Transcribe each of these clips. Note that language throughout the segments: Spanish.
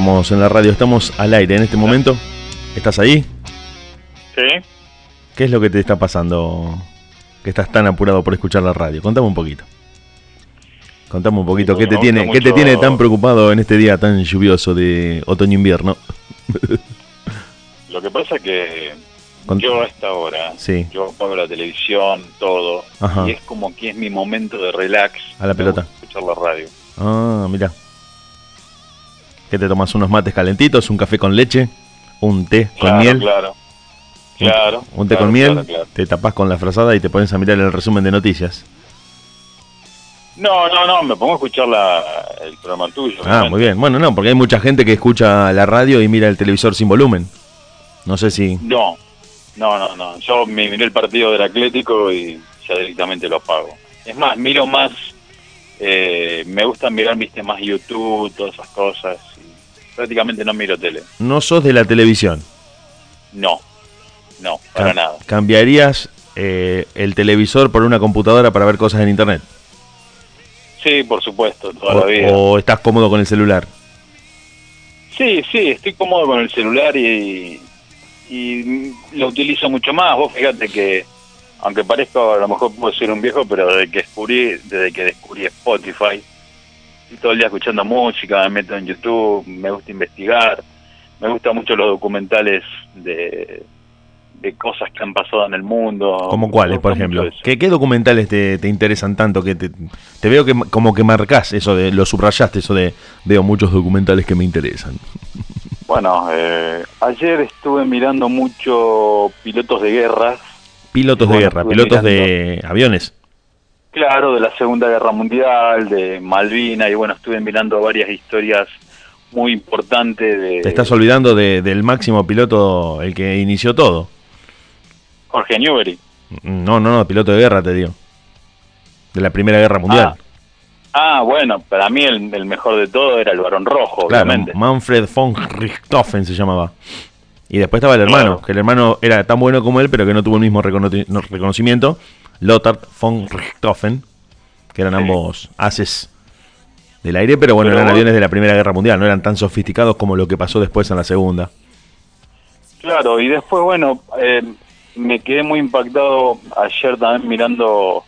estamos en la radio, estamos al aire en este momento. ¿Estás ahí? Sí. ¿Qué es lo que te está pasando? Que estás tan apurado por escuchar la radio. Contame un poquito. Contame un poquito, ¿qué te, tiene, ¿qué te tiene tan preocupado en este día tan lluvioso de otoño-invierno? Lo que pasa es que yo a esta hora, Sí. yo pongo la televisión, todo, Ajá. y es como que es mi momento de relax. A la pelota. Escuchar la radio. Ah, mira. ¿Qué te tomas? ¿Unos mates calentitos? ¿Un café con leche? ¿Un té con miel? Claro, claro. Un té claro, con miel, claro, te tapás con la frazada y te pones a mirar el resumen de noticias. No, no, no, me pongo a escuchar la, el programa tuyo. Ah, muy bien. Bueno, no, porque hay mucha gente que escucha la radio y mira el televisor sin volumen. No sé si... No, no, no, no. Yo me miré el partido del Atlético y ya directamente lo apago. Es más, miro más, eh, me gusta mirar, viste, más YouTube, todas esas cosas. Prácticamente no miro tele. No sos de la televisión. No, no, para Cam- nada. ¿Cambiarías eh, el televisor por una computadora para ver cosas en internet? Sí, por supuesto, toda O, la vida. o estás cómodo con el celular? Sí, sí, estoy cómodo con el celular y, y lo utilizo mucho más. Vos fíjate que, aunque parezca, a lo mejor puedo ser un viejo, pero desde que descubrí, desde que descubrí Spotify, estoy todo el día escuchando música, me meto en YouTube, me gusta investigar, me gustan mucho los documentales de, de cosas que han pasado en el mundo. ¿Como cuáles, por ejemplo? ¿Qué, qué documentales te, te interesan tanto? que te, te veo que como que marcás eso de... Lo subrayaste, eso de... Veo muchos documentales que me interesan. Bueno, eh, ayer estuve mirando mucho pilotos de guerra, Pilotos de Bueno, guerra, pilotos de aviones. Claro, de la Segunda Guerra Mundial, de Malvina, y bueno, estuve mirando varias historias muy importantes de Te estás olvidando de- del máximo piloto, el que inició todo. Jorge Newbery. No, no, no, piloto de guerra, te digo. De la Primera Guerra Mundial. Ah, bueno, para mí el, el mejor de todo era el Barón Rojo, claro, obviamente. Manfred von Richthofen se llamaba. Y después estaba el hermano, Claro. que el hermano era tan bueno como él, pero que no tuvo el mismo recono- no- reconocimiento. Lothar von Richthofen, que eran Sí. ambos haces del aire, pero bueno, Pero eran aviones de la Primera Guerra Mundial, no eran tan sofisticados como lo que pasó después en la Segunda. Claro, y después, bueno, eh, me quedé muy impactado ayer también mirando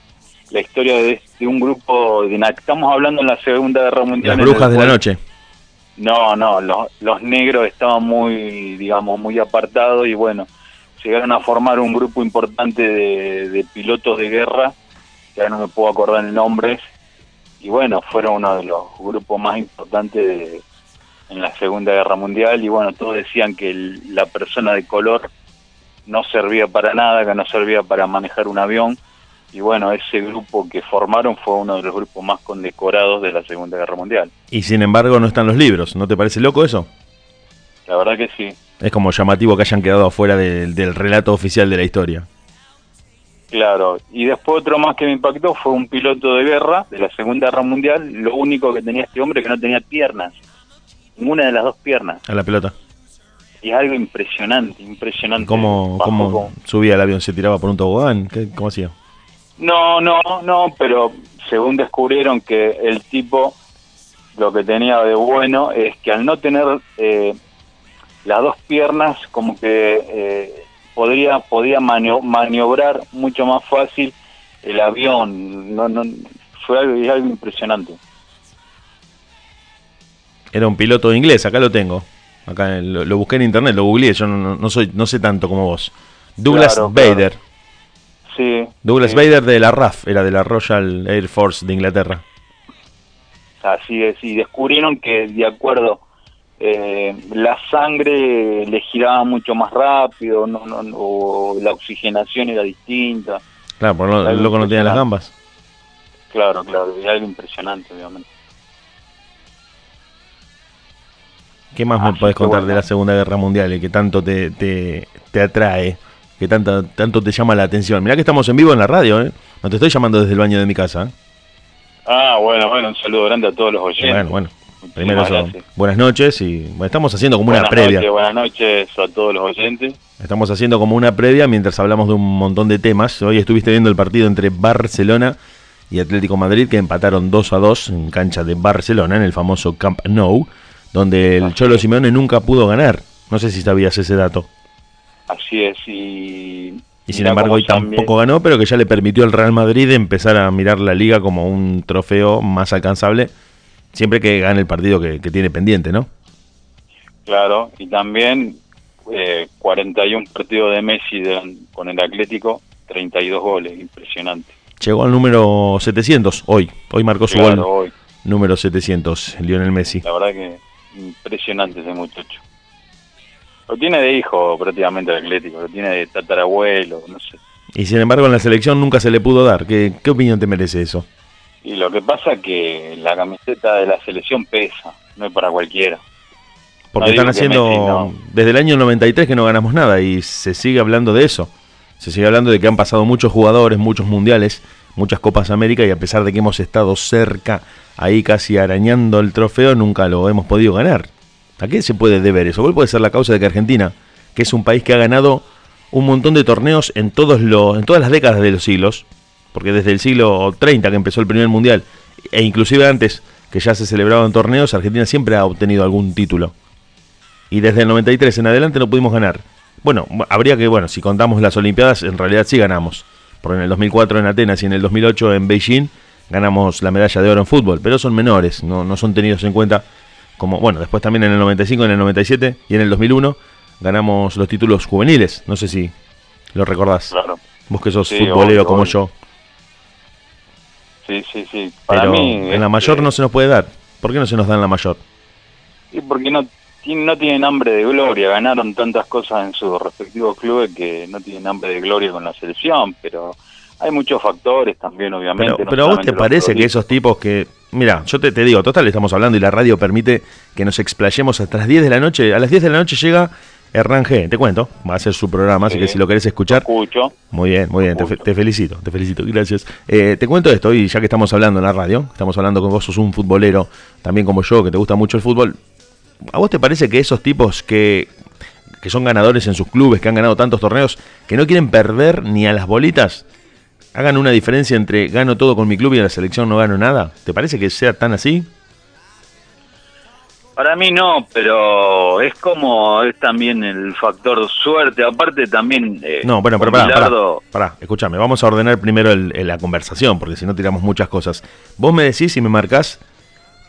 la historia de, de un grupo, de, estamos hablando en la Segunda Guerra Mundial. Las brujas de la noche. No, no, los, los negros estaban muy, digamos, muy apartados y bueno, llegaron a formar un grupo importante de, pilotos de guerra, ya no me puedo acordar el nombre, y bueno, fueron uno de los grupos más importantes de- en la Segunda Guerra Mundial y bueno, todos decían que la persona de color no servía para nada, que no servía para manejar un avión, y bueno, ese grupo que formaron fue uno de los grupos más condecorados de la Segunda Guerra Mundial. Y sin embargo no están los libros, ¿no te parece loco eso? La verdad que sí. Es como llamativo que hayan quedado afuera del- del relato oficial de la historia. Claro, y después otro más que me impactó fue un piloto de guerra de la Segunda Guerra Mundial. Lo único que tenía este hombre que no tenía piernas, ninguna de las dos piernas. A la pelota. Y es algo impresionante, impresionante. ¿Cómo, cómo subía el avión? ¿Se tiraba por un tobogán? ¿Qué- ¿Cómo hacía? No, no, no, pero según descubrieron que el tipo lo que tenía de bueno es que al no tener eh, las dos piernas, como que eh, podría podía manio- maniobrar mucho más fácil el avión. No, no, fue algo, es algo impresionante. Era un piloto inglés, acá lo tengo. Acá lo, lo busqué en internet, lo googleé, yo no, no- soy, no sé tanto como vos. Douglas Claro, claro. Bader. Sí. Douglas sí. Bader de la RAF, era de la Royal Air Force de Inglaterra. Así es, y descubrieron que de acuerdo eh, la sangre le giraba mucho más rápido, no, no, no, o la oxigenación era distinta. Claro, por lo loco no tenía las gambas. Claro, claro, es algo impresionante, obviamente. ¿Qué más me podés contar bueno. de la Segunda Guerra Mundial y que tanto te, te, te atrae? Que tanto, tanto te llama la atención. Mirá que estamos en vivo en la radio, ¿eh? No te estoy llamando desde el baño de mi casa. ¿eh? Ah, bueno, bueno, un saludo grande a todos los oyentes. Bueno, bueno. Primero gracias. buenas noches y bueno, estamos haciendo como una previa. Noches, buenas noches a todos los oyentes. Estamos haciendo como una previa mientras hablamos de un montón de temas. Hoy estuviste viendo el partido entre Barcelona y Atlético Madrid que empataron 2 a 2 en cancha de Barcelona en el famoso Camp Nou. donde el Cholo Simeone nunca pudo ganar. No sé si sabías ese dato. Así es, y... Y sin embargo hoy tampoco ganó, pero que ya le permitió al Real Madrid empezar a mirar la liga como un trofeo más alcanzable, siempre que gane el partido que, tiene pendiente, ¿no? Claro, y también eh, 41 partidos de Messi con el Atlético, 32 goles, impresionante. Llegó al número 700 hoy, hoy marcó su gol número 700, Lionel Messi. La verdad que impresionante ese muchacho. Lo tiene de hijo prácticamente el Atlético, lo tiene de tatarabuelo, no sé. Y sin embargo en la selección nunca se le pudo dar. ¿Qué, qué opinión te merece eso? Y lo que pasa es que la camiseta de la selección pesa, no es para cualquiera. Porque están haciendo desde el año 93 que no ganamos nada y se sigue hablando de eso. Se sigue hablando de que han pasado muchos jugadores, muchos mundiales, muchas Copas América y a pesar de que hemos estado cerca, ahí casi arañando el trofeo, nunca lo hemos podido ganar. ¿A qué se puede deber eso? ¿Cuál puede ser la causa de que Argentina, que es un país que ha ganado un montón de torneos en, todos los, en todas las décadas de los siglos, porque desde el siglo 30 que empezó el primer mundial, e inclusive antes que ya se celebraban torneos, Argentina siempre ha obtenido algún título. Y desde el 93 en adelante no pudimos ganar. Bueno, habría que, bueno, si contamos las Olimpiadas, en realidad sí ganamos. Porque en el 2004 en Atenas y en el 2008 en Beijing ganamos la medalla de oro en fútbol, pero son menores, no, no son tenidos en cuenta como, bueno, después también en el 95, en el 97 y en el 2001 ganamos los títulos juveniles. No sé si lo recordás. Claro. Vos que sos futbolero como yo. Sí, sí, sí. Para mí. En la mayor no se nos puede dar. ¿Por qué no se nos da en la mayor? Y porque no, no tienen hambre de gloria. Ganaron tantas cosas en sus respectivos clubes que no tienen hambre de gloria con la selección. Pero hay muchos factores también, obviamente. Pero, a vos te parece que esos tipos que... Mira, yo te, te, digo, total, estamos hablando y la radio permite que nos explayemos hasta las 10 de la noche. A las 10 de la noche llega Hernán G, te cuento, va a ser su programa, así que si lo querés escuchar... Escucho. Muy bien, muy bien, te, felicito, te felicito, gracias. Eh, te cuento esto, y ya que estamos hablando en la radio, estamos hablando con vos, sos un futbolero, también como yo, que te gusta mucho el fútbol, ¿a vos te parece que esos tipos que, que son ganadores en sus clubes, que han ganado tantos torneos, que no quieren perder ni a las bolitas, hagan una diferencia entre gano todo con mi club y en la selección no gano nada? ¿Te parece que sea tan así? Para mí no, pero es como es también el factor suerte. Aparte también. Eh, no, bueno, pero pará, pará, escúchame, vamos a ordenar primero la conversación, porque si no tiramos muchas cosas. Vos me decís y me marcás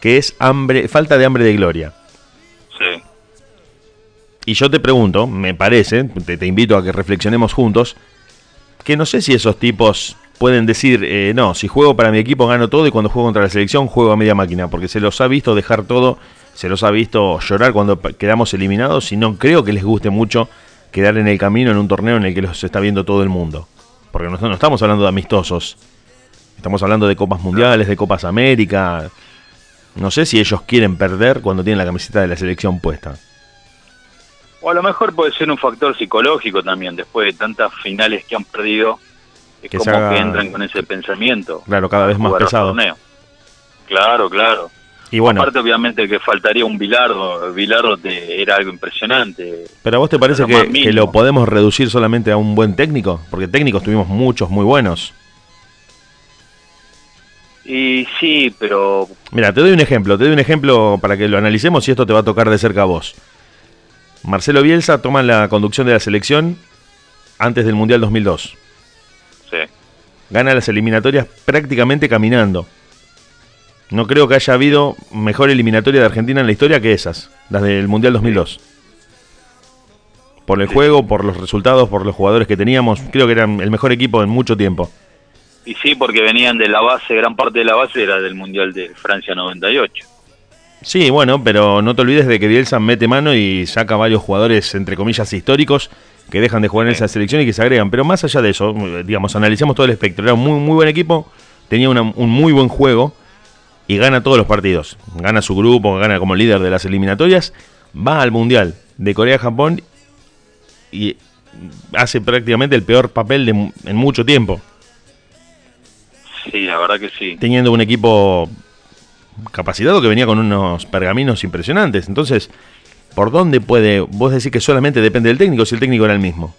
que es hambre, falta de hambre de gloria. Sí. Y yo te pregunto, me parece, te invito a que reflexionemos juntos, que no sé si esos tipos pueden decir, eh, no, si juego para mi equipo gano todo y cuando juego contra la selección juego a media máquina, porque se los ha visto dejar todo, se los ha visto llorar cuando quedamos eliminados y no creo que les guste mucho quedar en el camino en un torneo en el que los está viendo todo el mundo. Porque no, no estamos hablando de amistosos, estamos hablando de Copas Mundiales, de Copas América. No sé si ellos quieren perder cuando tienen la camiseta de la selección puesta. O a lo mejor puede ser un factor psicológico también, después de tantas finales que han perdido, es como que entran con ese pensamiento. Claro, cada vez más pesado. Claro, claro. Y bueno, Aparte, obviamente, que faltaría un Bilardo. Bilardo te, era algo impresionante. ¿Pero a vos te parece que, que, lo podemos reducir solamente a un buen técnico? Porque técnicos tuvimos muchos muy buenos. Y sí, pero... Mira, te doy un ejemplo, te doy un ejemplo para que lo analicemos y esto te va a tocar de cerca a vos. Marcelo Bielsa toma la conducción de la selección antes del Mundial 2002. Sí. Gana las eliminatorias prácticamente caminando. No creo que haya habido mejor eliminatoria de Argentina en la historia que esas, las del Mundial 2002. Por el juego, por los resultados, por los jugadores que teníamos, creo que eran el mejor equipo en mucho tiempo. Y sí, porque venían de la base, gran parte de la base era del Mundial de Francia 98. Sí, bueno, pero no te olvides de que Bielsa mete mano y saca varios jugadores, entre comillas, históricos que dejan de jugar en esa selección y que se agregan. Pero más allá de eso, digamos, analicemos todo el espectro. Era un muy, muy buen equipo, tenía un muy buen juego y gana todos los partidos. Gana su grupo, gana como líder de las eliminatorias, va al Mundial de Corea-Japón y hace prácticamente el peor papel de, en mucho tiempo. Sí, la verdad que sí. Teniendo un equipo capacitado que venía con unos pergaminos impresionantes. Entonces, ¿por dónde puede vos decir que solamente depende del técnico si el técnico era el mismo?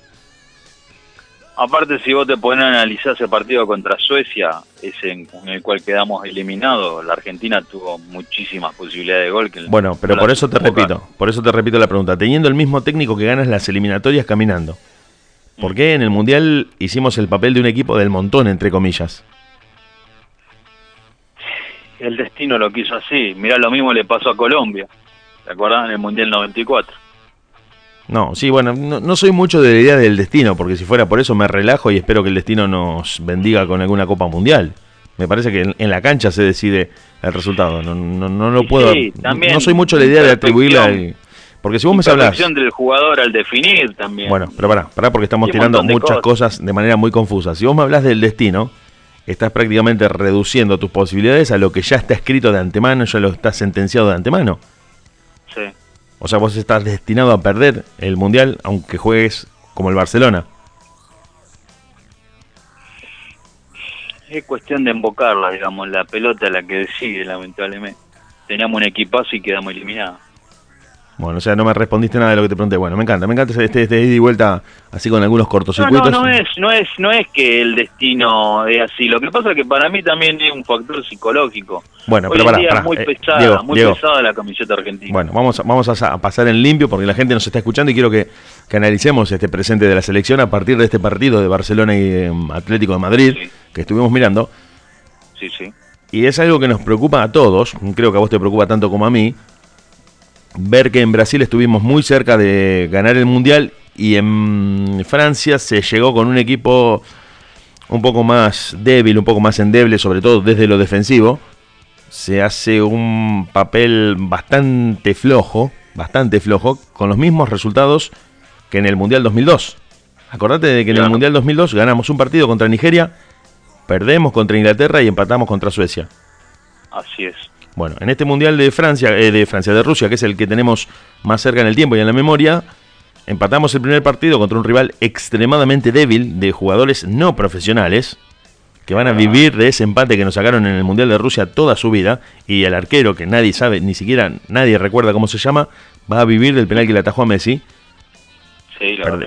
Aparte, si vos te pones a analizar ese partido contra Suecia, ese en, el cual quedamos eliminados, la Argentina tuvo muchísimas posibilidades de gol. Que bueno, pero por eso te repito, por eso te repito la pregunta. Teniendo el mismo técnico que ganas las eliminatorias caminando, ¿por mm. qué en el Mundial hicimos el papel de un equipo del montón, entre comillas? El destino lo quiso así. Mirá, lo mismo le pasó a Colombia. ¿Te acuerdas? En el Mundial 94. No, sí, bueno, no, soy mucho de la idea del destino, porque si fuera por eso me relajo y espero que el destino nos bendiga con alguna Copa Mundial. Me parece que en, la cancha se decide el resultado. No, no, no lo puedo. no soy mucho de la idea de atribuirle Porque si vos me hablas. del jugador al definir también. Bueno, pero pará, pará porque estamos tirando muchas cosas. de manera muy confusa. Si vos me hablas del destino, estás prácticamente reduciendo tus posibilidades a lo que ya está escrito de antemano, ya lo está sentenciado de antemano. Sí. O sea, vos estás destinado a perder el Mundial aunque juegues como el Barcelona. Es cuestión de embocarla, digamos, la pelota la que decide, lamentablemente. Teníamos un equipazo y quedamos eliminados. Bueno, o sea, no me respondiste nada de lo que te pregunté. Bueno, me encanta, me encanta este, este ida y vuelta así con algunos cortocircuitos. No, no, no es, no es, no es que el destino es así. Lo que pasa es que para mí también es un factor psicológico. Bueno, pero para, para, muy eh, pesada, muy pesada la camiseta argentina. Bueno, vamos, vamos a, pasar en limpio porque la gente nos está escuchando y quiero que, que analicemos este presente de la selección a partir de este partido de Barcelona y em, Atlético de Madrid que estuvimos mirando. Sí, sí. Y es algo que nos preocupa a todos, creo que a vos te preocupa tanto como a mí, ver que en Brasil estuvimos muy cerca de ganar el Mundial y en Francia se llegó con un equipo un poco más débil, un poco más endeble, sobre todo desde lo defensivo. Se hace un papel bastante flojo, bastante flojo, con los mismos resultados que en el Mundial 2002. Acordate de que en el Mundial 2002 ganamos un partido contra Nigeria, perdemos contra Inglaterra y empatamos contra Suecia. Así es. Bueno, en este Mundial de Francia, eh, de Francia, de Rusia, que es el que tenemos más cerca en el tiempo y en la memoria, empatamos el primer partido contra un rival extremadamente débil de jugadores no profesionales, que van a vivir de ese empate que nos sacaron en el Mundial de Rusia toda su vida, y el arquero, que nadie sabe, ni siquiera nadie recuerda cómo se llama, va a vivir del penal que le atajó a Messi.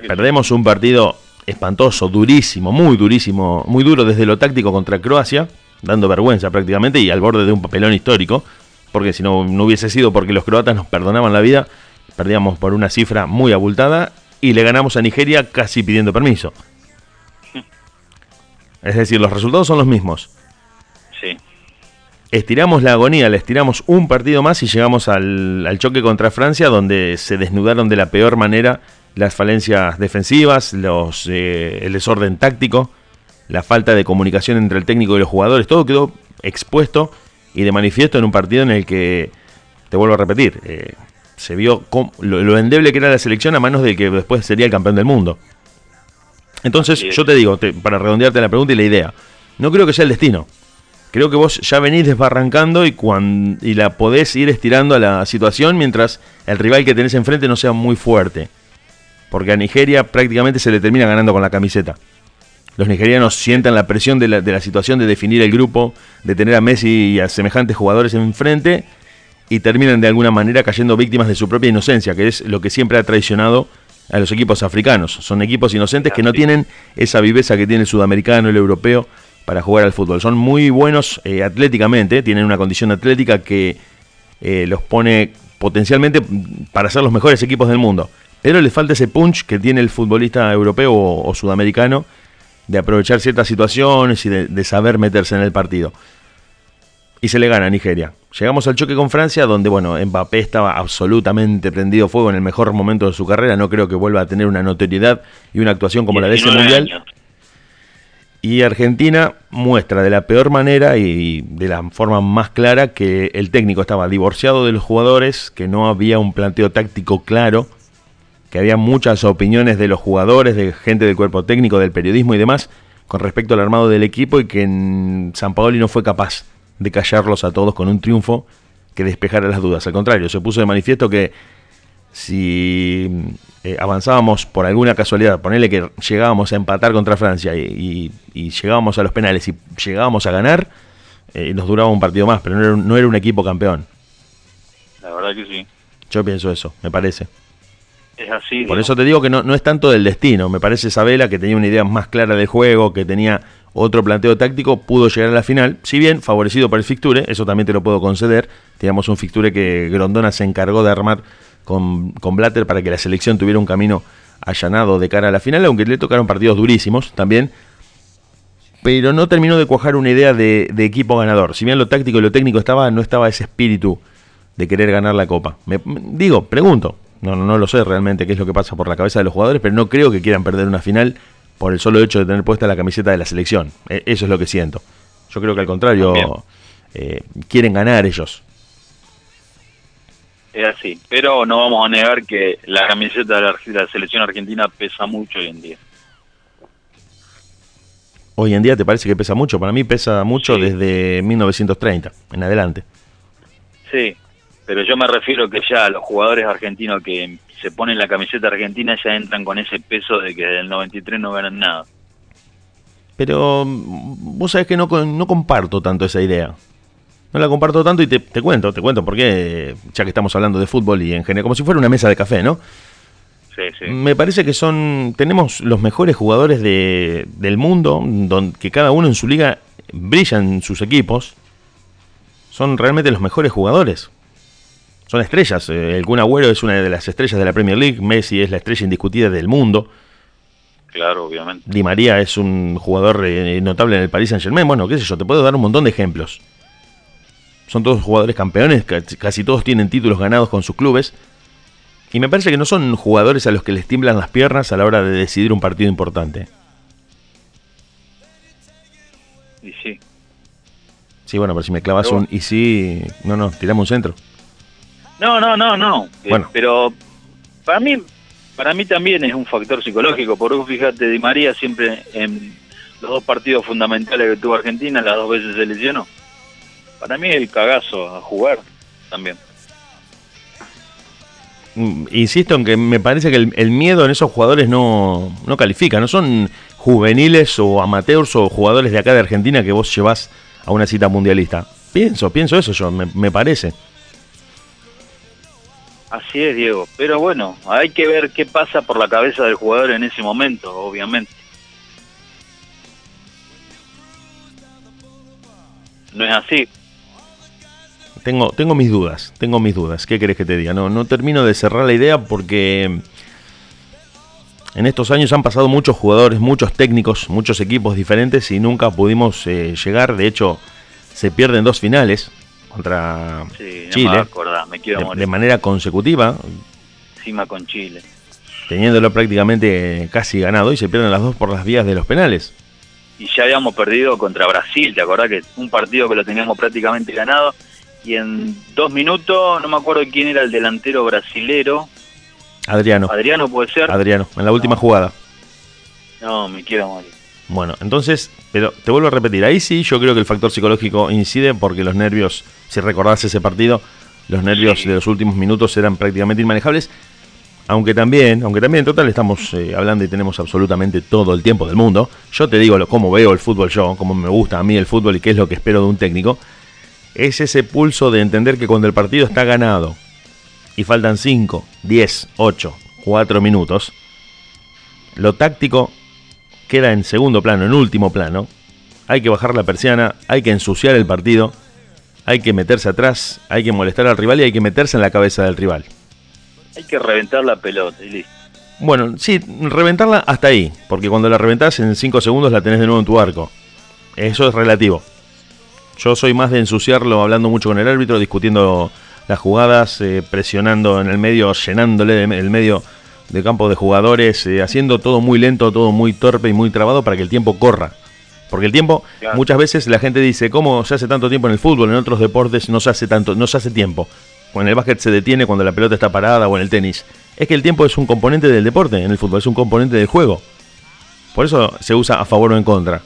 perdemos un partido espantoso, durísimo, muy durísimo, muy duro desde lo táctico contra Croacia dando vergüenza prácticamente y al borde de un papelón histórico, porque si no, no hubiese sido porque los croatas nos perdonaban la vida, perdíamos por una cifra muy abultada y le ganamos a Nigeria casi pidiendo permiso. Es decir, los resultados son los mismos. Sí. Estiramos la agonía, le estiramos un partido más y llegamos al, choque contra Francia, donde se desnudaron de la peor manera las falencias defensivas, los, eh, el desorden táctico la falta de comunicación entre el técnico y los jugadores, todo quedó expuesto y de manifiesto en un partido en el que, te vuelvo a repetir, eh, se vio lo, endeble que era la selección a manos del que después sería el campeón del mundo. Entonces, yo te digo, para redondearte la pregunta y la idea, no creo que sea el destino. Creo que vos ya venís desbarrancando y, cuando, y la podés ir estirando a la situación mientras el rival que tenés enfrente no sea muy fuerte. Porque a Nigeria prácticamente se le termina ganando con la camiseta. Los nigerianos sientan la presión de la, de la situación de definir el grupo, de tener a Messi y a semejantes jugadores enfrente y terminan de alguna manera cayendo víctimas de su propia inocencia, que es lo que siempre ha traicionado a los equipos africanos. Son equipos inocentes que no tienen esa viveza que tiene el sudamericano, el europeo, para jugar al fútbol. Son muy buenos eh, atléticamente, tienen una condición atlética que eh, los pone potencialmente para ser los mejores equipos del mundo. Pero les falta ese punch que tiene el futbolista europeo o sudamericano de aprovechar ciertas situaciones y de, saber meterse en el partido. Y se le gana a Nigeria. Llegamos al choque con Francia, donde bueno, Mbappé estaba absolutamente prendido fuego en el mejor momento de su carrera. No creo que vuelva a tener una notoriedad y una actuación como la de ese mundial. Y Argentina muestra de la peor manera y de la forma más clara que el técnico estaba divorciado de los jugadores, que no había un planteo táctico claro que había muchas opiniones de los jugadores, de gente del cuerpo técnico, del periodismo y demás, con respecto al armado del equipo y que en San Paoli no fue capaz de callarlos a todos con un triunfo que despejara las dudas. Al contrario, se puso de manifiesto que si eh, avanzábamos por alguna casualidad, ponerle que llegábamos a empatar contra Francia y, llegábamos a los penales y llegábamos a ganar, eh, nos duraba un partido más, pero no era, no era un equipo campeón. La verdad que sí. Yo pienso eso, me parece. Es así. Por eso te digo que no, no es tanto del destino. Me parece Isabela que tenía una idea más clara del juego, que tenía otro planteo táctico, pudo llegar a la final. Si bien favorecido por el fixture, eso también te lo puedo conceder. Teníamos un fixture que Grondona se encargó de armar con, con Blatter para que la selección tuviera un camino allanado de cara a la final, aunque le tocaron partidos durísimos también. Pero no terminó de cuajar una idea de, de equipo ganador. Si bien lo táctico y lo técnico estaba, no estaba ese espíritu de querer ganar la copa. Me, digo, pregunto, no, no, no lo sé realmente qué es lo que pasa por la cabeza de los jugadores, pero no creo que quieran perder una final por el solo hecho de tener puesta la camiseta de la selección. E, eso es lo que siento. Yo creo que al contrario, eh, quieren ganar ellos. Es así, pero no vamos a negar que la camiseta de la, selección argentina pesa mucho hoy en día. Hoy en día te parece que pesa mucho, para mí pesa mucho sí. desde 1930 en adelante. Sí, pero yo me refiero que ya los jugadores argentinos que se ponen la camiseta argentina ya entran con ese peso de que desde el 93 no ganan nada. Pero vos sabés que no, no comparto tanto esa idea. No la comparto tanto y te, te cuento, te cuento porque ya que estamos hablando de fútbol y en general, como si fuera una mesa de café, ¿no? Sí, sí. Me parece que son, tenemos los mejores jugadores de, del mundo, donde que cada uno en su liga brillan sus equipos. Son realmente los mejores jugadores son estrellas. El Kun Agüero es una de las estrellas de la Premier League. Messi es la estrella indiscutida del mundo. Claro, obviamente. Di María es un jugador eh, notable en el Paris Saint Germain. Bueno, qué sé yo, te puedo dar un montón de ejemplos. Son todos jugadores campeones, casi todos tienen títulos ganados con sus clubes. Y me parece que no son jugadores a los que les tiemblan las piernas a la hora de decidir un partido importante. Y sí. Sí, bueno, pero si me clavas pero... un y sí, no, no, tiramos un centro. No, no, no, no. Bueno. Eh, pero para mí, para mí también es un factor psicológico. Porque fíjate, Di María siempre en los dos partidos fundamentales que tuvo Argentina, las dos veces se lesionó. Para mí el cagazo a jugar también. Insisto en que me parece que el, el miedo en esos jugadores no, no califica. No son juveniles o amateurs o jugadores de acá de Argentina que vos llevas a una cita mundialista. Pienso, pienso eso yo, me, me parece. Así es, Diego. Pero bueno, hay que ver qué pasa por la cabeza del jugador en ese momento, obviamente. No es así. Tengo, tengo mis dudas, tengo mis dudas. ¿Qué querés que te diga? No, no termino de cerrar la idea porque en estos años han pasado muchos jugadores, muchos técnicos, muchos equipos diferentes y nunca pudimos eh, llegar. De hecho, se pierden dos finales contra sí, Chile me acordar, me quiero de, de, manera consecutiva. Encima con Chile. Teniéndolo prácticamente casi ganado y se pierden las dos por las vías de los penales. Y ya habíamos perdido contra Brasil, ¿te acordás que un partido que lo teníamos prácticamente ganado? Y en dos minutos, no me acuerdo quién era el delantero brasilero. Adriano. Adriano puede ser. Adriano, en la última no. jugada. No, me quiero morir. Bueno, entonces, pero te vuelvo a repetir, ahí sí yo creo que el factor psicológico incide porque los nervios, si recordás ese partido, los nervios sí. de los últimos minutos eran prácticamente inmanejables. Aunque también, aunque también en total estamos eh, hablando y tenemos absolutamente todo el tiempo del mundo. Yo te digo lo, cómo veo el fútbol yo, cómo me gusta a mí el fútbol y qué es lo que espero de un técnico. Es ese pulso de entender que cuando el partido está ganado y faltan 5, 10, 8, 4 minutos, lo táctico queda en segundo plano, en último plano. Hay que bajar la persiana, hay que ensuciar el partido, hay que meterse atrás, hay que molestar al rival y hay que meterse en la cabeza del rival. Hay que reventar la pelota y listo. Bueno, sí, reventarla hasta ahí, porque cuando la reventás en 5 segundos la tenés de nuevo en tu arco. Eso es relativo. Yo soy más de ensuciarlo hablando mucho con el árbitro, discutiendo las jugadas, eh, presionando en el medio, llenándole el medio de campo de jugadores, eh, haciendo todo muy lento, todo muy torpe y muy trabado para que el tiempo corra. Porque el tiempo, claro. muchas veces la gente dice, ¿cómo se hace tanto tiempo en el fútbol? En otros deportes no se hace tanto, no se hace tiempo. O en el básquet se detiene cuando la pelota está parada o en el tenis. Es que el tiempo es un componente del deporte, en el fútbol es un componente del juego. Por eso se usa a favor o en contra.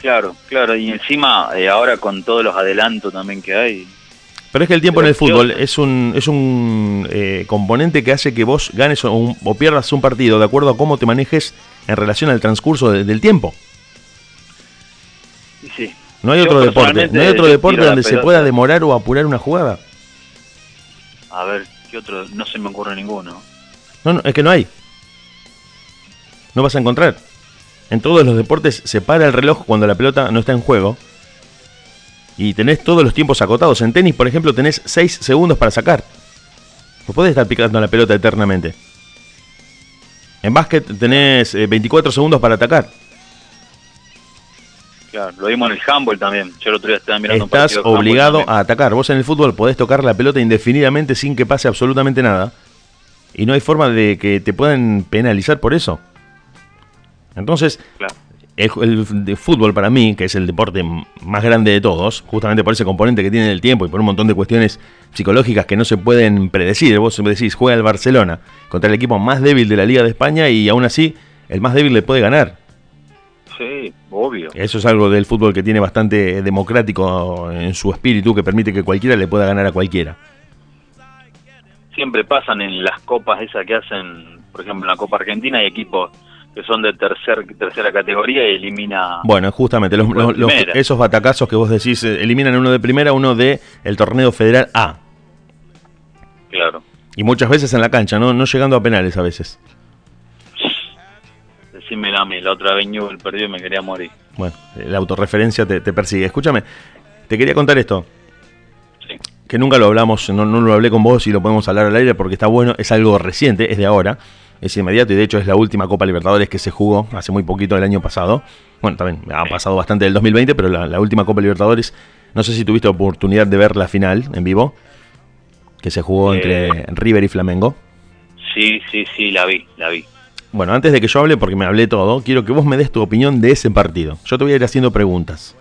Claro, claro, y encima eh, ahora con todos los adelantos también que hay, pero es que el tiempo en el fútbol es un, es un eh, componente que hace que vos ganes o, un, o, pierdas un partido de acuerdo a cómo te manejes en relación al transcurso de, del tiempo. Sí. No hay otro deporte, no hay otro deporte donde se pueda demorar o apurar una jugada. A ver, ¿qué ¿Qué otro? No se me ocurre ninguno. No, no, es que no hay. No vas a encontrar. En todos los deportes se para el reloj cuando la pelota no está en juego. Y tenés todos los tiempos acotados. En tenis, por ejemplo, tenés 6 segundos para sacar. No podés estar picando la pelota eternamente. En básquet tenés 24 eh, segundos para atacar. Claro, lo vimos en el handball también. Yo el otro día estaba mirando Estás obligado a atacar. Vos en el fútbol podés tocar la pelota indefinidamente sin que pase absolutamente nada. Y no hay forma de que te puedan penalizar por eso. Entonces, el, fútbol para mí, que es el deporte más grande de todos, justamente por ese componente que tiene el tiempo y por un montón de cuestiones psicológicas que no se pueden predecir. Vos decís, juega el Barcelona contra el equipo más débil de la Liga de España y aún así el más débil le puede ganar. Sí, obvio. Eso es algo del fútbol que tiene bastante democrático en su espíritu, que permite que cualquiera le pueda ganar a cualquiera. Siempre pasan en las copas esas que hacen, por ejemplo, en la Copa Argentina hay equipos que son de tercer, tercera categoría y elimina... Bueno, justamente, los, esos batacazos que vos decís, eh, eliminan uno de primera, uno de el torneo federal A. Claro. Y muchas veces en la cancha, no, no llegando a penales a veces. Decime a mí, la otra vez el perdió y me quería morir. Bueno, la autorreferencia te, persigue. Escúchame, te quería contar esto. Sí. Que nunca lo hablamos, no, no lo hablé con vos y lo podemos hablar al aire porque está bueno, es algo reciente, es de ahora es inmediato y de hecho es la última Copa Libertadores que se jugó hace muy poquito el año pasado. Bueno, también ha pasado bastante del 2020, pero la, última Copa Libertadores, no sé si tuviste oportunidad de ver la final en vivo, que se jugó entre eh. River y Flamengo. Sí, sí, sí, la vi, la vi. Bueno, antes de que yo hable, porque me hablé todo, quiero que vos me des tu opinión de ese partido. Yo te voy a ir haciendo preguntas.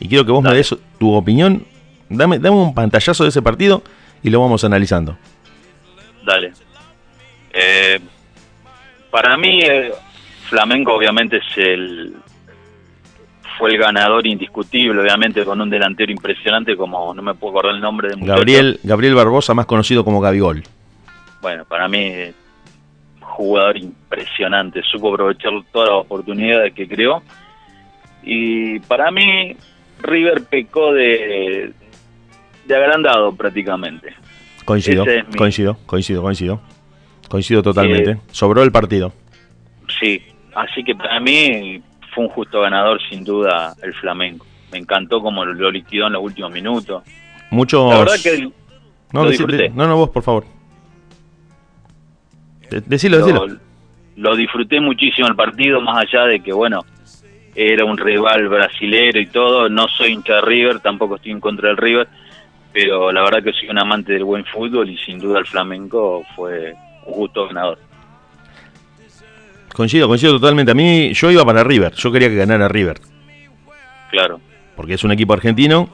Y quiero que vos me des tu opinión. Dame, dame un pantallazo de ese partido y lo vamos analizando. Dale. Eh, para mí, eh, Flamengo obviamente es el fue el ganador indiscutible, obviamente con un delantero impresionante como no me puedo acordar el nombre de Gabriel Gabriel Barbosa, más conocido como Gabigol. Bueno, para mí jugador impresionante, supo aprovechar todas las oportunidades que creó y para mí River pecó de de agrandado prácticamente. Coincido, coincido, coincido, coincido. Coincido totalmente. Eh, Sobró el partido. Sí, así que para mí fue un justo ganador sin duda el Flamengo. Me encantó como lo liquidó en los últimos minutos. Muchos... La verdad que no, lo disfruté. no, no, vos, por favor. Decilo, decilo. Lo, disfruté muchísimo el partido, más allá de que, bueno, era un rival brasilero y todo. No soy hincha de River, tampoco estoy en contra del River, pero la verdad que soy un amante del buen fútbol y sin duda el Flamengo fue justo ganador. Coincido, coincido totalmente. A mí, yo iba para River, yo quería que ganara River. Claro. Porque es un equipo argentino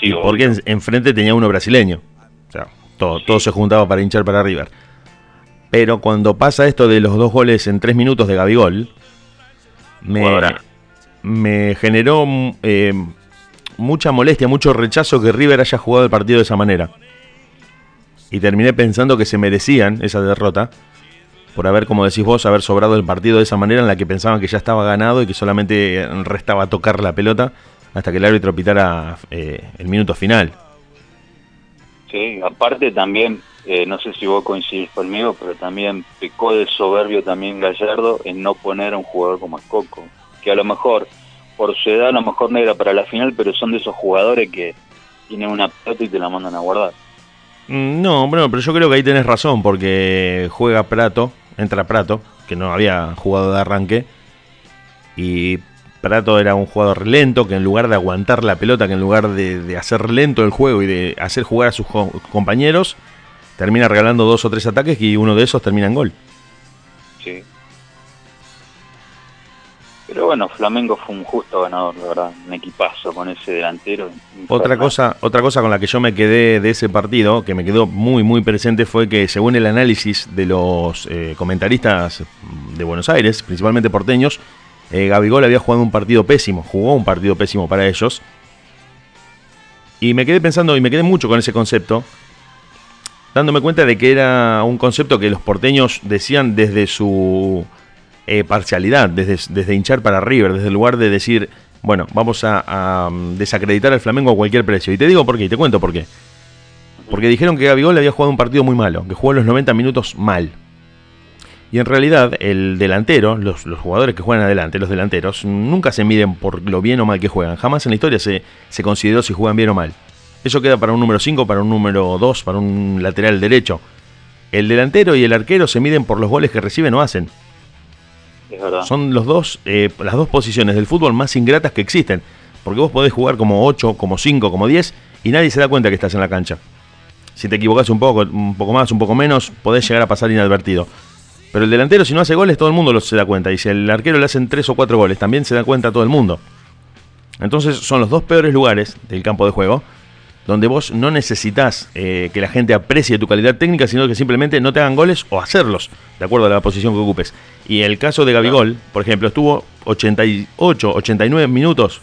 sí, y porque enfrente tenía uno brasileño. O sea, todo, todo se juntaba para hinchar para River. Pero cuando pasa esto de los dos goles en tres minutos de Gabigol, me, me generó eh, mucha molestia, mucho rechazo que River haya jugado el partido de esa manera y terminé pensando que se merecían esa derrota por haber, como decís vos, haber sobrado el partido de esa manera en la que pensaban que ya estaba ganado y que solamente restaba tocar la pelota hasta que el árbitro pitara eh, el minuto final. Sí, aparte también, eh, no sé si vos coincidís conmigo, pero también pecó de soberbio también Gallardo en no poner a un jugador como Escoco, que a lo mejor por su edad a lo mejor no era para la final, pero son de esos jugadores que tienen una pelota y te la mandan a guardar. Mm, no, bueno, pero yo creo que ahí tenés razón, porque juega Prato, entra Prato, que no había jugado de arranque, y Prato era un jugador lento, que en lugar de aguantar la pelota, que en lugar de, hacer lento el juego y de hacer jugar a sus compañeros, termina regalando dos o tres ataques y uno de esos termina en gol. Sí. Pero bueno, Flamengo fue un justo ganador, la verdad, un equipazo con ese delantero. Otra cosa, otra cosa con la que yo me quedé de ese partido, que me quedó muy muy presente, fue que según el análisis de los eh, comentaristas de Buenos Aires, principalmente porteños, eh, Gabigol había jugado un partido pésimo, jugó un partido pésimo para ellos. Y me quedé pensando, y me quedé mucho con ese concepto, dándome cuenta de que era un concepto que los porteños decían desde su eh, parcialidad, desde, desde hinchar para River, desde el lugar de decir, bueno, vamos a, mm, desacreditar al Flamengo a cualquier precio. Y te digo por qué, y te cuento por qué. Porque dijeron que Gabigol había jugado un partido muy malo, que jugó los 90 minutos mal. Y en realidad el delantero, los, jugadores que juegan adelante, los delanteros, nunca se miden por lo bien o mal que juegan. Jamás en la historia se, se consideró si juegan bien o mal. Eso queda para un número 5, para un número 2, para un lateral derecho. El delantero y el arquero se miden por los goles que reciben o hacen. Son los dos, eh, las dos posiciones del fútbol más ingratas que existen. Porque vos podés jugar como 8, como 5, como 10 y nadie se da cuenta que estás en la cancha. Si te equivocas un poco, un poco más, un poco menos, podés llegar a pasar inadvertido. Pero el delantero, si no hace goles, todo el mundo se da cuenta. Y si el arquero le hacen 3 o 4 goles, también se da cuenta todo el mundo. Entonces son los dos peores lugares del campo de juego donde vos no necesitas eh, que la gente aprecie tu calidad técnica, sino que simplemente no te hagan goles o hacerlos, de acuerdo a la posición que ocupes. Y el caso de Gabigol, por ejemplo, estuvo 88, 89 minutos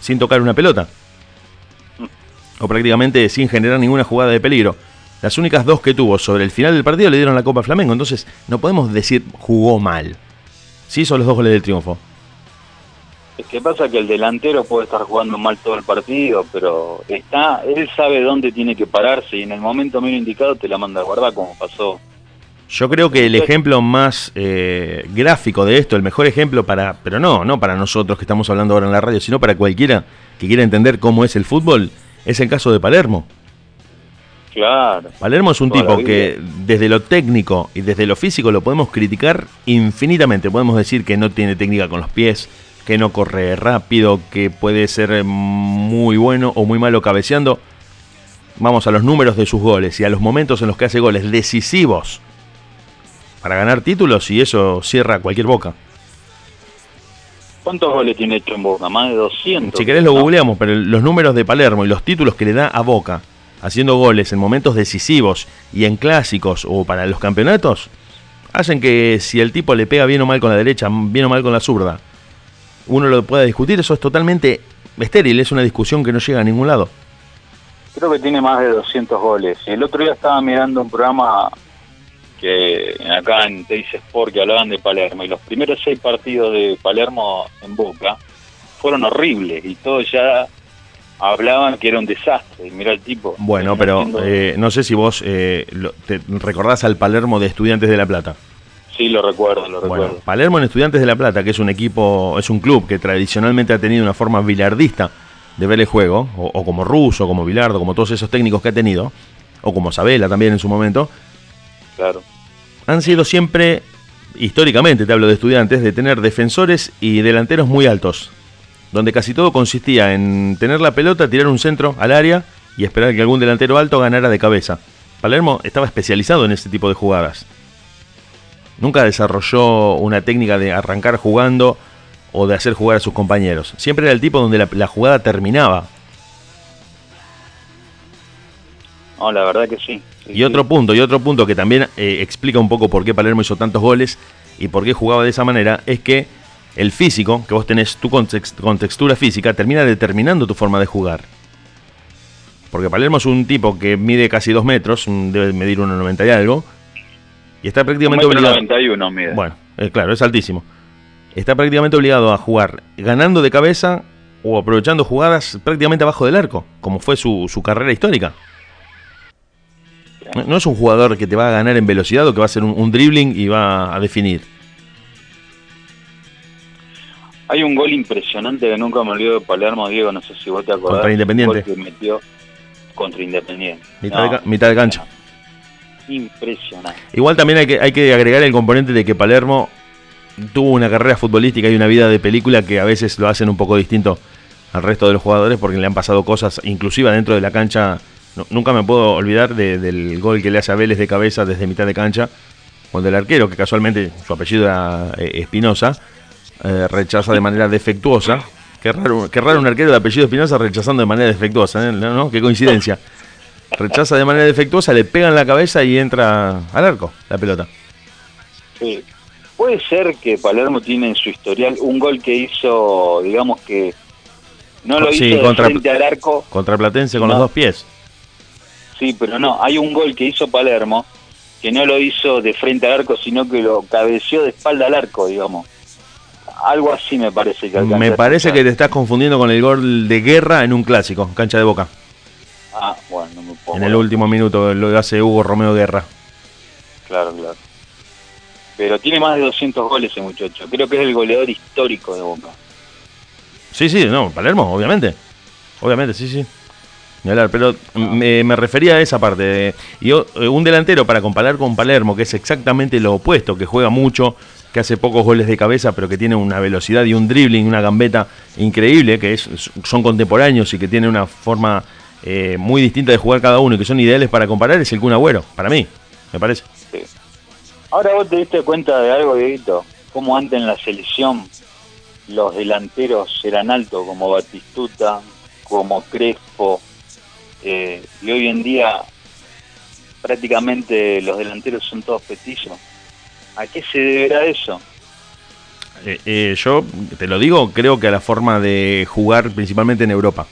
sin tocar una pelota. O prácticamente sin generar ninguna jugada de peligro. Las únicas dos que tuvo sobre el final del partido le dieron la Copa Flamengo. Entonces no podemos decir jugó mal. Sí son los dos goles del triunfo. Es que pasa que el delantero puede estar jugando mal todo el partido, pero está, él sabe dónde tiene que pararse y en el momento menos indicado te la manda a guardar como pasó. Yo creo que el ejemplo más eh, gráfico de esto, el mejor ejemplo para, pero no, no para nosotros que estamos hablando ahora en la radio, sino para cualquiera que quiera entender cómo es el fútbol, es el caso de Palermo. Claro. Palermo es un tipo que desde lo técnico y desde lo físico lo podemos criticar infinitamente. Podemos decir que no tiene técnica con los pies, que no corre rápido, que puede ser muy bueno o muy malo cabeceando. Vamos a los números de sus goles y a los momentos en los que hace goles decisivos para ganar títulos y eso cierra cualquier boca. ¿Cuántos goles tiene hecho en Boca? Más de 200. Si querés lo googleamos, pero los números de Palermo y los títulos que le da a Boca haciendo goles en momentos decisivos y en clásicos o para los campeonatos, hacen que si el tipo le pega bien o mal con la derecha, bien o mal con la zurda, uno lo pueda discutir, eso es totalmente estéril, es una discusión que no llega a ningún lado. Creo que tiene más de 200 goles. El otro día estaba mirando un programa que acá en Teis Sport que hablaban de Palermo y los primeros seis partidos de Palermo en Boca fueron horribles y todos ya hablaban que era un desastre. Mira el tipo. Bueno, pero eh, no sé si vos eh, te recordás al Palermo de Estudiantes de La Plata. Sí, lo recuerdo, lo recuerdo. Palermo en Estudiantes de La Plata, que es un equipo, es un club que tradicionalmente ha tenido una forma bilardista de ver el juego, o, como Russo, como Bilardo, como todos esos técnicos que ha tenido, o como Sabela también en su momento. Claro. Han sido siempre, históricamente te hablo de estudiantes, de tener defensores y delanteros muy altos, donde casi todo consistía en tener la pelota, tirar un centro al área y esperar que algún delantero alto ganara de cabeza. Palermo estaba especializado en ese tipo de jugadas. Nunca desarrolló una técnica de arrancar jugando o de hacer jugar a sus compañeros. Siempre era el tipo donde la, jugada terminaba. No, la verdad que sí. y otro punto, y otro punto que también eh, explica un poco por qué Palermo hizo tantos goles y por qué jugaba de esa manera, es que el físico, que vos tenés tú con, con textura física, termina determinando tu forma de jugar. Porque Palermo es un tipo que mide casi dos metros, debe medir 1,90 y algo, y está prácticamente obligado. Bueno, eh, claro, es altísimo. Está prácticamente obligado a jugar ganando de cabeza o aprovechando jugadas prácticamente abajo del arco, como fue su, carrera histórica. No es un jugador que te va a ganar en velocidad o que va a hacer un, dribbling y va a definir. Hay un gol impresionante que nunca me olvido de Palermo, Diego, no sé si vos te acordás. Contra Independiente. metió contra Independiente. mitad de cancha impresionante. Igual también hay que, hay que agregar el componente de que Palermo tuvo una carrera futbolística y una vida de película que a veces lo hacen un poco distinto al resto de los jugadores porque le han pasado cosas, inclusive dentro de la cancha. nunca me puedo olvidar del gol que le hace a Vélez de cabeza desde mitad de cancha, cuando el arquero, que casualmente su apellido era eh, Espinosa, eh, rechaza de manera defectuosa. Qué raro, qué raro un arquero de apellido Espinosa rechazando de manera defectuosa, ¿eh? ¿no? Qué coincidencia rechaza de manera defectuosa, le pega en la cabeza y entra al arco la pelota. Sí. Puede ser que Palermo tiene en su historial un gol que hizo, digamos que no lo hizo contra, frente al arco. Contra Platense con los dos pies. Sí, pero no, hay un gol que hizo Palermo que no lo hizo de frente al arco, sino que lo cabeció de espalda al arco, digamos. Algo así me parece que Me parece que te estás confundiendo con el gol de guerra en un clásico, cancha de boca. Ah, bueno, no me puedo En el último minuto lo hace Hugo Romeo Guerra. Claro, claro. Pero tiene más de 200 goles ese muchacho. Creo que es el goleador histórico de Boca. Sí, sí, no, Palermo, obviamente. Obviamente, sí, sí. Pero me, me refería a esa parte. Y eh, un delantero para comparar con Palermo, que es exactamente lo opuesto, que juega mucho, que hace pocos goles de cabeza, pero que tiene una velocidad y un dribbling, una gambeta increíble, que es, son contemporáneos y que tiene una forma eh, muy distinta de jugar cada uno y que son ideales para comparar, es el Kun Agüero, para mí, me parece. Sí. Ahora vos te diste cuenta de algo, Dieguito. Como antes en la selección los delanteros eran altos, como Batistuta, como Crespo. eh, y hoy en día prácticamente los delanteros son todos petizos. ¿A qué se deberá eso? Eh, eh, yo te lo digo, creo que a la forma de jugar principalmente en Europa.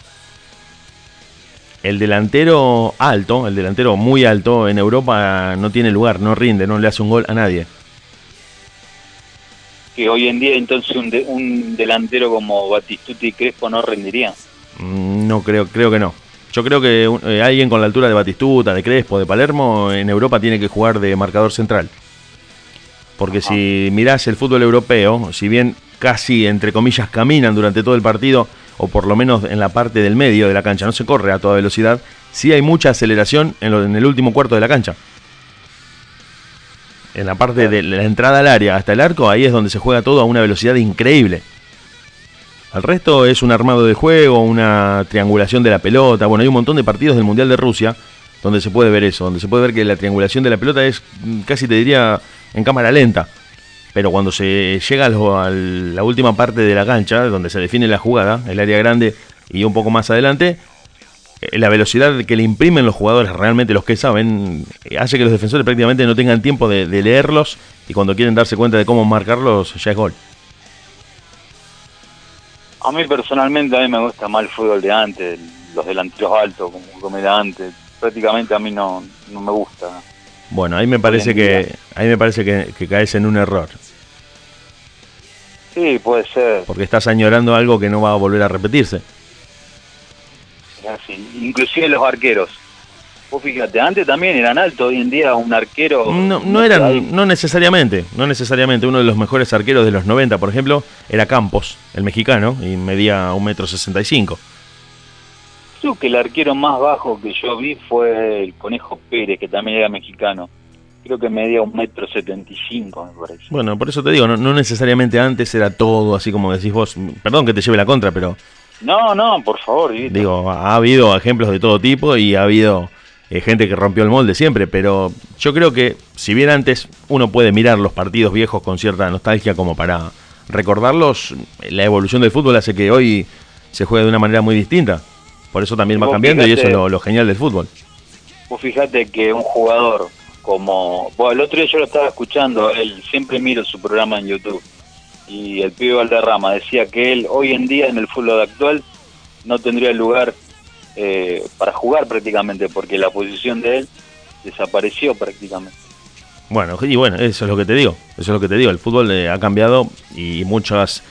El delantero alto, el delantero muy alto en Europa no tiene lugar, no rinde, no le hace un gol a nadie. Que hoy en día entonces un, de- un delantero como Batistuta y Crespo no rendiría. Mm, No creo, creo que no. Yo creo que eh, alguien con la altura de Batistuta, de Crespo, de Palermo en Europa tiene que jugar de marcador central. Porque si mirás el fútbol europeo, si bien casi entre comillas caminan durante todo el partido, o por lo menos en la parte del medio de la cancha, no se corre a toda velocidad, sí hay mucha aceleración en, en el último cuarto de la cancha. En la parte de la entrada al área hasta el arco, ahí es donde se juega todo a una velocidad increíble. Al resto es un armado de juego, una triangulación de la pelota. Bueno, hay un montón de partidos del Mundial de Rusia donde se puede ver eso, donde se puede ver que la triangulación de la pelota es mm, casi te diría en cámara lenta. Pero cuando se llega a, la última parte de la cancha, donde se define la jugada, el área grande y un poco más adelante, eh, la velocidad que le imprimen los jugadores, realmente los que saben, eh, hace que los defensores prácticamente no tengan tiempo de, de leerlos y cuando quieren darse cuenta de cómo marcarlos, ya es gol. A mí personalmente a mí me gusta más el fútbol de antes, los delanteros altos, como, como antes. Prácticamente a mí no, no me gusta. Bueno, ahí me parece que ahí me parece que, que caes en un error, Sí, puede ser. porque estás añorando algo que no va a volver a repetirse. así. Inclusive los arqueros. Vos fíjate, antes también eran altos, hoy en día un arquero... No, no eran, no necesariamente, no necesariamente. Uno de los mejores arqueros de los 90, por ejemplo, era Campos, el mexicano, y medía un metro sesenta y cinco. Creo que el arquero más bajo que yo vi fue el Conejo Pérez, que también era mexicano. Creo que medía un metro setenta y cinco, me parece. Bueno, por eso te digo, no, no necesariamente antes era todo así como decís vos. Perdón que te lleve la contra, pero No, no, por favor, digo, ha habido ejemplos de todo tipo y ha habido eh, gente que rompió el molde siempre, pero yo creo que si bien antes uno puede mirar los partidos viejos con cierta nostalgia como para recordarlos, la evolución del fútbol hace que hoy se juegue de una manera muy distinta. Por eso también va cambiando y eso es lo genial del fútbol. Vos fíjate que un jugador como... Bueno, el otro día yo lo estaba escuchando, él siempre miro su programa en YouTube. Y el pibe Valderrama decía que él hoy en día en el fútbol actual no tendría lugar eh, para jugar prácticamente, porque la posición de él desapareció prácticamente. Bueno, y bueno, eso es lo que te digo. Eso es lo que te digo. El fútbol eh, ha cambiado y muchas,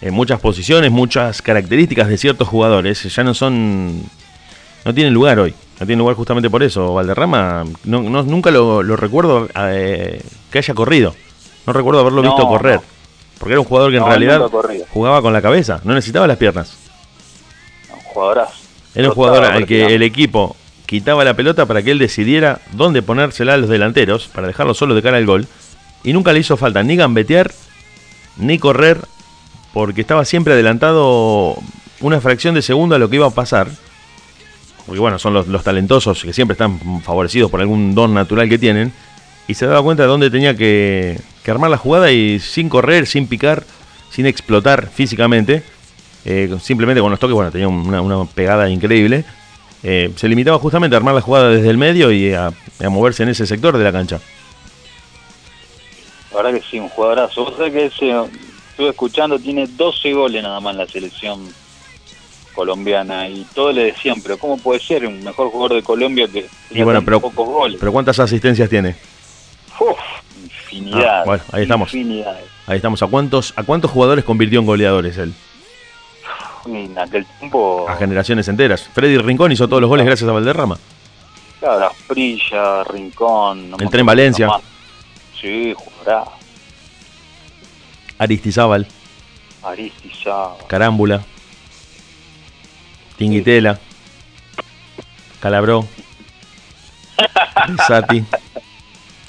eh, muchas posiciones, muchas características de ciertos jugadores ya no son. No tienen lugar hoy. No tienen lugar justamente por eso. Valderrama, no, no- nunca lo, lo recuerdo eh, que haya corrido. No recuerdo haberlo No, visto correr. no. Porque era un jugador que en realidad jugaba con la cabeza, no necesitaba las piernas. Un jugadorazo. Era un jugador al que el equipo quitaba la pelota para que él decidiera dónde ponérsela a los delanteros, para dejarlo solo de cara al gol. Y nunca le hizo falta ni gambetear, ni correr, porque estaba siempre adelantado una fracción de segundo a lo que iba a pasar. Porque bueno, son los, talentosos que siempre están favorecidos por algún don natural que tienen. Y se daba cuenta de dónde tenía que, que armar la jugada y sin correr, sin picar, sin explotar físicamente. eh, simplemente con los toques, bueno, tenía una, pegada increíble. eh, se limitaba justamente a armar la jugada desde el medio y a, moverse en ese sector de la cancha. La verdad que sí, un jugadorazo. Vos sabés que estuve escuchando, tiene 12 goles nada más en la selección colombiana y todos le decían, pero ¿cómo puede ser un mejor jugador de Colombia que tenga bueno, pero- pocos goles? Pero ¿cuántas asistencias tiene? Uf, infinidad. Ah, bueno, ahí estamos. Infinidad. Ahí estamos. ¿A cuántos, ¿A cuántos jugadores convirtió en goleadores él? En aquel tiempo... A generaciones enteras. Freddy Rincón hizo todos los goles gracias a Valderrama. Claro, Asprilla, Rincón. el Tren Valencia. Sí, jugará. Aristizábal. Aristizábal. Carámbula. Tinguitela. Calabró. Risati.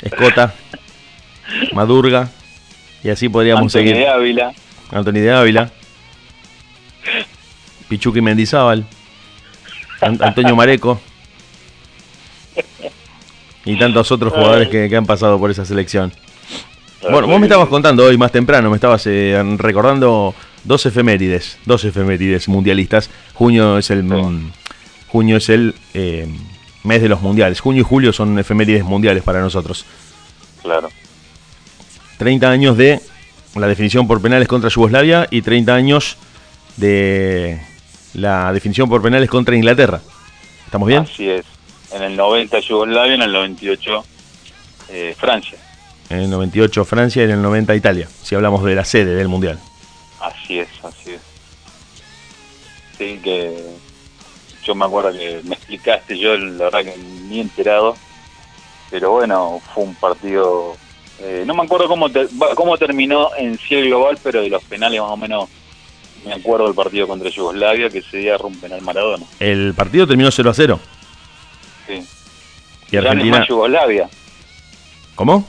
Escota. Madurga. Y así podríamos Anthony seguir. de Ávila. Anthony de Ávila. Pichuqui Mendizábal. An- Antonio Mareco. Y tantos otros jugadores que, que han pasado por esa selección. Bueno, vos me estabas contando hoy más temprano, me estabas eh, recordando dos efemérides, dos efemérides mundialistas. Junio es el mm, junio es el eh, mes de los mundiales. Junio y julio son efemérides mundiales para nosotros. Claro. 30 años de la definición por penales contra Yugoslavia y 30 años de la definición por penales contra Inglaterra. ¿Estamos bien? Así es. En el 90 Yugoslavia, en el 98 eh, Francia. En el 98 Francia y en el 90 Italia, si hablamos de la sede del mundial. Así es, así es. Sí, que yo me acuerdo que me explicaste, yo la verdad que ni enterado, pero bueno, fue un partido, eh, no me acuerdo cómo, ter- cómo terminó en sí el global, pero de los penales más o menos me acuerdo del partido contra Yugoslavia, que ese día rompe penal Maradona. El partido terminó 0 a 0 Sí. y Argentina. Yugoslavia. ¿Cómo?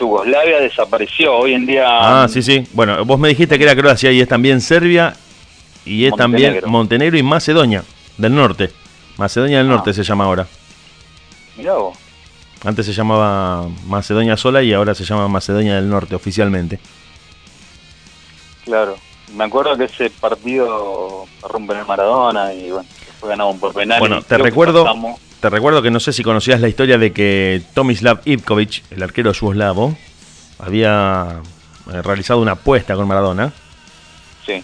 Yugoslavia desapareció, hoy en día... Ah, sí, sí. Bueno, vos me dijiste que era Croacia y es también Serbia y es también Montenegro. Y Macedonia del Norte. Macedonia del Norte Ah. se llama ahora. Mirá vos. Antes se llamaba Macedonia sola y ahora se llama Macedonia del Norte oficialmente. Claro. Me acuerdo que ese partido rompen el Maradona y bueno, después ganamos por penales. Bueno, te recuerdo-. Te recuerdo que no sé si conocías la historia de que Tomislav Ivkovic, el arquero yugoslavo, había eh, realizado una apuesta con Maradona, Sí,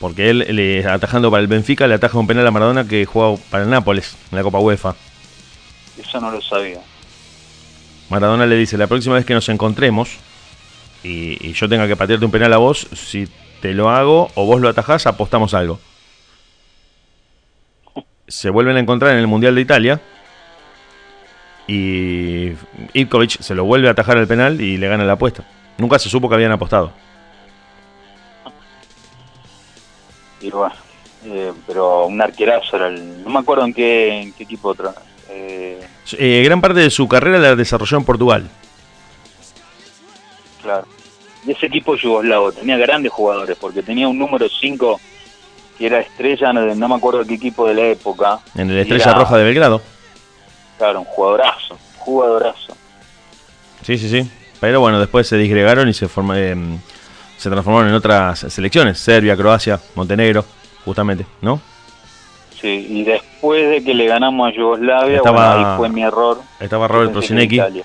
porque él, le, atajando para el Benfica, le ataja un penal a Maradona que jugaba para el Nápoles en la Copa UEFA. eso no lo sabía. Maradona le dice, la próxima vez que nos encontremos y, y yo tenga que patearte un penal a vos, si te lo hago o vos lo atajás, apostamos algo. Se vuelven a encontrar en el Mundial de Italia y Ivkovic se lo vuelve a atajar al penal y le gana la apuesta. Nunca se supo que habían apostado. Y bueno, eh, pero un arquerazo era el... No me acuerdo en qué, en qué equipo otra. Eh, Eh, gran parte de su carrera la desarrolló en Portugal. claro. Y ese equipo yugoslavo tenía grandes jugadores porque tenía un número 5 que era estrella, no, no me acuerdo qué equipo de la época. En el Estrella era, Roja de Belgrado. Claro, un jugadorazo, jugadorazo. Sí, sí, sí. Pero bueno, después se disgregaron y se, forma- em, se transformaron en otras selecciones. Serbia, Croacia, Montenegro, justamente, ¿no? Sí, y después de que le ganamos a Yugoslavia, Estaba- bueno, ahí fue mi error. Estaba Robert Prosinecki. Italia.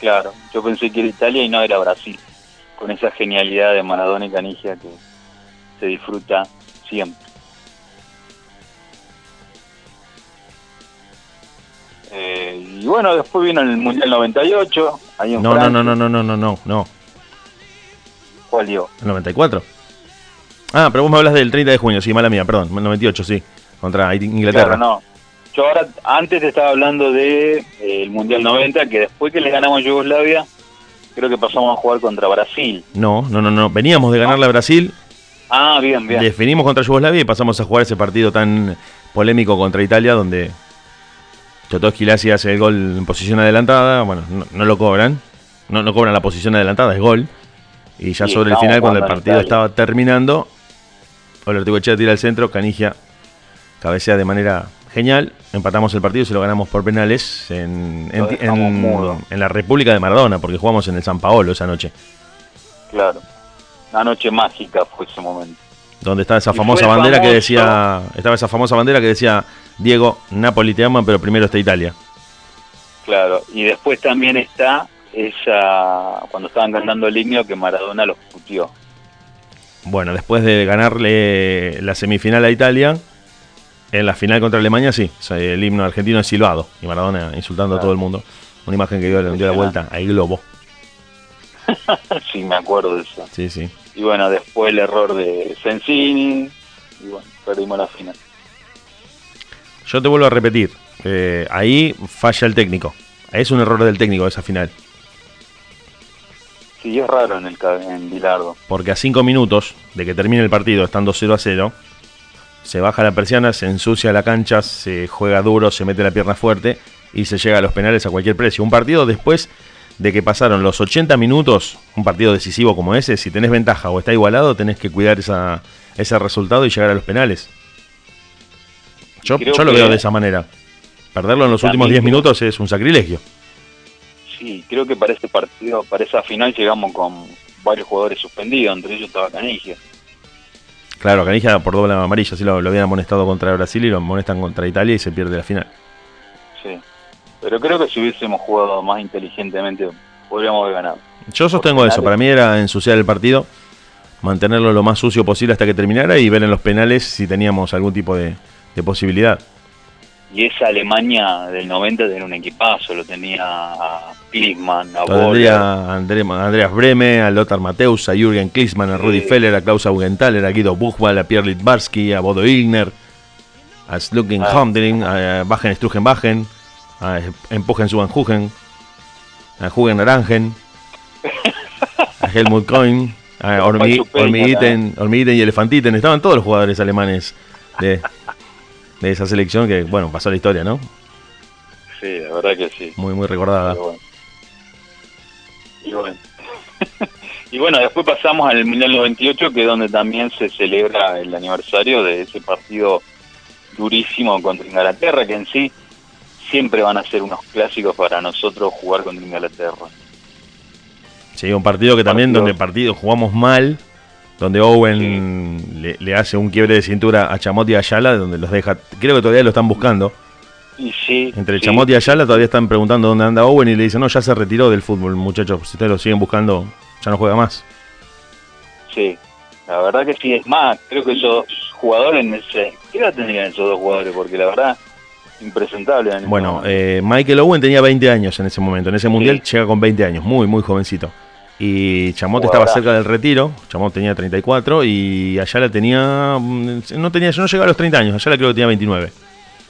Claro, yo pensé que era Italia y no era Brasil, con esa genialidad de Maradona y Canigia que se disfruta siempre. Eh, y bueno, después vino el Mundial 98, ahí en No, no, Francia. no, no, no, no, no, no, no. ¿Cuál dio? El 94. Ah, pero vos me hablas del 30 de junio, sí, mala mía, perdón. El 98, sí. Contra Inglaterra. Claro, no. Yo ahora, antes te estaba hablando de eh, el Mundial 90, que después que le ganamos a Yugoslavia, creo que pasamos a jugar contra Brasil. no, no, no, no. Veníamos de ganarle a Brasil, Ah, bien, bien. definimos contra Yugoslavia y pasamos a jugar ese partido tan polémico contra Italia donde Totó Esquilasi hace el gol en posición adelantada. Bueno, no, no lo cobran. No, no cobran la posición adelantada, es gol. Y ya Sí, sobre el final, cuando el partido estaba terminando, Olertigochea tira al centro, Canigia cabecea de manera genial. Empatamos el partido y se lo ganamos por penales en, en, en la República de Maradona, porque jugamos en el San Paolo esa noche. Claro. Una noche mágica fue ese momento. Donde está esa famosa bandera que decía. Estaba esa famosa bandera que decía Diego, Napoli te ama, pero primero está Italia. Claro. Y después también está esa, cuando estaban cantando el himno, que Maradona los putió. Bueno, después de ganarle la semifinal a Italia, en la final contra Alemania, sí, o sea, el himno argentino es silbado y Maradona insultando a todo el mundo. Una imagen que dio, dio la vuelta al globo. sí, me acuerdo de eso. Sí, sí. Y bueno, después el error de Sensini. Y bueno, perdimos la final. Yo te vuelvo a repetir, eh, ahí falla el técnico. Es un error del técnico esa final. Sí, es raro en el en Bilardo. Porque a 5 minutos de que termine el partido, estando 0 a 0, se baja la persiana, se ensucia la cancha, se juega duro, se mete la pierna fuerte y se llega a los penales a cualquier precio. Un partido después de que pasaron los 80 minutos, un partido decisivo como ese, si tenés ventaja o está igualado, tenés que cuidar esa, ese resultado y llegar a los penales. Yo, yo lo veo de esa manera. Perderlo en los últimos 10 minutos es un sacrilegio. Sí, creo que para ese partido, para esa final llegamos con varios jugadores suspendidos, entre ellos estaba Canigia. Claro, Canigia por doble amarilla, sí lo, lo habían amonestado contra Brasil y lo amonestan contra Italia y se pierde la final. Sí, pero creo que si hubiésemos jugado más inteligentemente podríamos haber ganado. Yo sostengo eso, para mí era ensuciar el partido, mantenerlo lo más sucio posible hasta que terminara y ver en los penales si teníamos algún tipo de, de posibilidad. Y esa Alemania del 90 tenía un equipazo, lo tenía a Klinsmann, a Andreas Breme, a Lothar Mateus, a Jürgen Klinsmann, a Rudi Feller, a Klaus Augenthaler, a Guido Buchwald, a Pierre Litbarski, a Bodo Ilgner, a Slukin ah. a Bajen Strugenbachen, a Empujen Subanhugen, a Hugen Arangen, a Helmut Coin, a Ormiguiten, y Elefantiten, estaban todos los jugadores alemanes de de esa selección que, bueno, pasó la historia, ¿no? Sí, la verdad que sí. Muy, muy recordada. Y bueno. y bueno, después pasamos al Mundial 98, que es donde también se celebra el aniversario de ese partido durísimo contra Inglaterra, que en sí siempre van a ser unos clásicos para nosotros jugar contra Inglaterra. Sí, un partido que también donde partido jugamos mal, donde Owen le, hace un quiebre de cintura a Chamot y Ayala, donde los deja, creo que todavía lo están buscando. Y sí, Entre Chamot y Ayala todavía están preguntando dónde anda Owen y le dicen, no, ya se retiró del fútbol, muchachos, si ustedes lo siguen buscando, ya no juega más. Sí, la verdad que sí, es más, creo que esos jugadores, ¿qué edad tendrían esos dos jugadores? Porque la verdad, impresentable. bueno, eh, Michael Owen tenía 20 años en ese momento, en ese mundial llega con 20 años, muy, muy jovencito. Y Chamot estaba cerca del retiro, Chamot tenía 34 y Ayala tenía, mm, no tenía, no llegaba a los 30 años, Ayala creo que tenía 29.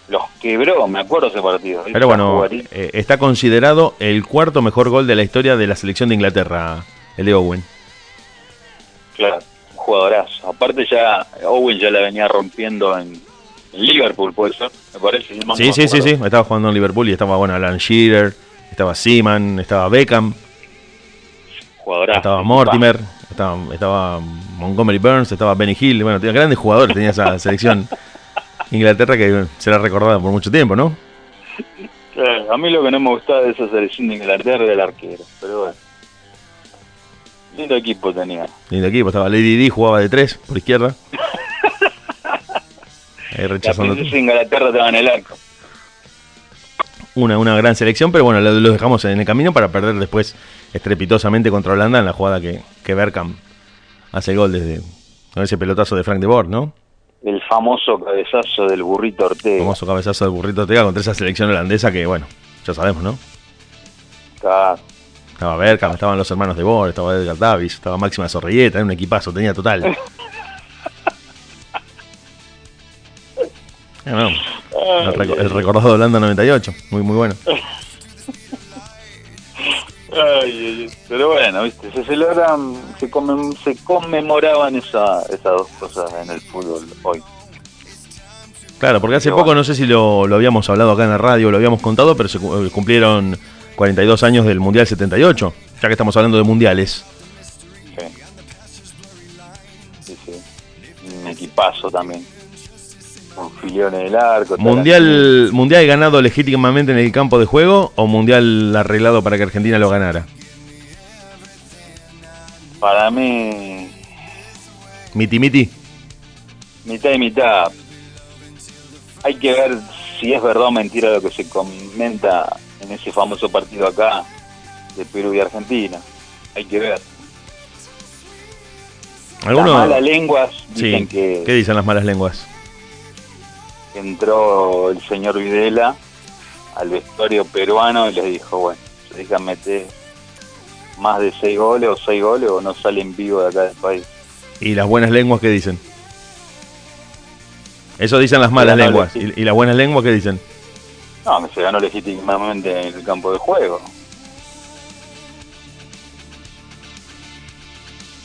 Los quebró, me acuerdo ese partido. Pero bueno, eh, está considerado el cuarto mejor gol de la historia de la selección de Inglaterra, el de Owen. Claro, jugadorazo. Aparte ya, Owen ya la venía rompiendo en, Liverpool, puede ser, me parece. sí, sí, sí, sí, estaba jugando en Liverpool y estaba, bueno, Alan Shearer, estaba Seaman, estaba Beckham. Estaba Mortimer, estaba, Montgomery Burns, estaba Benny Hill. Bueno, tenía grandes jugadores, tenía esa selección Inglaterra que será recordada por mucho tiempo, ¿no? a mí lo que no me gustaba de esa selección de Inglaterra era el arquero, pero bueno. Lindo equipo tenía. Lindo equipo, estaba Lady D, jugaba de tres por izquierda. Ahí rechazando. La Inglaterra estaba en el arco. Una, una gran selección, pero bueno, lo, lo dejamos en el camino para perder después estrepitosamente contra Holanda en la jugada que, que Bergkamp hace el gol desde con ese pelotazo de Frank de Boer, ¿no? El famoso cabezazo del burrito Ortega. El famoso cabezazo del burrito Ortega contra esa selección holandesa que, bueno, ya sabemos, ¿no? Estaba Bergkamp, estaban los hermanos de Boer, estaba Edgar Davis, estaba Máxima Sorrilleta, era un equipazo, tenía total. el, recordado de Holanda 98, muy, muy bueno. pero bueno, ¿viste? se celebran, se, se conmemoraban esa, esas dos cosas en el fútbol hoy. Claro, porque hace poco, no sé si lo, habíamos hablado acá en la radio, lo habíamos contado, pero se eh, cumplieron 42 años del Mundial 78, ya que estamos hablando de mundiales. Sí, sí, sí. Un equipazo también en el arco. Mundial, ¿Mundial ganado legítimamente en el campo de juego o mundial arreglado para que Argentina lo ganara? Para mí. Miti miti. Mitad y mitad. Hay que ver si es verdad o mentira lo que se comenta en ese famoso partido acá de Perú y Argentina. Hay que ver. ¿Alguno? Las malas lenguas dicen que. ¿Qué dicen las malas lenguas? Entró el señor Videla al vestuario peruano y les dijo, bueno, se dejan meter más de seis goles o seis goles o no salen vivo de acá del país. ¿Y las buenas lenguas qué dicen? Eso dicen las malas lenguas. ¿Y, ¿Y, las buenas lenguas qué dicen? No, que se ganó legítimamente en el campo de juego.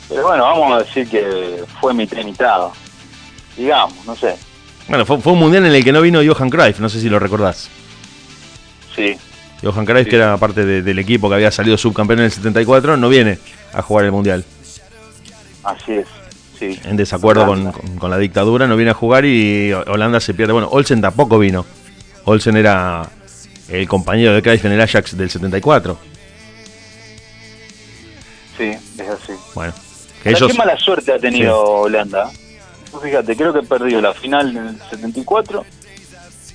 Pero bueno, vamos a decir que fue y mitad. Digamos, no sé. Bueno, fue, fue, un mundial en el que no vino Johan Cruyff, no sé si lo recordás. Sí. Johan Cruyff, sí. que era parte de, del equipo que había salido subcampeón en el 74, no viene a jugar el mundial. Así es, sí. En desacuerdo con, con, con, la dictadura, no viene a jugar y Holanda se pierde. Bueno, Olsen tampoco vino. Olsen era el compañero de Cruyff en el Ajax del 74. Sí, es así. Bueno, que ellos... Qué mala suerte ha tenido sí. Holanda. Fíjate, creo que perdió la final en el 74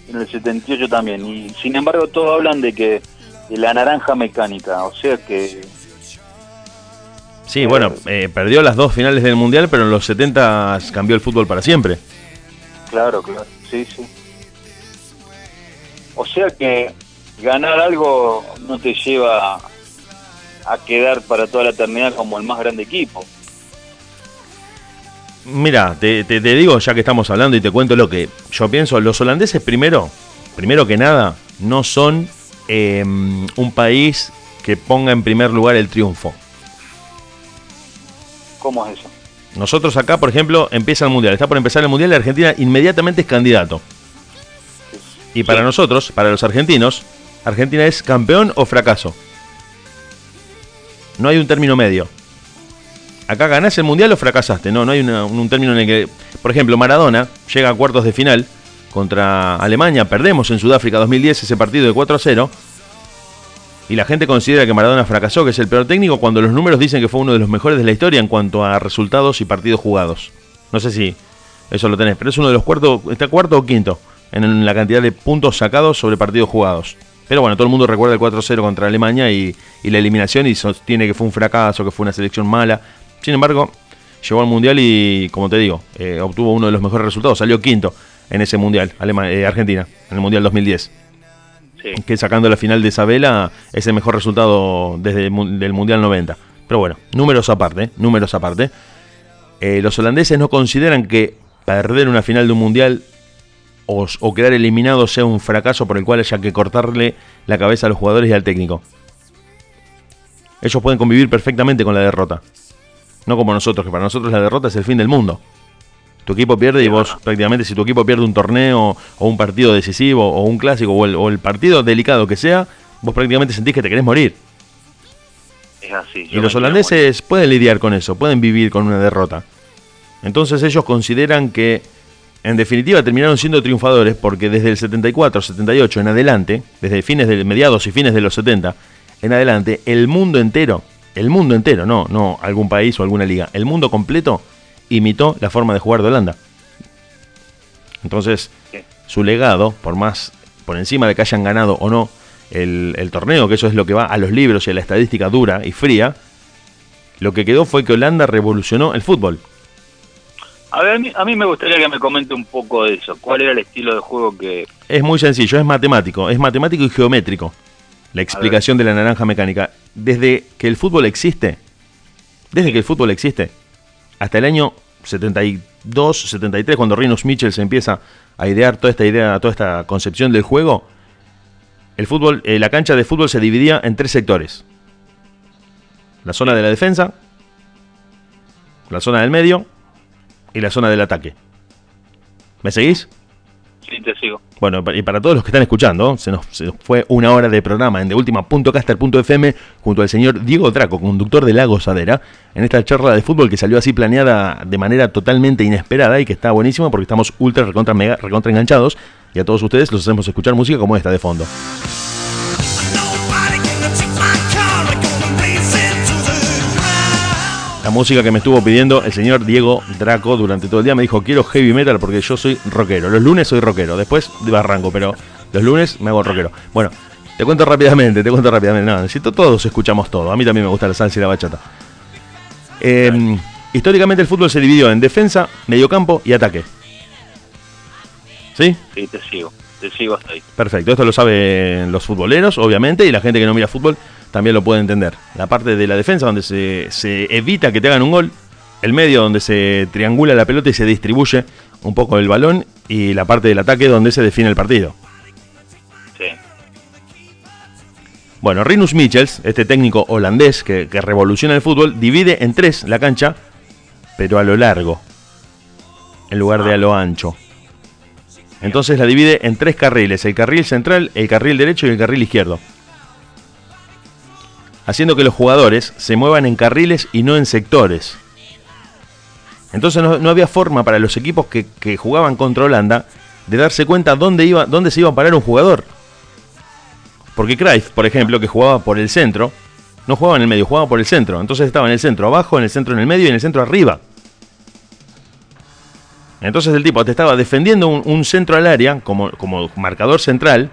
y en el 78 también. Y sin embargo, todos hablan de que de la naranja mecánica. O sea que. Sí, eh, bueno, eh, perdió las dos finales del mundial, pero en los 70 cambió el fútbol para siempre. Claro, claro, sí, sí. O sea que ganar algo no te lleva a quedar para toda la eternidad como el más grande equipo. Mira, te, te, te, digo, ya que estamos hablando y te cuento lo que yo pienso, los holandeses primero, primero que nada, no son eh, un país que ponga en primer lugar el triunfo. ¿Cómo es eso? Nosotros acá, por ejemplo, empieza el Mundial, está por empezar el Mundial y Argentina inmediatamente es candidato. Y para sí. nosotros, para los argentinos, Argentina es campeón o fracaso. No hay un término medio acá ganás el mundial o fracasaste. No, no hay un término en el que, por ejemplo, Maradona llega a cuartos de final contra Alemania, perdemos en Sudáfrica 2010 ese partido de 4 a 0. Y la gente considera que Maradona fracasó, que es el peor técnico, cuando los números dicen que fue uno de los mejores de la historia en cuanto a resultados y partidos jugados. No sé si eso lo tenés, pero es uno de los cuartos, está cuarto o quinto en la cantidad de puntos sacados sobre partidos jugados. Pero bueno, todo el mundo recuerda el 4-0 contra Alemania y, y, la eliminación y sostiene que fue un fracaso, que fue una selección mala. Sin embargo, llegó al Mundial y, como te digo, eh, obtuvo uno de los mejores resultados. Salió quinto en ese Mundial, Alema eh, Argentina, en el Mundial 2010. Sí. Que sacando la final de Isabela es el mejor resultado desde el del Mundial 90. Pero bueno, números aparte, números aparte. Eh, los holandeses no consideran que perder una final de un Mundial o, o, quedar eliminado sea un fracaso por el cual haya que cortarle la cabeza a los jugadores y al técnico. Ellos pueden convivir perfectamente con la derrota. No como nosotros, que para nosotros la derrota es el fin del mundo. Tu equipo pierde y vos prácticamente si tu equipo pierde un torneo o un partido decisivo o un clásico o el, o el partido delicado que sea, vos prácticamente sentís que te querés morir. Es así. Y los holandeses pueden lidiar con eso, pueden vivir con una derrota. Entonces ellos consideran que en definitiva terminaron siendo triunfadores porque desde el 74, 78 en adelante, desde fines de mediados y fines de los 70 en adelante, el mundo entero el mundo entero, no, no algún país o alguna liga, el mundo completo imitó la forma de jugar de Holanda. Entonces, su legado, por más por encima de que hayan ganado o no el, el, torneo, que eso es lo que va a los libros y a la estadística dura y fría, lo que quedó fue que Holanda revolucionó el fútbol. A ver, a mí, a mí, me gustaría que me comente un poco de eso. ¿Cuál era el estilo de juego que...? Es muy sencillo, es matemático, es matemático y geométrico la explicación de la naranja mecánica. Desde que el fútbol existe, desde que el fútbol existe, hasta el año 72, 73, cuando Rinus Mitchell se empieza a idear toda esta idea, toda esta concepción del juego, el fútbol, eh, la cancha de fútbol se dividía en tres sectores. La zona de la defensa, la zona del medio y la zona del ataque. ¿Me seguís? Bueno, y para todos los que están escuchando, se nos, se nos fue una hora de programa en deultima.caster.fm junto al señor Diego Draco, conductor de La Gozadera, en esta charla de fútbol que salió así planeada de manera totalmente inesperada y que está buenísima porque estamos ultra recontra mega recontra enganchados y a todos ustedes los hacemos escuchar música como esta de fondo. La música que me estuvo pidiendo el señor Diego Draco durante todo el día me dijo quiero heavy metal porque yo soy rockero. Los lunes soy rockero, después de barranco, pero los lunes me hago rockero. Bueno, te cuento rápidamente, te cuento rápidamente. No, necesito todos escuchamos todo. A mí también me gusta la salsa y la bachata. Eh, históricamente el fútbol se dividió en defensa, mediocampo y ataque. ¿Sí? Sí, te sigo. Te sigo hasta ahí. Perfecto, esto lo saben los futboleros, obviamente, y la gente que no mira fútbol también lo puede entender. La parte de la defensa donde se, se, evita que te hagan un gol, el medio donde se triangula la pelota y se distribuye un poco el balón y la parte del ataque donde se define el partido. Sí. Bueno, Rinus Michels, este técnico holandés que, que revoluciona el fútbol, divide en tres la cancha, pero a lo largo, en lugar de a lo ancho. Entonces la divide en tres carriles, el carril central, el carril derecho y el carril izquierdo. Haciendo que los jugadores se muevan en carriles y no en sectores. Entonces no, había forma para los equipos que, jugaban contra Holanda de darse cuenta dónde, iba, dónde se iba a parar un jugador. Porque Cruyff, por ejemplo, que jugaba por el centro, no jugaba en el medio, jugaba por el centro. Entonces estaba en el centro abajo, en el centro en el medio y en el centro arriba. Entonces el tipo te estaba defendiendo un, centro al área como, como, marcador central,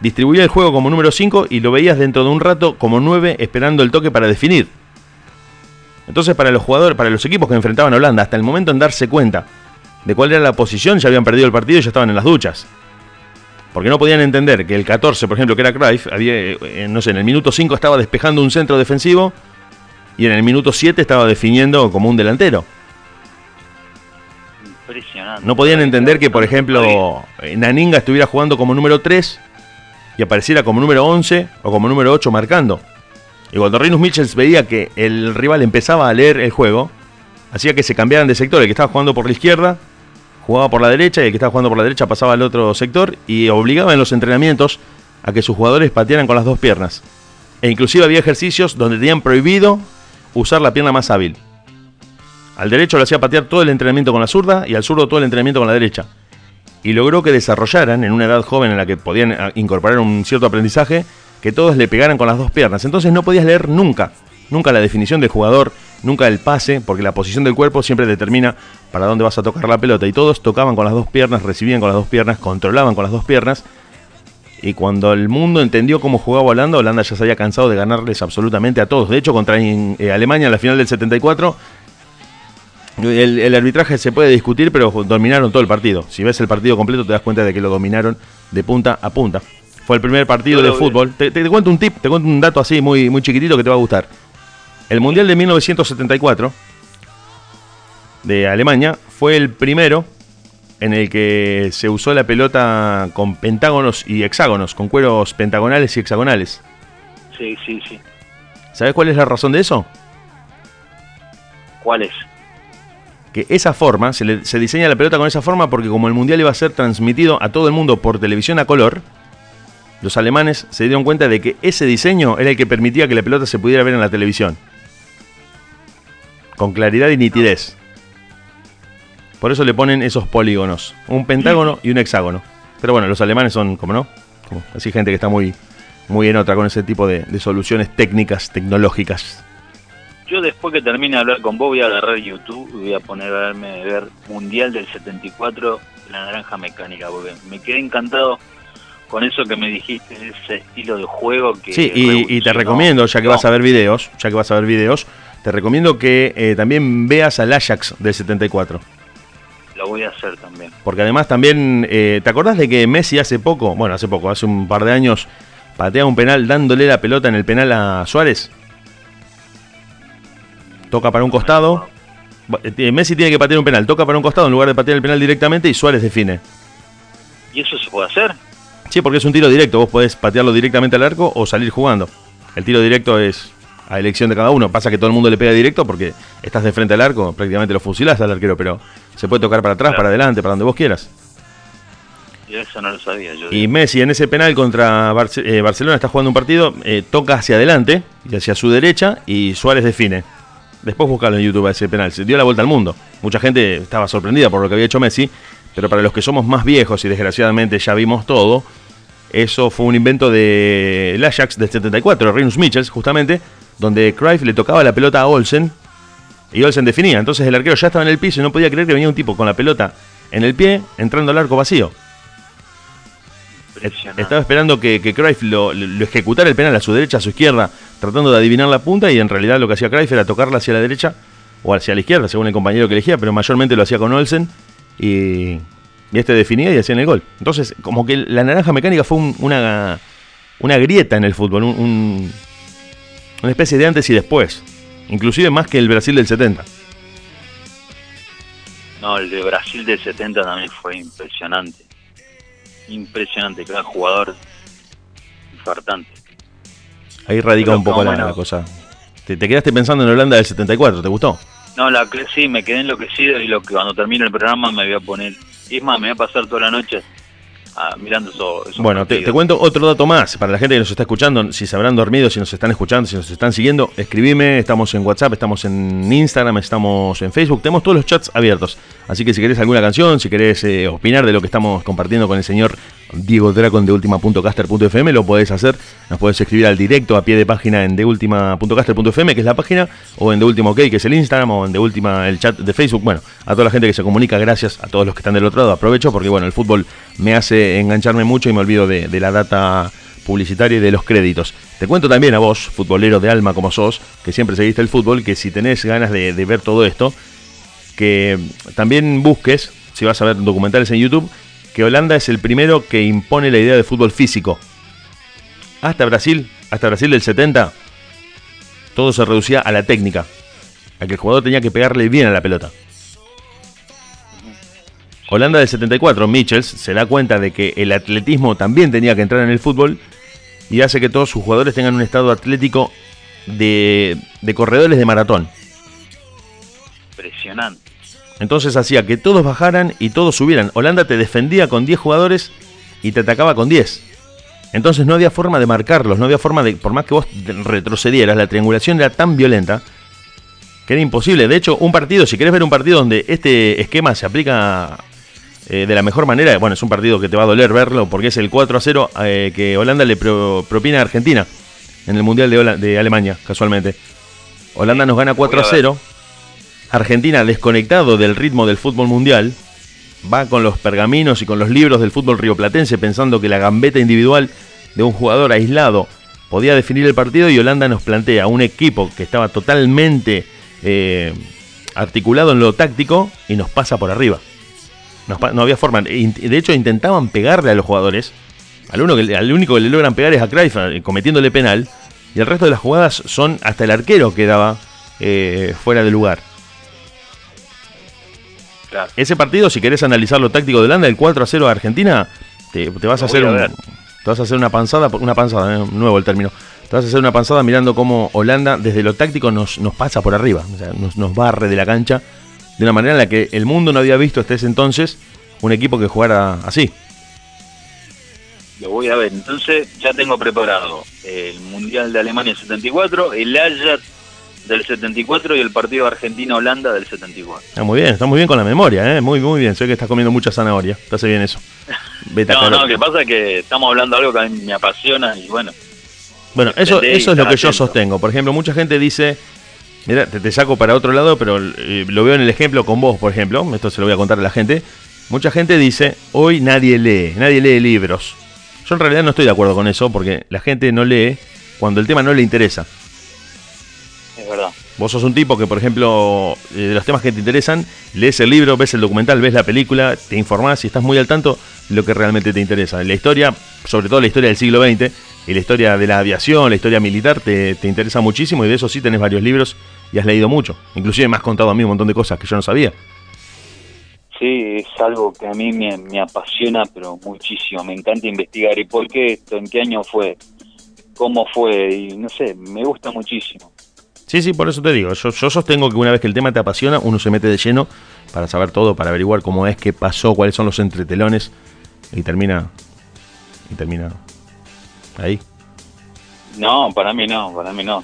distribuía el juego como número 5 y lo veías dentro de un rato como 9 esperando el toque para definir. Entonces para los jugadores, para los equipos que enfrentaban a Holanda, hasta el momento en darse cuenta de cuál era la posición, ya habían perdido el partido y ya estaban en las duchas. Porque no podían entender que el 14, por ejemplo, que era Cruyff, había, eh, no sé, en el minuto 5 estaba despejando un centro defensivo y en el minuto 7 estaba definiendo como un delantero. No podían entender que, por ejemplo, Naninga estuviera jugando como número 3 y apareciera como número 11 o como número 8 marcando. Y cuando Rinus Michels veía que el rival empezaba a leer el juego, hacía que se cambiaran de sector. El que estaba jugando por la izquierda jugaba por la derecha y el que estaba jugando por la derecha pasaba al otro sector y obligaba en los entrenamientos a que sus jugadores patearan con las dos piernas. E inclusive había ejercicios donde tenían prohibido usar la pierna más hábil. Al derecho le hacía patear todo el entrenamiento con la zurda y al zurdo todo el entrenamiento con la derecha. Y logró que desarrollaran, en una edad joven en la que podían eh, incorporar un cierto aprendizaje, que todos le pegaran con las dos piernas. Entonces no podías leer nunca, nunca la definición del jugador, nunca el pase, porque la posición del cuerpo siempre determina para dónde vas a tocar la pelota. Y todos tocaban con las dos piernas, recibían con las dos piernas, controlaban con las dos piernas. Y cuando el mundo entendió cómo jugaba Holanda, Holanda ya se había cansado de ganarles absolutamente a todos. De hecho, contra eh, Alemania en la final del 74 el, arbitraje se puede discutir, pero dominaron todo el partido. Si ves el partido completo, te das cuenta de que lo dominaron de punta a punta. Fue el primer partido de fútbol. Te, cuento un tip, te cuento un dato así muy, muy chiquitito que te va a gustar. El Mundial de 1974 de Alemania fue el primero en el que se usó la pelota con pentágonos y hexágonos, con cueros pentagonales y hexagonales. Sí, sí, sí. ¿Sabes cuál es la razón de eso? ¿Cuál es? Que esa forma, se, se, diseña la pelota con esa forma porque como el Mundial iba a ser transmitido a todo el mundo por televisión a color, los alemanes se dieron cuenta de que ese diseño era el que permitía que la pelota se pudiera ver en la televisión. Con claridad y nitidez. Por eso le ponen esos polígonos, un pentágono y un hexágono. Pero bueno, los alemanes son, como no, así gente que está muy, muy en otra con ese tipo de, de soluciones técnicas, tecnológicas. Yo después que termine de hablar con vos voy a agarrar YouTube y voy a poner a verme ver Mundial del 74, La Naranja Mecánica, porque me quedé encantado con eso que me dijiste, ese estilo de juego que... Sí, y, te recomiendo, ya que vas a ver videos, ya que vas a ver videos, te recomiendo que eh, también veas al Ajax del 74. Lo voy a hacer también. Porque además también, eh, ¿te acordás de que Messi hace poco, bueno, hace poco, hace un par de años, patea un penal dándole la pelota en el penal a Suárez? Toca para un costado. Eh, Messi tiene que patear un penal, toca para un costado en lugar de patear el penal directamente y Suárez define. ¿Y eso se puede hacer? Sí, porque es un tiro directo, vos podés patearlo directamente al arco o salir jugando. El tiro directo es a elección de cada uno. Pasa que todo el mundo le pega directo porque estás de frente al arco, prácticamente lo fusilás al arquero, pero se puede tocar para atrás, para adelante, para donde vos quieras. Y eso no lo sabía yo. Y Messi en ese penal contra eh, Barcelona está jugando un partido, eh, toca hacia adelante y hacia su derecha y Suárez define. Después buscarlo en YouTube a ese penal. Se dio la vuelta al mundo. Mucha gente estaba sorprendida por lo que había hecho Messi, pero para los que somos más viejos y desgraciadamente ya vimos todo, eso fue un invento de Ajax del 74, Rinus Michels, justamente, donde Cruyff le tocaba la pelota a Olsen y Olsen definía. Entonces el arquero ya estaba en el piso y no podía creer que venía un tipo con la pelota en el pie entrando al arco vacío. Estaba esperando que, que Cruyff lo, ejecutara el penal a su derecha, a su izquierda, tratando de adivinar la punta y en realidad lo que hacía Cruyff era tocarla hacia la derecha o hacia la izquierda, según el compañero que elegía, pero mayormente lo hacía con Olsen y, este definía y hacía en el gol. Entonces, como que la naranja mecánica fue una, una grieta en el fútbol, una especie de antes y después, inclusive más que el Brasil del 70. No, el de Brasil del 70 también fue impresionante. Impresionante, cada jugador infartante. Ahí radica un poco la, cosa. Te, quedaste pensando en Holanda del 74, ¿te gustó? No, la sí, me quedé enloquecido y lo que cuando termine el programa me voy a poner. Y es más, me voy a pasar toda la noche Mirando eso. Bueno, te, cuento otro dato más. Para la gente que nos está escuchando, si se habrán dormido, si nos están escuchando, si nos están siguiendo, escribime. Estamos en WhatsApp, estamos en Instagram, estamos en Facebook. Tenemos todos los chats abiertos. Así que si querés alguna canción, si querés eh, opinar de lo que estamos compartiendo con el señor Diego Dracon de última.caster.fm, lo podés hacer. Nos podés escribir al directo a pie de página en deultima.caster.fm, que es la página, o en De OK, que es el Instagram, o en De el chat de Facebook. Bueno, a toda la gente que se comunica, gracias a todos los que están del otro lado. Aprovecho porque, bueno, el fútbol me hace engancharme mucho y me olvido de, la data publicitaria y de los créditos. Te cuento también a vos, futbolero de alma como sos, que siempre seguiste el fútbol, que si tenés ganas de, ver todo esto, que también busques, si vas a ver documentales en YouTube, que Holanda es el primero que impone la idea de fútbol físico. Hasta Brasil, hasta Brasil del 70, todo se reducía a la técnica, a que el jugador tenía que pegarle bien a la pelota. Holanda del 74, Michels, se da cuenta de que el atletismo también tenía que entrar en el fútbol y hace que todos sus jugadores tengan un estado atlético de, corredores de maratón. Impresionante. Entonces hacía que todos bajaran y todos subieran. Holanda te defendía con 10 jugadores y te atacaba con 10. Entonces no había forma de marcarlos, no había forma de, por más que vos retrocedieras, la triangulación era tan violenta que era imposible. De hecho, un partido, si querés ver un partido donde este esquema se aplica eh, de la mejor manera. Bueno, es un partido que te va a doler verlo porque es el 4 a 0 eh, que Holanda le propina a Argentina en el Mundial de, de Alemania, casualmente. Holanda nos gana 4 a 0. Argentina, desconectado del ritmo del fútbol mundial, va con los pergaminos y con los libros del fútbol rioplatense pensando que la gambeta individual de un jugador aislado podía definir el partido y Holanda nos plantea un equipo que estaba totalmente eh, articulado en lo táctico y nos pasa por arriba. No, había forma. De hecho, intentaban pegarle a los jugadores. Al, uno que, al único que le logran pegar es a Cruyff, eh, cometiéndole penal. Y el resto de las jugadas son hasta el arquero que daba eh, fuera de lugar. Ese partido, si querés analizar lo táctico de Holanda, el 4 a 0 a Argentina, te, vas a hacer te vas a hacer una panzada, una panzada, eh, nuevo el término. Te vas a hacer una panzada mirando cómo Holanda desde lo táctico nos, nos pasa por arriba, o sea, nos, nos barre de la cancha de una manera en la que el mundo no había visto hasta ese entonces un equipo que jugara así. Lo voy a ver, entonces ya tengo preparado el Mundial de Alemania 74, el Ajax del 74 y el partido Argentina-Holanda del 74. Ah, muy bien, está muy bien con la memoria, ¿eh? muy muy bien, sé que estás comiendo mucha zanahoria, te hace bien eso. no, no, lo que pasa es que estamos hablando de algo que a mí me apasiona y bueno. Bueno, eso, eso es lo que yo sostengo. Por ejemplo, mucha gente dice, Mira, te, saco para otro lado, pero eh, lo veo en el ejemplo con vos, por ejemplo. Esto se lo voy a contar a la gente. Mucha gente dice, hoy nadie lee, nadie lee libros. Yo en realidad no estoy de acuerdo con eso, porque la gente no lee cuando el tema no le interesa. Es verdad. Vos sos un tipo que, por ejemplo, eh, de los temas que te interesan, lees el libro, ves el documental, ves la película, te informás y estás muy al tanto de lo que realmente te interesa. La historia, sobre todo la historia del siglo XX, y la historia de la aviación, la historia militar, te, te interesa muchísimo y de eso sí tenés varios libros y has leído mucho. Inclusive me has contado a mí un montón de cosas que yo no sabía. Sí, es algo que a mí me, apasiona, pero muchísimo. Me encanta investigar. ¿Y por qué esto? ¿En qué año fue? ¿Cómo fue? Y no sé, me gusta muchísimo. Sí, sí, por eso te digo. Yo, yo sostengo que una vez que el tema te apasiona, uno se mete de lleno para saber todo, para averiguar cómo es, qué pasó, cuáles son los entretelones y termina. Y termina ahí. No, para mí no, para mí no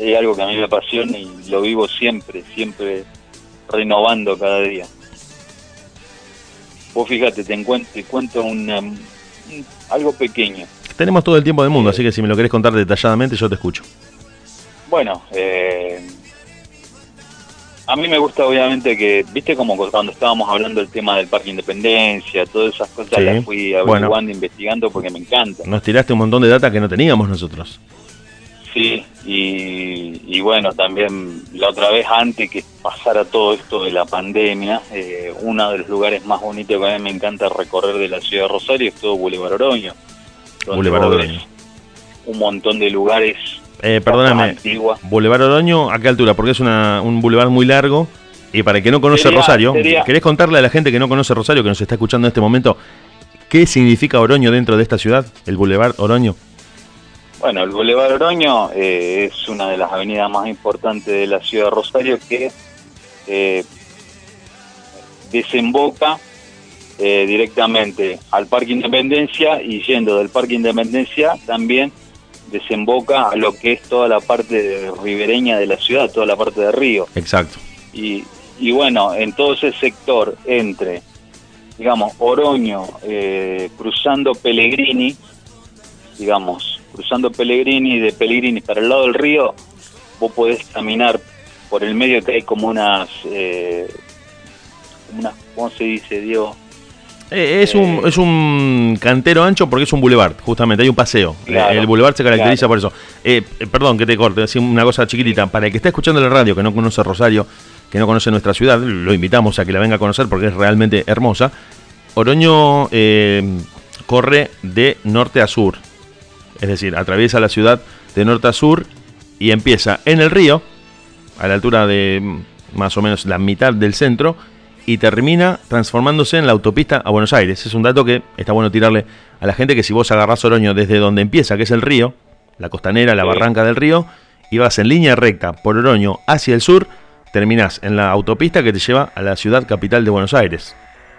es algo que a mí me apasiona y lo vivo siempre, siempre renovando cada día. Vos fíjate, te, encuentro, te cuento una, algo pequeño. Tenemos todo el tiempo del mundo, así que si me lo querés contar detalladamente, yo te escucho. Bueno, eh, a mí me gusta obviamente que, viste como cuando estábamos hablando del tema del Parque Independencia, todas esas cosas las fui averiguando, investigando porque me encanta. Nos tiraste un montón de data que no teníamos nosotros. Sí, y, bueno, también la otra vez antes que pasara todo esto de la pandemia, eh, uno de los lugares más bonitos que a mí me encanta recorrer de la ciudad de Rosario es todo Boulevard Oroño. Boulevard Oroño. Un montón de lugares. Eh, perdóname, Boulevard Oroño, ¿a qué altura? Porque es una, un boulevard muy largo Y para el que no conoce Rosario, ¿querés contarle a la gente que no conoce Rosario, que nos está escuchando en este momento, qué significa Oroño dentro de esta ciudad, el Boulevard Oroño? Bueno, el Boulevard Oroño eh, es una de las avenidas más importantes de la ciudad de Rosario que eh, desemboca eh, directamente al Parque Independencia y yendo del Parque Independencia también desemboca a lo que es toda la parte ribereña de la ciudad, toda la parte de río. Exacto. Y, y bueno, en todo ese sector entre, digamos, Oroño, eh, cruzando Pellegrini, digamos, cruzando Pellegrini, de Pellegrini para el lado del río, vos podés caminar por el medio que hay como unas, eh, unas ¿cómo se dice, Dios? Eh, es, un, eh, es un cantero ancho porque es un boulevard, justamente, hay un paseo. el boulevard se caracteriza por eso. Eh, perdón que te corte, decir una cosa chiquitita. Para el que está escuchando la radio, que no conoce Rosario, que no conoce nuestra ciudad, lo invitamos a que la venga a conocer porque es realmente hermosa. Oroño corre de norte a sur, es decir, atraviesa la ciudad de norte a sur y empieza en el río, a la altura de mm, más o menos la mitad del centro, y termina transformándose en la autopista a Buenos Aires. Es un dato que está bueno tirarle a la gente que si vos agarrás Oroño desde donde empieza, que es el río, la costanera, la barranca del río, y vas en línea recta por Oroño hacia el sur, terminás en la autopista que te lleva a la ciudad capital de Buenos Aires.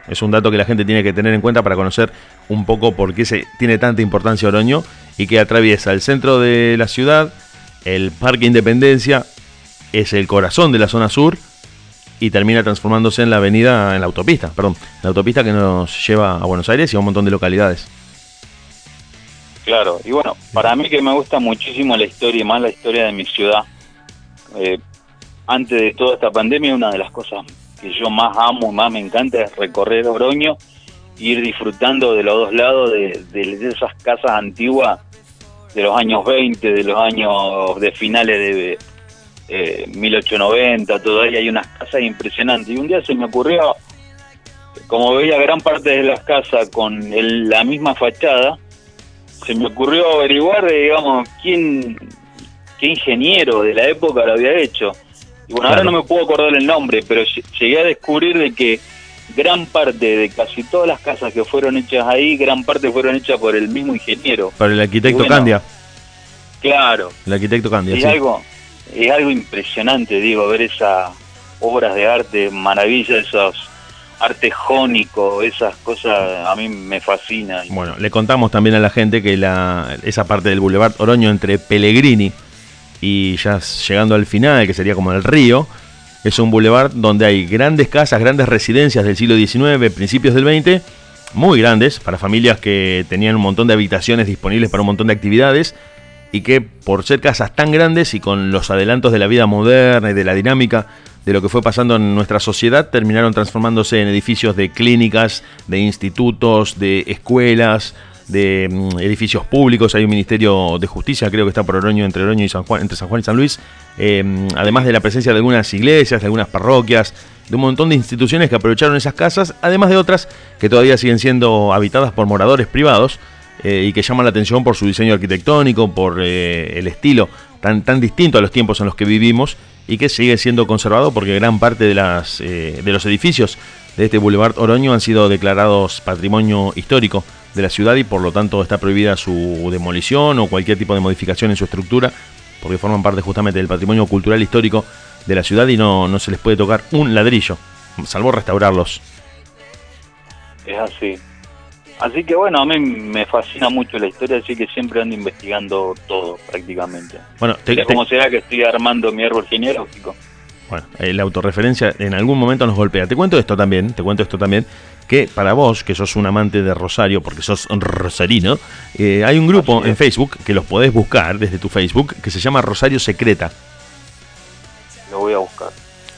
Es un dato que la gente tiene que tener en cuenta para conocer un poco por qué se tiene tanta importancia Oroño y que atraviesa el centro de la ciudad, el Parque Independencia, es el corazón de la zona sur y termina transformándose en la avenida, en la autopista, perdón, la autopista que nos lleva a Buenos Aires y a un montón de localidades. Claro, y bueno, para mí que me gusta muchísimo la historia y más la historia de mi ciudad. Eh, antes de toda esta pandemia, una de las cosas que yo más amo y más me encanta es recorrer Oroño ir disfrutando de los dos lados de, esas casas antiguas de los años 20, de los años de finales de, eh, 1890, todavía hay unas casas impresionantes. Y un día se me ocurrió, como veía gran parte de las casas con la misma fachada, se me ocurrió averiguar, digamos, quién, qué ingeniero de la época lo había hecho. Y bueno, ahora no me puedo acordar el nombre, pero llegué a descubrir de que gran parte de casi todas las casas que fueron hechas ahí, gran parte fueron hechas por el mismo ingeniero. Por el arquitecto Candia. Claro. El arquitecto Candia, sí. algo, es algo impresionante, digo, ver esas obras de arte, maravilla, esos arte jónico, esas cosas a mí me fascinan. Bueno, le contamos también a la gente que la, esa parte del Boulevard Oroño entre Pellegrini y ya llegando al final, que sería como el río, es un boulevard donde hay grandes casas, grandes residencias del siglo XIX, principios del XX, muy grandes, para familias que tenían un montón de habitaciones disponibles para un montón de actividades y que por ser casas tan grandes y con los adelantos de la vida moderna y de la dinámica de lo que fue pasando en nuestra sociedad, terminaron transformándose en edificios de clínicas, de institutos, de escuelas, de mm, edificios públicos. Hay un ministerio de justicia, creo que está por Oroño, entre Oroño y San Juan, entre San Juan y San Luis. Em, además de la presencia de algunas iglesias, de algunas parroquias, de un montón de instituciones que aprovecharon esas casas, además de otras que todavía siguen siendo habitadas por moradores privados eh, y que llaman la atención por su diseño arquitectónico, por eh, el estilo tan, tan distinto a los tiempos en los que vivimos y que sigue siendo conservado porque gran parte de, las, eh, de los edificios de este Boulevard Oroño han sido declarados patrimonio histórico de la ciudad y por lo tanto está prohibida su demolición o cualquier tipo de modificación en su estructura porque forman parte justamente del patrimonio cultural histórico de la ciudad y no, no se les puede tocar un ladrillo, salvo restaurarlos. Es así. Así que bueno, a mí me fascina mucho la historia, así que siempre ando investigando todo prácticamente. Bueno, te, ¿Cómo será que estoy armando mi árbol genealógico? Bueno, eh, la autorreferencia en algún momento nos golpea. Te cuento esto también, te cuento esto también, que para vos, que sos un amante de Rosario, porque sos rosarino, eh, hay un grupo en Facebook que los podés buscar desde tu Facebook que se llama Rosario Secreta. Lo voy a buscar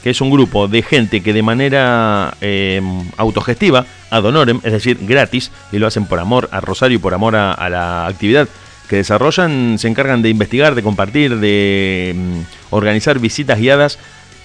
que es un grupo de gente que de manera eh, autogestiva, ad honorem, es decir, gratis, y lo hacen por amor a Rosario y por amor a, la actividad que desarrollan, se encargan de investigar, de compartir, de mm, organizar visitas guiadas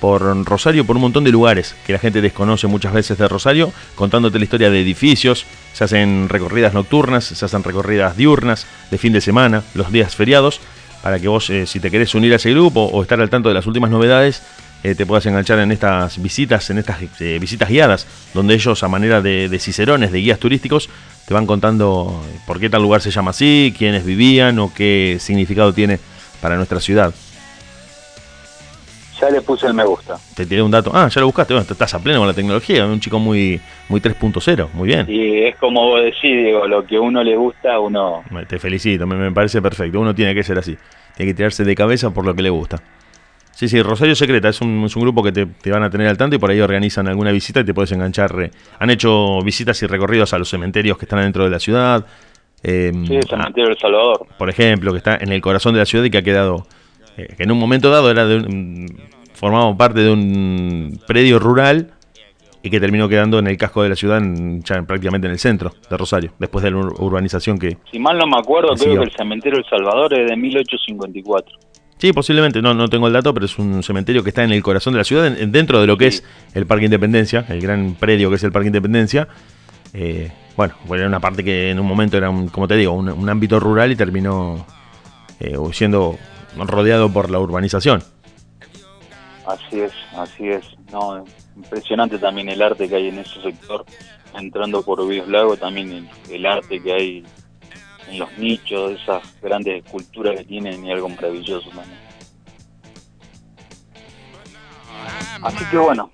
por Rosario, por un montón de lugares que la gente desconoce muchas veces de Rosario, contándote la historia de edificios, se hacen recorridas nocturnas, se hacen recorridas diurnas, de fin de semana, los días feriados, para que vos, eh, si te querés unir a ese grupo o estar al tanto de las últimas novedades, eh, te puedas enganchar en estas visitas, en estas eh, visitas guiadas, donde ellos a manera de, de cicerones, de guías turísticos, te van contando por qué tal lugar se llama así, quiénes vivían o qué significado tiene para nuestra ciudad. Ya le puse el me gusta. Te tiré un dato. Ah, ya lo buscaste. Bueno, estás a pleno con la tecnología. Un chico muy, muy 3.0. Muy bien. Y es como vos decís, digo, lo que a uno le gusta, uno... Te felicito, me, me parece perfecto. Uno tiene que ser así. Tiene que tirarse de cabeza por lo que le gusta. Sí, sí, Rosario Secreta es un, es un grupo que te, te, van a tener al tanto y por ahí organizan alguna visita y te puedes enganchar. Han hecho visitas y recorridos a los cementerios que están dentro de la ciudad. Eh, sí, el cementerio del Salvador. Por ejemplo, que está en el corazón de la ciudad y que ha quedado, que en un momento dado era de un, formaba parte de un predio rural y que terminó quedando en el casco de la ciudad, en, ya prácticamente en el centro de Rosario, después de la urbanización que... Si mal no me acuerdo, creo siguió. que el cementerio del Salvador es de 1854. Sí, posiblemente, no, no tengo el dato, pero es un cementerio que está en el corazón de la ciudad, dentro de lo que sí. es el Parque Independencia, el gran predio que es el Parque Independencia. Eh, bueno, era una parte que en un momento era, un, como te digo, un, un ámbito rural y terminó eh, siendo rodeado por la urbanización. Así es, así es. No, impresionante también el arte que hay en ese sector, entrando por Víos Lago, también el, arte que hay en los nichos, esas grandes esculturas que tienen y algo maravilloso también. Así que bueno,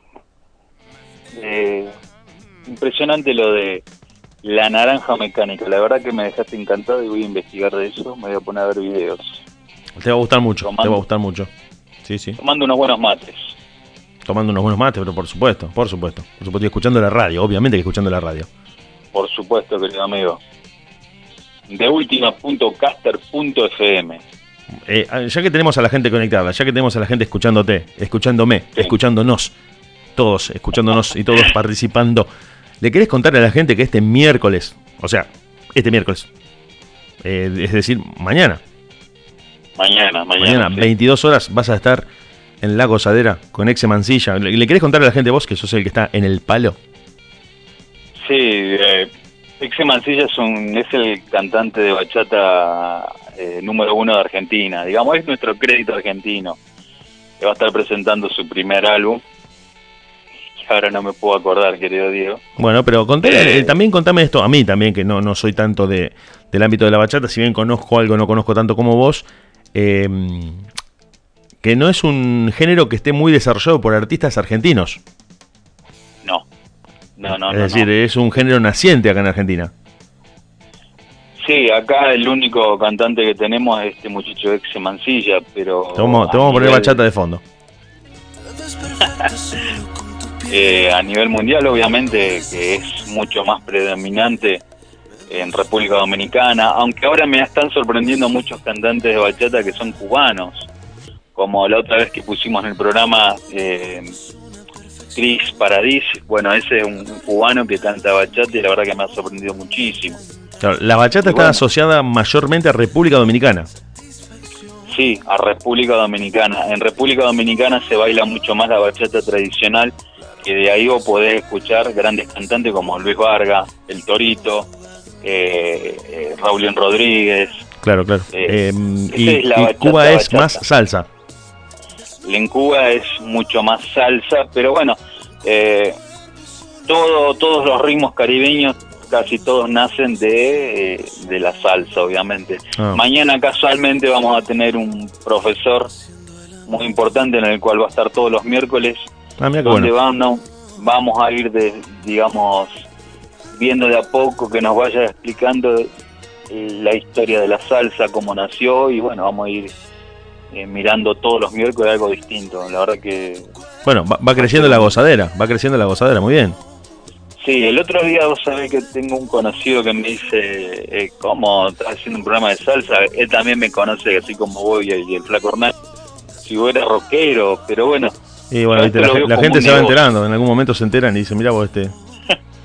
eh, impresionante lo de la naranja mecánica. La verdad que me dejaste encantado y voy a investigar de eso. Me voy a poner a ver videos. Te va a gustar mucho, tomando, te va a gustar mucho. Sí, sí. Tomando unos buenos mates. Tomando unos buenos mates, pero por supuesto, por supuesto. Por supuesto, y escuchando la radio, obviamente que escuchando la radio. Por supuesto, querido amigo de última.caster.fm. Eh, ya que tenemos a la gente conectada, ya que tenemos a la gente escuchándote, escuchándome, sí. escuchándonos, todos escuchándonos y todos participando, ¿le querés contar a la gente que este miércoles, o sea, este miércoles, eh, es decir, mañana, mañana, mañana, mañana sí. 22 horas vas a estar en la gozadera con Exe Mancilla? ¿Le, ¿Le, querés contar a la gente vos que sos el que está en el palo? Sí, eh, Exe Mancilla es, un, es el cantante de bachata eh, número uno de Argentina, digamos, es nuestro crédito argentino. Que va a estar presentando su primer álbum. Que ahora no me puedo acordar, querido Diego. Bueno, pero conté, eh, también contame esto, a mí también, que no, no soy tanto de, del ámbito de la bachata, si bien conozco algo, no conozco tanto como vos. Eh, que no es un género que esté muy desarrollado por artistas argentinos. No, no, no, es no, decir, no. es un género naciente acá en Argentina. Sí, acá el único cantante que tenemos es este muchacho ex Mancilla, pero... Te vamos, te vamos a poner bachata de fondo. eh, a nivel mundial, obviamente, que es mucho más predominante en República Dominicana, aunque ahora me están sorprendiendo muchos cantantes de bachata que son cubanos, como la otra vez que pusimos en el programa... Eh, Chris Paradis, bueno, ese es un cubano que canta bachata y la verdad que me ha sorprendido muchísimo. Claro, la bachata y está bueno, asociada mayormente a República Dominicana. Sí, a República Dominicana. En República Dominicana se baila mucho más la bachata tradicional, que de ahí vos podés escuchar grandes cantantes como Luis Vargas, El Torito, eh, eh, Raulín Rodríguez. Claro, claro. Eh, y, es y Cuba es bachata. más salsa en Cuba es mucho más salsa, pero bueno, eh, todo, todos los ritmos caribeños, casi todos nacen de, eh, de la salsa, obviamente. Ah. Mañana casualmente vamos a tener un profesor muy importante en el cual va a estar todos los miércoles, ah, donde bueno. vamos, vamos a ir, de, digamos, viendo de a poco que nos vaya explicando la historia de la salsa, cómo nació, y bueno, vamos a ir eh, mirando todos los miércoles algo distinto. La verdad que. Bueno, va, va, creciendo la gozadera, va creciendo la gozadera, muy bien. Sí, el otro día vos sabés que tengo un conocido que me dice, eh, ¿cómo estás haciendo un programa de salsa? Él también me conoce, así como vos y el, y el Flaco Hernán, si vos eras rockero, pero bueno. Y bueno, viste, la, la gente se va enterando, en algún momento se enteran y dicen, mira vos este.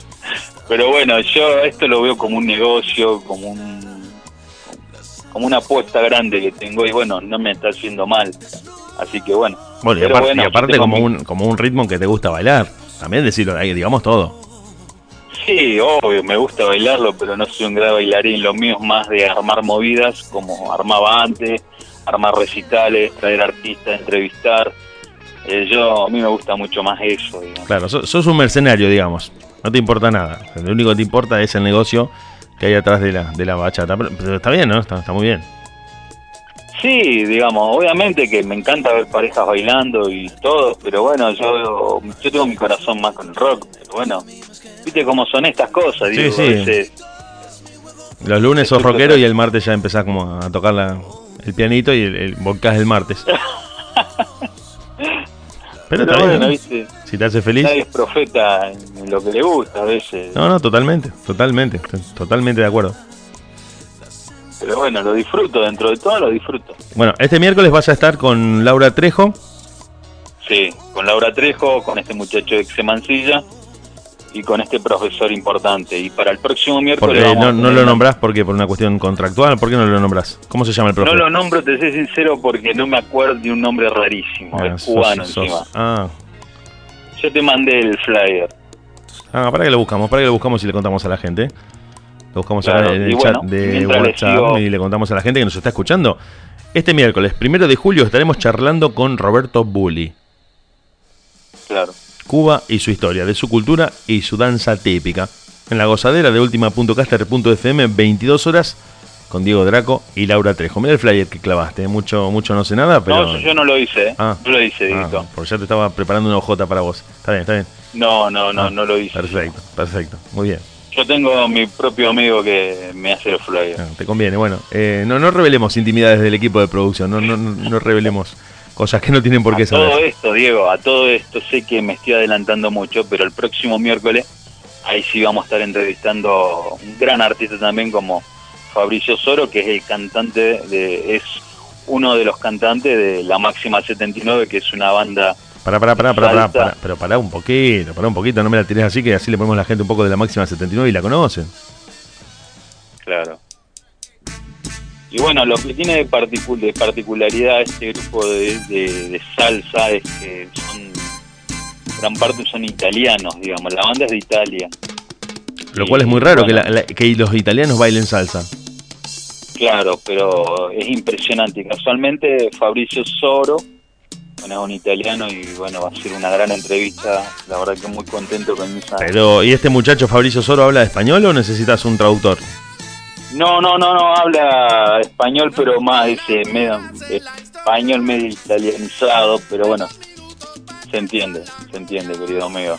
pero bueno, yo esto lo veo como un negocio, como un como una apuesta grande que tengo y bueno, no me está haciendo mal. Así que bueno. Bueno, y aparte, bueno, y aparte como, mi... un, como un ritmo que te gusta bailar. También decirlo ahí, digamos todo. Sí, obvio, me gusta bailarlo, pero no soy un gran bailarín. Lo mío es más de armar movidas, como armaba antes, armar recitales, traer artistas, entrevistar. Eh, yo, a mí me gusta mucho más eso. Digamos. Claro, sos, un mercenario, digamos. No te importa nada. Lo único que te importa es el negocio que hay atrás de la, de la bachata. Pero, está bien, ¿no? Está, está, muy bien. Sí, digamos, obviamente que me encanta ver parejas bailando y todo, pero bueno, yo, yo tengo mi corazón más con el rock. Pero bueno, viste cómo son estas cosas, digo, sí, sí. Los lunes sos rockero y el martes ya empezás como a tocar la, el pianito y el, el volcás el martes. Pero, ¿viste? Si te hace feliz. Nadie es profeta en lo que le gusta a veces. No, no, totalmente, totalmente, totalmente de acuerdo. Pero bueno, lo disfruto, dentro de todo lo disfruto. Bueno, este miércoles vas a estar con Laura Trejo. Sí, con Laura Trejo, con este muchacho de Xemancilla y con este profesor importante. Y para el próximo miércoles. Porque no, no lo nombrás porque por una cuestión contractual, ¿por qué no lo nombrás? ¿Cómo se llama el profesor? No lo nombro, te soy sincero, porque no me acuerdo de un nombre rarísimo. es ah, cubano encima. Ah. Yo te mandé el flyer. Ah, para que lo buscamos, para que lo buscamos y le contamos a la gente. Lo buscamos en el chat de WhatsApp y le contamos a la gente que nos está escuchando. Este miércoles, primero de julio, estaremos charlando con Roberto Bulli. Claro. Cuba y su historia, de su cultura y su danza típica. En la gozadera de última.caster.fm, 22 horas, con Diego Draco y Laura Trejo. Mira el flyer que clavaste, mucho mucho no sé nada, pero... No, yo no lo hice, ¿eh? ah, lo hice, ah, porque ya te estaba preparando una hojota para vos. Está bien, está bien. No, no, no, ah, no lo hice. Perfecto, perfecto, muy bien. Yo tengo mi propio amigo que me hace los flyers. te conviene, bueno. Eh, no, no revelemos intimidades del equipo de producción, no, no, no revelemos cosas que no tienen por qué a saber. Todo esto, Diego, a todo esto sé que me estoy adelantando mucho, pero el próximo miércoles ahí sí vamos a estar entrevistando un gran artista también como Fabricio Soro, que es el cantante de es uno de los cantantes de La Máxima 79, que es una banda para, para, para, para, para, pero pará un poquito, pará un poquito, no me la tires así que así le ponemos a la gente un poco de la máxima 79 y la conocen. Claro. Y bueno, lo que tiene de, particularidad este grupo de, salsa es que son, gran parte son italianos, digamos, la banda es de Italia. Lo cual es muy raro que, que los italianos bailen salsa. Claro, pero es impresionante. Casualmente Fabricio Soro, bueno, es un italiano y bueno, va a ser una gran entrevista. La verdad que muy contento con esa. Pero, ¿y este muchacho Fabricio Soro habla español o necesitas un traductor? No, no, no, no, habla español, pero más ese medio, español medio italianizado, pero bueno, se entiende, se entiende, querido amigo.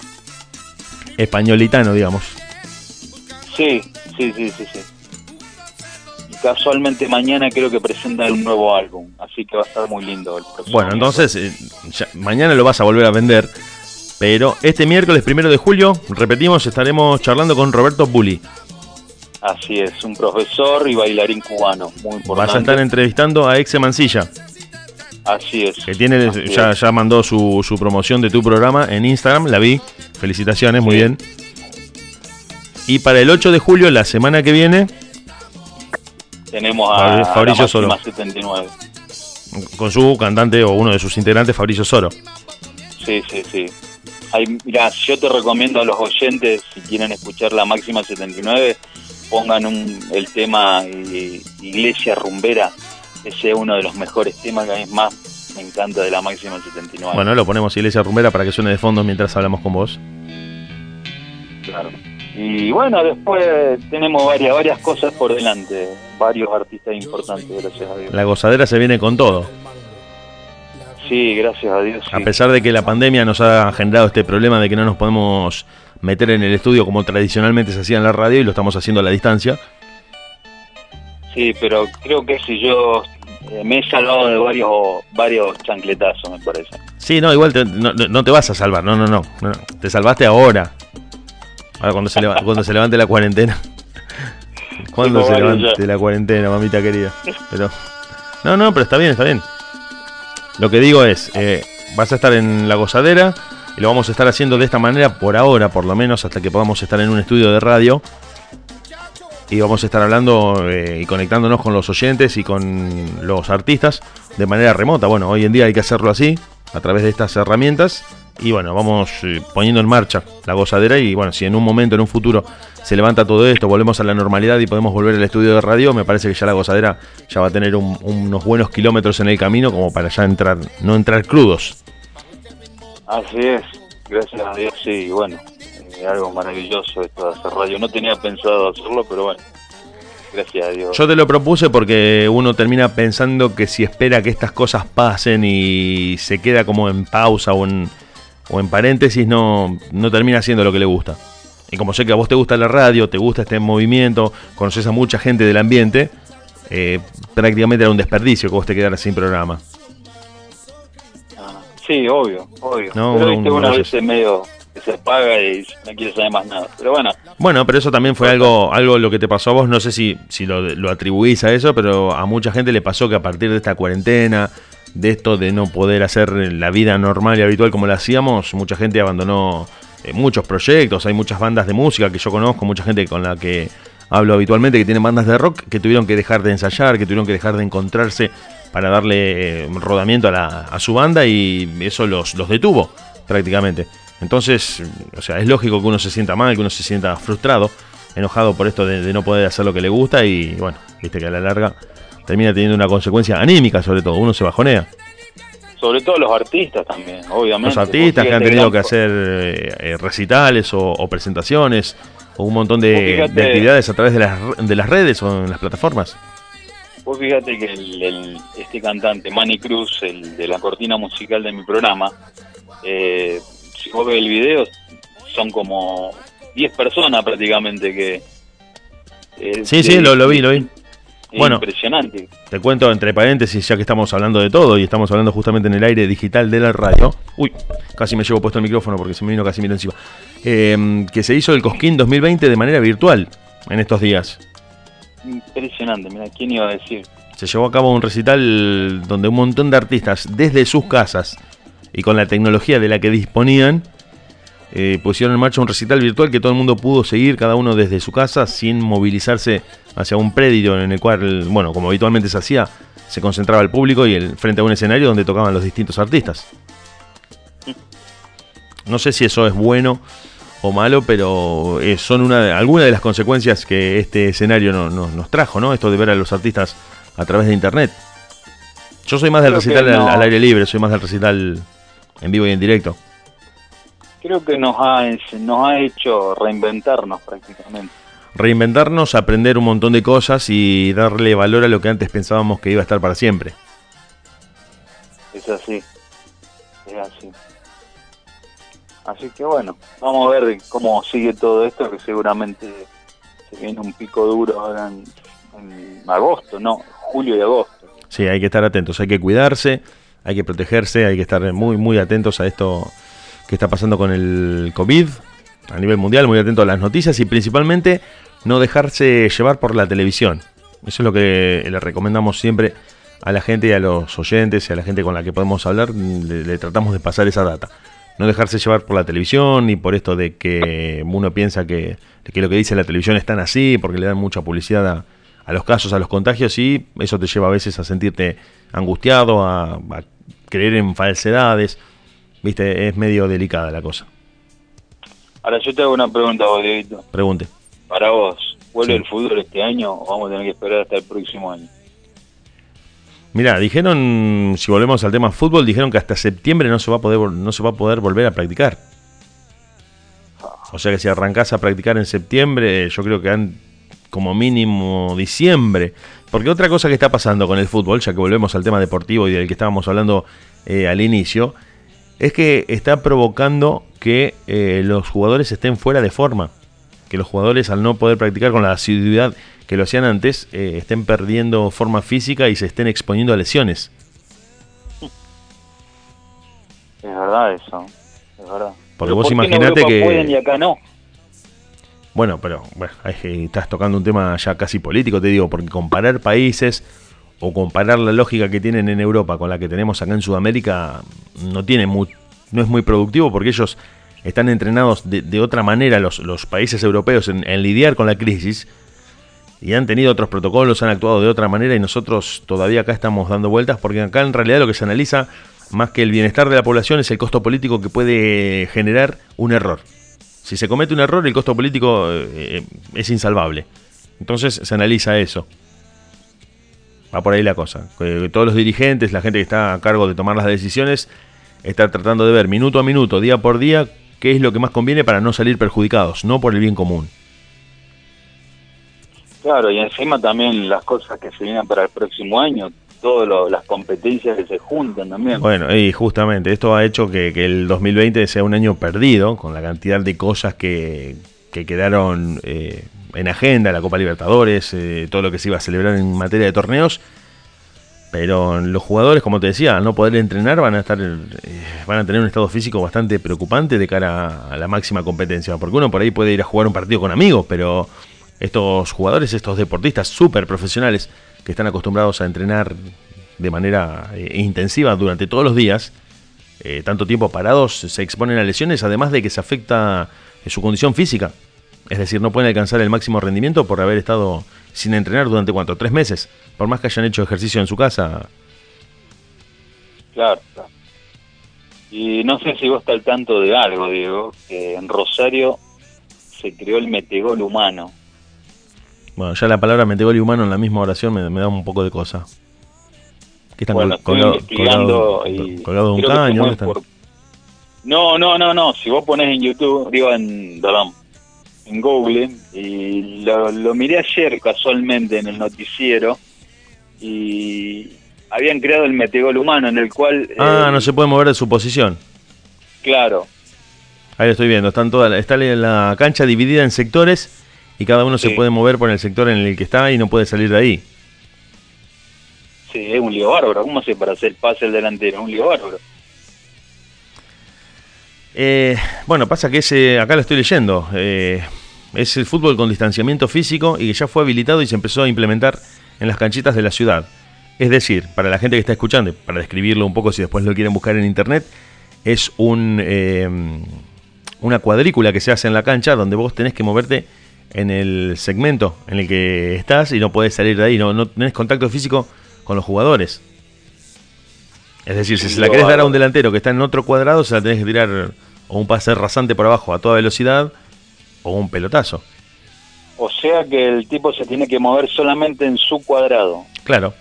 Españolitano, digamos. Sí, sí, sí, sí, sí. Y casualmente mañana creo que presenta un nuevo álbum, así que va a estar muy lindo el Bueno, entonces, eh, mañana lo vas a volver a vender, pero este miércoles primero de julio, repetimos, estaremos charlando con Roberto Bulli. Así es, un profesor y bailarín cubano, muy importante. Vas a estar entrevistando a Exe Mancilla. Así es. Que tiene, ya, ya mandó su, su, promoción de tu programa en Instagram, la vi. Felicitaciones, muy bien. Y para el 8 de julio, la semana que viene, tenemos a Fabricio Soro. 79. Con su cantante o uno de sus integrantes, Fabricio Soro. Sí, sí, sí. mira, yo te recomiendo a los oyentes, si quieren escuchar la máxima 79, pongan un, el tema eh, Iglesia Rumbera, ese es uno de los mejores temas que a mí más me encanta de la máxima 79. Bueno, lo ponemos Iglesia Rumbera para que suene de fondo mientras hablamos con vos. Claro. Y bueno, después tenemos varias, varias cosas por delante, varios artistas importantes, gracias a Dios. La gozadera se viene con todo. Sí, gracias a Dios. A pesar de que la pandemia nos ha generado este problema de que no nos podemos meter en el estudio como tradicionalmente se hacía en la radio y lo estamos haciendo a la distancia. Sí, pero creo que si yo eh, me he salvado de varios varios chancletazos, me parece. Sí, no, igual no, te vas a salvar, no, no, no, te salvaste ahora. Ahora cuando se, cuando se levante la cuarentena. cuando se levante la cuarentena, mamita querida. Pero no, no, pero está bien, está bien. Lo que digo es, eh, vas a estar en la gozadera y lo vamos a estar haciendo de esta manera por ahora, por lo menos, hasta que podamos estar en un estudio de radio. Y vamos a estar hablando eh, y conectándonos con los oyentes y con los artistas de manera remota. Bueno, hoy en día hay que hacerlo así, a través de estas herramientas. Y bueno, vamos eh, poniendo en marcha la gozadera y bueno, si en un momento, en un futuro, se levanta todo esto, volvemos a la normalidad y podemos volver al estudio de radio, me parece que ya la gozadera ya va a tener unos buenos kilómetros en el camino como para ya entrar, no entrar crudos. Así es, gracias a Dios, sí, bueno, eh, algo maravilloso esto de hacer radio. No tenía pensado hacerlo, pero bueno, gracias a Dios. Yo te lo propuse porque uno termina pensando que si espera que estas cosas pasen y se queda como en pausa o en, o en paréntesis, no, no termina haciendo lo que le gusta. Y como sé que a vos te gusta la radio, te gusta este movimiento, conoces a mucha gente del ambiente, eh, prácticamente era un desperdicio que vos te quedaras sin programa. Sí, obvio, obvio. No, pero viste, una vez medio que se apaga y no quiere saber más nada. Pero bueno. Bueno, pero eso también fue algo algo lo que te pasó a vos. No sé si, si lo, lo atribuís a eso, pero a mucha gente le pasó que a partir de esta cuarentena, de esto de no poder hacer la vida normal y habitual como la hacíamos, mucha gente abandonó eh, muchos proyectos. Hay muchas bandas de música que yo conozco, mucha gente con la que hablo habitualmente que tienen bandas de rock que tuvieron que dejar de ensayar, que tuvieron que dejar de encontrarse para darle eh, rodamiento a, su banda y eso los, los detuvo prácticamente. Entonces, o sea, es lógico que uno se sienta mal, que uno se sienta frustrado, enojado por esto de, no poder hacer lo que le gusta y bueno, viste que a la larga termina teniendo una consecuencia anímica sobre todo, uno se bajonea. Sobre todo los artistas también, obviamente. Los artistas que han tenido que hacer eh, recitales o, presentaciones o un montón de, actividades a través de las, de las redes o en las plataformas. Vos fíjate que el, este cantante, Manny Cruz, el de la cortina musical de mi programa, eh, si vos ves el video, son como 10 personas prácticamente que... Eh, sí, sí, lo, vi, lo vi. bueno, impresionante. Te cuento entre paréntesis, ya que estamos hablando de todo y estamos hablando justamente en el aire digital de la radio. Uy, casi me llevo puesto el micrófono porque se me vino casi mira encima. Eh, que se hizo el Cosquín 2020 de manera virtual en estos días impresionante, mira, ¿quién iba a decir? Se llevó a cabo un recital donde un montón de artistas, desde sus casas y con la tecnología de la que disponían, eh, pusieron en marcha un recital virtual que todo el mundo pudo seguir, cada uno desde su casa, sin movilizarse hacia un predio en el cual, bueno, como habitualmente se hacía, se concentraba el público y el, frente a un escenario donde tocaban los distintos artistas. No sé si eso es bueno o malo, pero eh, son una algunas de las consecuencias que este escenario no, nos trajo, ¿no? Esto de ver a los artistas a través de internet. Yo soy más del recital al, aire libre, soy más del recital en vivo y en directo. Creo que nos ha, nos ha hecho reinventarnos prácticamente. Reinventarnos, aprender un montón de cosas y darle valor a lo que antes pensábamos que iba a estar para siempre. Es así, es así. Así que bueno, vamos a ver cómo sigue todo esto, que seguramente se viene un pico duro ahora en, agosto, no, julio y agosto. Sí, hay que estar atentos, hay que cuidarse, hay que protegerse, hay que estar muy, muy atentos a esto que está pasando con el COVID a nivel mundial, muy atentos a las noticias y principalmente no dejarse llevar por la televisión. Eso es lo que le recomendamos siempre a la gente y a los oyentes y a la gente con la que podemos hablar, le tratamos de pasar esa data no dejarse llevar por la televisión ni por esto de que uno piensa que, que lo que dice la televisión es tan así, porque le dan mucha publicidad a, los casos, a los contagios, y eso te lleva a veces a sentirte angustiado, a, creer en falsedades. Viste, es medio delicada la cosa. Ahora yo te hago una pregunta, vos, Pregunte. Para vos, ¿vuelve el fútbol este año o vamos a tener que esperar hasta el próximo año? Mira, dijeron, si volvemos al tema fútbol, dijeron que hasta septiembre no se va a poder, no se va a poder volver a practicar. O sea que si arrancás a practicar en septiembre, yo creo que han como mínimo diciembre. Porque otra cosa que está pasando con el fútbol, ya que volvemos al tema deportivo y del que estábamos hablando eh, al inicio, es que está provocando que eh, los jugadores estén fuera de forma. Que los jugadores al no poder practicar con la asiduidad que lo hacían antes eh, estén perdiendo forma física y se estén exponiendo a lesiones. Es verdad eso, es verdad. Porque vos imaginate que... Pueden y acá no? Bueno, pero bueno, estás tocando un tema ya casi político, te digo, porque comparar países o comparar la lógica que tienen en Europa con la que tenemos acá en Sudamérica no tiene muy, no es muy productivo porque ellos están entrenados de, otra manera los, los países europeos en, en, lidiar con la crisis y han tenido otros protocolos, han actuado de otra manera y nosotros todavía acá estamos dando vueltas porque acá en realidad lo que se analiza más que el bienestar de la población es el costo político que puede generar un error. Si se comete un error, el costo político eh, es insalvable. Entonces se analiza eso. Va por ahí la cosa. todos los dirigentes, la gente que está a cargo de tomar las decisiones, estar tratando de ver minuto a minuto, día por día, qué es lo que más conviene para no salir perjudicados, no por el bien común. Claro, y encima también las cosas que se vienen para el próximo año, todas las competencias que se juntan también. Bueno, y justamente esto ha hecho que, el 2020 sea un año perdido, con la cantidad de cosas que, que quedaron eh, en agenda, la Copa Libertadores, eh, todo lo que se iba a celebrar en materia de torneos. Pero los jugadores, como te decía, al no poder entrenar van a estar eh, van a tener un estado físico bastante preocupante de cara a la máxima competencia. Porque uno por ahí puede ir a jugar un partido con amigos, pero estos jugadores, estos deportistas súper profesionales que están acostumbrados a entrenar de manera eh, intensiva durante todos los días, tanto tiempo parados, se exponen a lesiones, además de que se afecta su condición física. Es decir, no pueden alcanzar el máximo rendimiento por haber estado sin entrenar durante cuánto, tres meses, por más que hayan hecho ejercicio en su casa. Claro, Y no sé si vos estás al tanto de algo, Diego, que en Rosario se creó el metegol humano. Bueno, ya la palabra metegol y humano en la misma oración me, da un poco de cosa. ¿Qué están bueno, colgado, colgado, de un caño? No, no, no, no. Si vos pones en YouTube, digo en, perdón, en Google y lo, miré ayer casualmente en el noticiero y habían creado el metegol humano en el cual... Ah, no se puede mover de su posición. Claro. Ahí lo estoy viendo, están todas, está la cancha dividida en sectores y cada uno se puede mover por el sector en el que está y no puede salir de ahí. Sí, es un lío bárbaro. ¿Cómo se para hacer pase el delantero? Un lío bárbaro. Eh, bueno, pasa que ese, acá lo estoy leyendo, eh, es el fútbol con distanciamiento físico y que ya fue habilitado y se empezó a implementar en las canchitas de la ciudad. Es decir, para la gente que está escuchando, para describirlo un poco si después lo quieren buscar en internet, es un, eh, una cuadrícula que se hace en la cancha donde vos tenés que moverte en el segmento en el que estás y no podés salir de ahí, no, no tenés contacto físico con los jugadores. Es decir, si se la querés dar a un delantero que está en otro cuadrado, se la tenés que tirar o un pase rasante por abajo a toda velocidad o un pelotazo. O sea que el tipo se tiene que mover solamente en su cuadrado. Claro.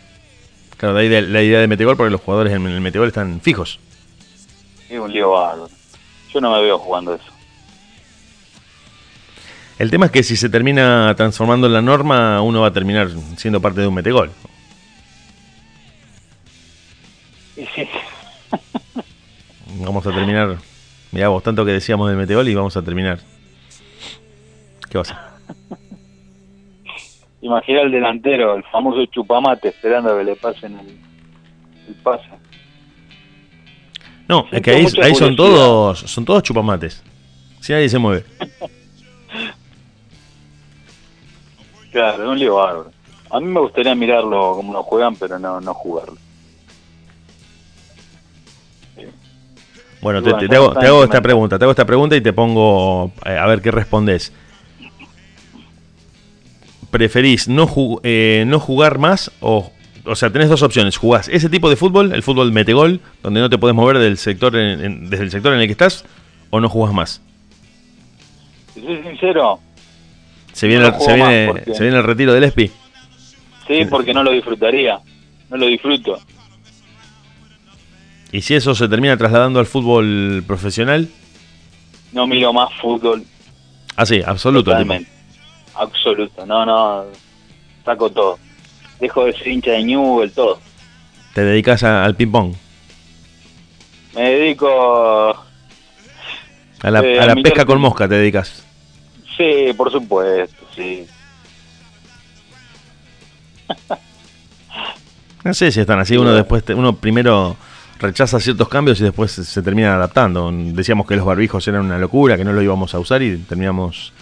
Claro, de ahí la idea de metegol porque los jugadores en el metegol están fijos. Es un lío bárbaro. Yo no me veo jugando eso. El tema es que si se termina transformando en la norma, uno va a terminar siendo parte de un metegol. Vamos a terminar Mirá vos, tanto que decíamos del Meteol y vamos a terminar. ¿Qué pasa? Imagina el delantero, el famoso chupamate, esperando a que le pasen el, pase. No, es que ahí, ahí son todos son todos chupamates. Si nadie se mueve. claro, es un lío bárbaro. A mí me gustaría mirarlo como lo juegan, pero no, no jugarlo. Bueno, te, hago, esta pregunta, te hago esta pregunta y te pongo eh, a ver qué respondes. ¿Preferís no, eh, no jugar más o o sea, tenés dos opciones. Jugás ese tipo de fútbol, el fútbol metegol, donde no te puedes mover del sector desde el sector en el que estás, o no jugás más. Si soy sincero. ¿Se viene, se, viene, ¿Se viene el retiro del ESPI? Sí, porque no lo disfrutaría. No lo disfruto. ¿Y si eso se termina trasladando al fútbol profesional? No miro más fútbol. Ah, sí, absoluto. Totalmente. Absoluto. No, no. Saco todo. Dejo de ser hincha de Newell, todo. ¿Te dedicas al ping-pong? Me dedico. A la, eh, a la pesca con mosca te dedicas. Sí, por supuesto, sí. no sé si están así. Uno después, uno primero rechaza ciertos cambios y después se termina adaptando. Decíamos que los barbijos eran una locura, que no lo íbamos a usar y terminamos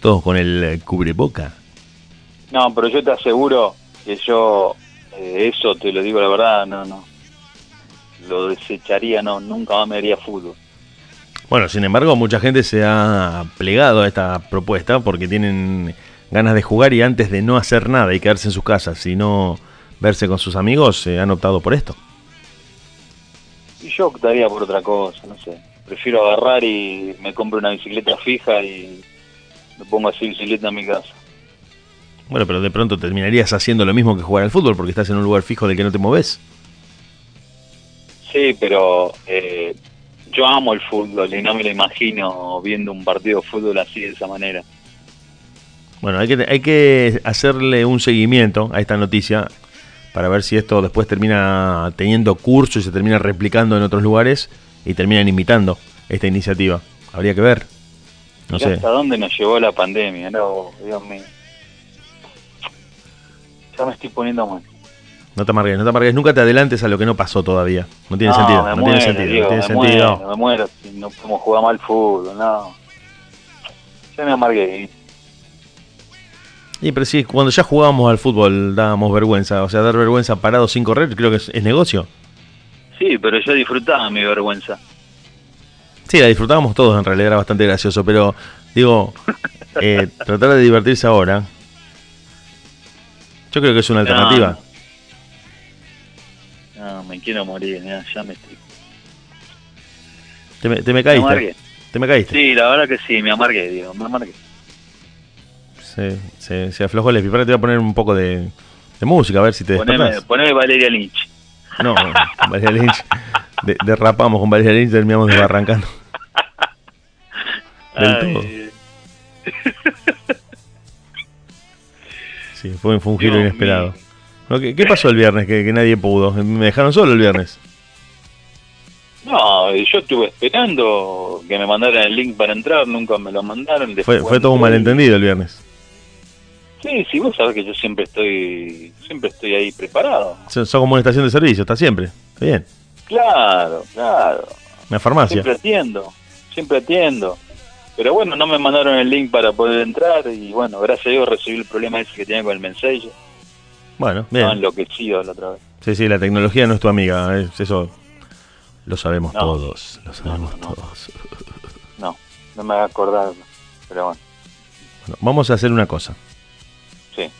todos con el eh, cubreboca. No, pero yo te aseguro que yo eh, eso te lo digo la verdad, no, no. Lo desecharía, no, nunca más me haría fútbol. Bueno, sin embargo, mucha gente se ha plegado a esta propuesta porque tienen ganas de jugar y antes de no hacer nada y quedarse en sus casas, sino verse con sus amigos, se han optado por esto. Y yo optaría por otra cosa, no sé. Prefiero agarrar y me compro una bicicleta fija y me pongo así bicicleta en mi casa. Bueno, pero de pronto terminarías haciendo lo mismo que jugar al fútbol porque estás en un lugar fijo del que no te moves. Sí, pero eh, yo amo el fútbol y no me lo imagino viendo un partido de fútbol así de esa manera. Bueno, hay que, hay que hacerle un seguimiento a esta noticia para ver si esto después termina teniendo curso y se termina replicando en otros lugares y terminan imitando esta iniciativa. Habría que ver. No sé. ¿Hasta dónde nos llevó la pandemia? No, Dios mío. Ya me estoy poniendo mal. No te amargues, no te amargues, nunca te adelantes a lo que no pasó todavía. No tiene sentido, no tiene sentido, no tiene me sentido. Muero, me muero si no podemos jugar mal fútbol, no. Ya me amargué. Y pero sí, cuando ya jugábamos al fútbol dábamos vergüenza, o sea, dar vergüenza parado sin correr, creo que es, es negocio. Sí, pero yo disfrutaba mi vergüenza. Sí, la disfrutábamos todos, en realidad era bastante gracioso, pero digo, eh, tratar de divertirse ahora, yo creo que es una alternativa. No, me quiero morir, ya, ya me estoy... Te me, te me caíste. Me amargué. te me caíste. Sí, la verdad que sí, me amargué, digo, me amargué. Se, se, se aflojó el. Ahora te voy a poner un poco de, de música, a ver si te Poneme, poneme Valeria Lynch. No, Valeria Lynch. De- derrapamos con Valeria Lynch, terminamos desbarrancando. Del todo. Sí, fue, fue un giro Dios inesperado. ¿Qué, qué pasó el viernes que, que nadie pudo? Me dejaron solo el viernes. No, yo estuve esperando que me mandaran el link para entrar, nunca me lo mandaron. Fue, fue todo un malentendido el viernes. Sí, sí, vos sabés que yo siempre estoy siempre estoy ahí preparado. Son como una estación de servicio, está siempre. Está bien. Claro, claro. Una farmacia. Siempre atiendo, siempre atiendo. Pero bueno, no me mandaron el link para poder entrar y bueno, gracias a Dios recibí el problema ese que tenía con el mensaje. Bueno, Estaba bien. enloquecido la otra vez. Sí, sí, la tecnología no es tu amiga. es- eso lo sabemos No. todos. Lo sabemos No, no, todos. No, no me voy a acordar. Pero bueno, Bueno, vamos a hacer una cosa. sí.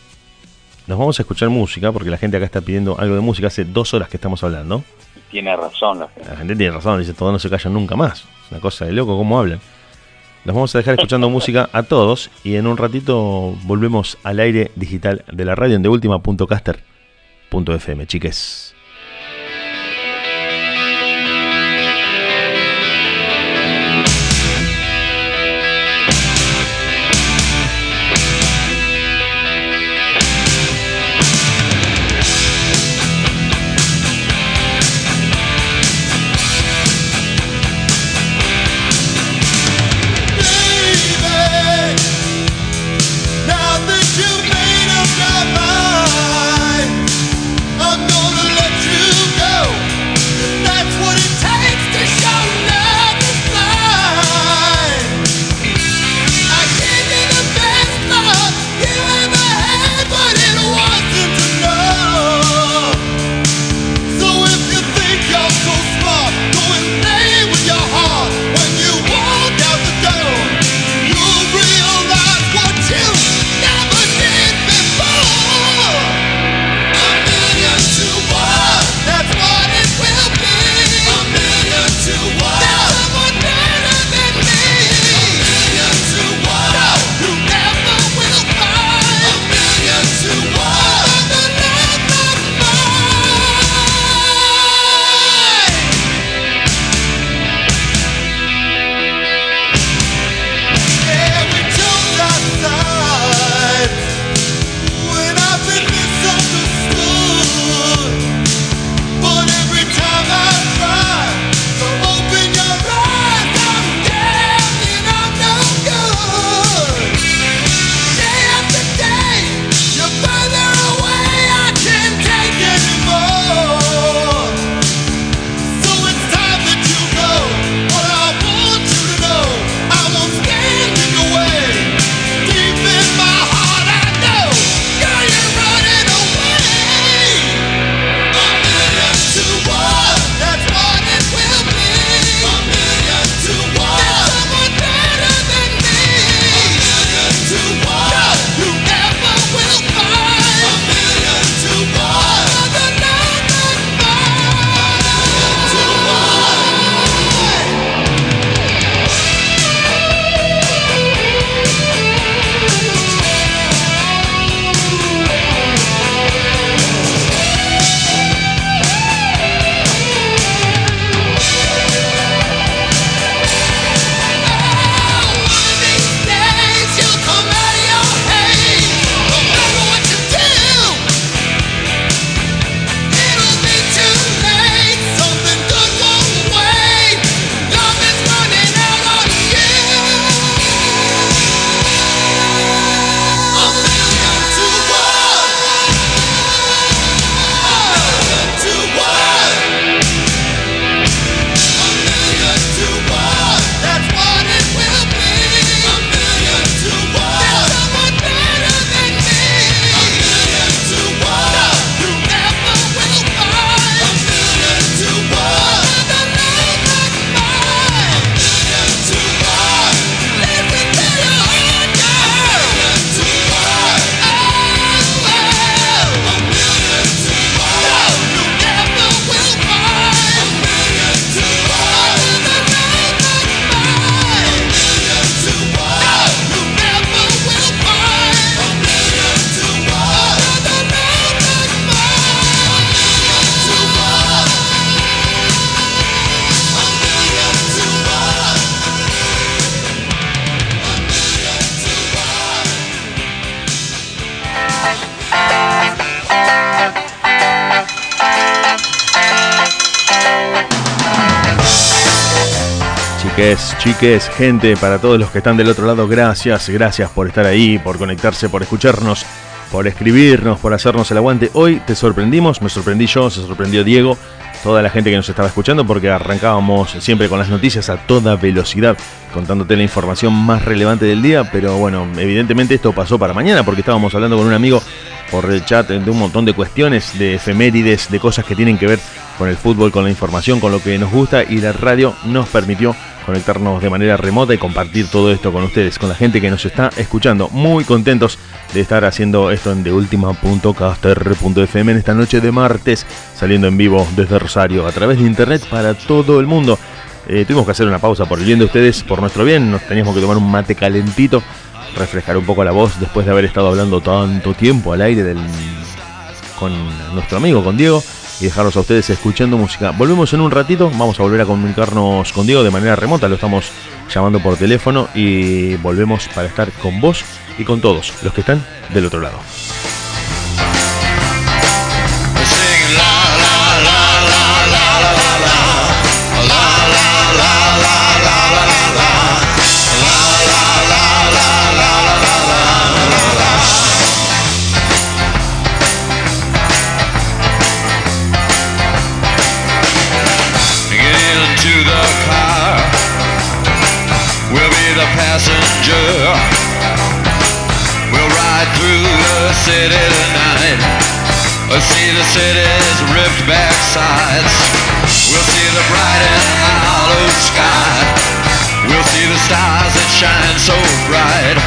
Nos vamos a escuchar música porque la gente acá está pidiendo algo de música. Hace dos horas que estamos hablando. Tiene razón la gente. La gente tiene razón, dice todos no se callan nunca más. Es una cosa de loco cómo hablan. Los vamos a dejar escuchando música a todos y en un ratito volvemos al aire digital de la radio en deultima.caster.fm, chiques. Chiques, gente, para todos los que están del otro lado, gracias, gracias por estar ahí, por conectarse, por escucharnos, por escribirnos, por hacernos el aguante. Hoy te sorprendimos, me sorprendí yo, se sorprendió Diego, toda la gente que nos estaba escuchando, porque arrancábamos siempre con las noticias a toda velocidad, contándote la información más relevante del día, pero bueno, evidentemente esto pasó para mañana, porque estábamos hablando con un amigo por el chat de un montón de cuestiones, de efemérides, de cosas que tienen que ver con el fútbol, con la información, con lo que nos gusta y la radio nos permitió conectarnos de manera remota y compartir todo esto con ustedes, con la gente que nos está escuchando. Muy contentos de estar haciendo esto en deultima.caster.fm en esta noche de martes, saliendo en vivo desde Rosario a través de internet para todo el mundo. Eh, tuvimos que hacer una pausa por el bien de ustedes, por nuestro bien, nos teníamos que tomar un mate calentito, refrescar un poco la voz después de haber estado hablando tanto tiempo al aire del, con nuestro amigo, con Diego y dejarlos a ustedes escuchando música. Volvemos en un ratito, vamos a volver a comunicarnos con Diego de manera remota, lo estamos llamando por teléfono y volvemos para estar con vos y con todos los que están del otro lado. City tonight. We'll see the city's ripped back sides. We'll see the bright and hollow sky. We'll see the stars that shine so bright.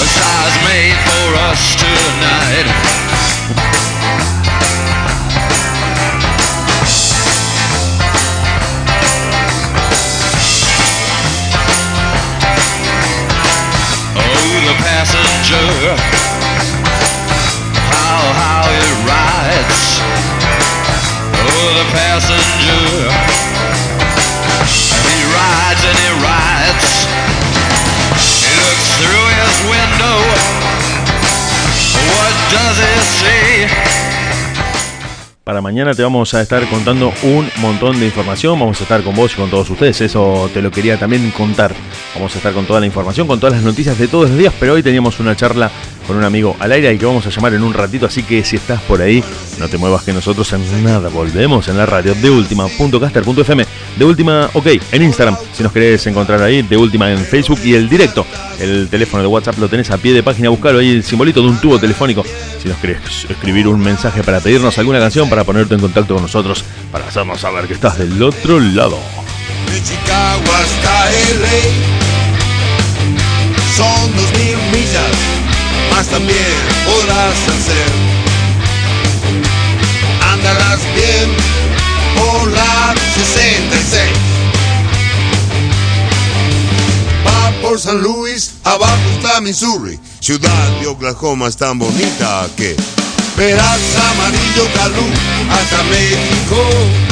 A stars made for us tonight. Passenger how it rides. Oh, the passenger. He rides and he rides. He looks through his window. What does he see? Para mañana te vamos a estar contando un montón de información. Vamos a estar con vos y con todos ustedes. Eso te lo quería también contar. Vamos a estar con toda la información, con todas las noticias de todos los días. Pero hoy teníamos una charla con un amigo al aire y que vamos a llamar en un ratito. Así que si estás por ahí, no te muevas que nosotros en nada volvemos en la radio de última.caster.fm. De última, ok, en Instagram. Si nos querés encontrar ahí, de última en Facebook y el directo. El teléfono de WhatsApp lo tenés a pie de página. Buscalo ahí, el simbolito de un tubo telefónico. Si nos querés escribir un mensaje para pedirnos alguna canción, para ponerte en contacto con nosotros, para hacernos saber que estás del otro lado. También podrás hacer. Andarás bien por la 66. Va por San Luis, abajo está Missouri. Ciudad de Oklahoma es tan bonita que verás amarillo calú hasta México.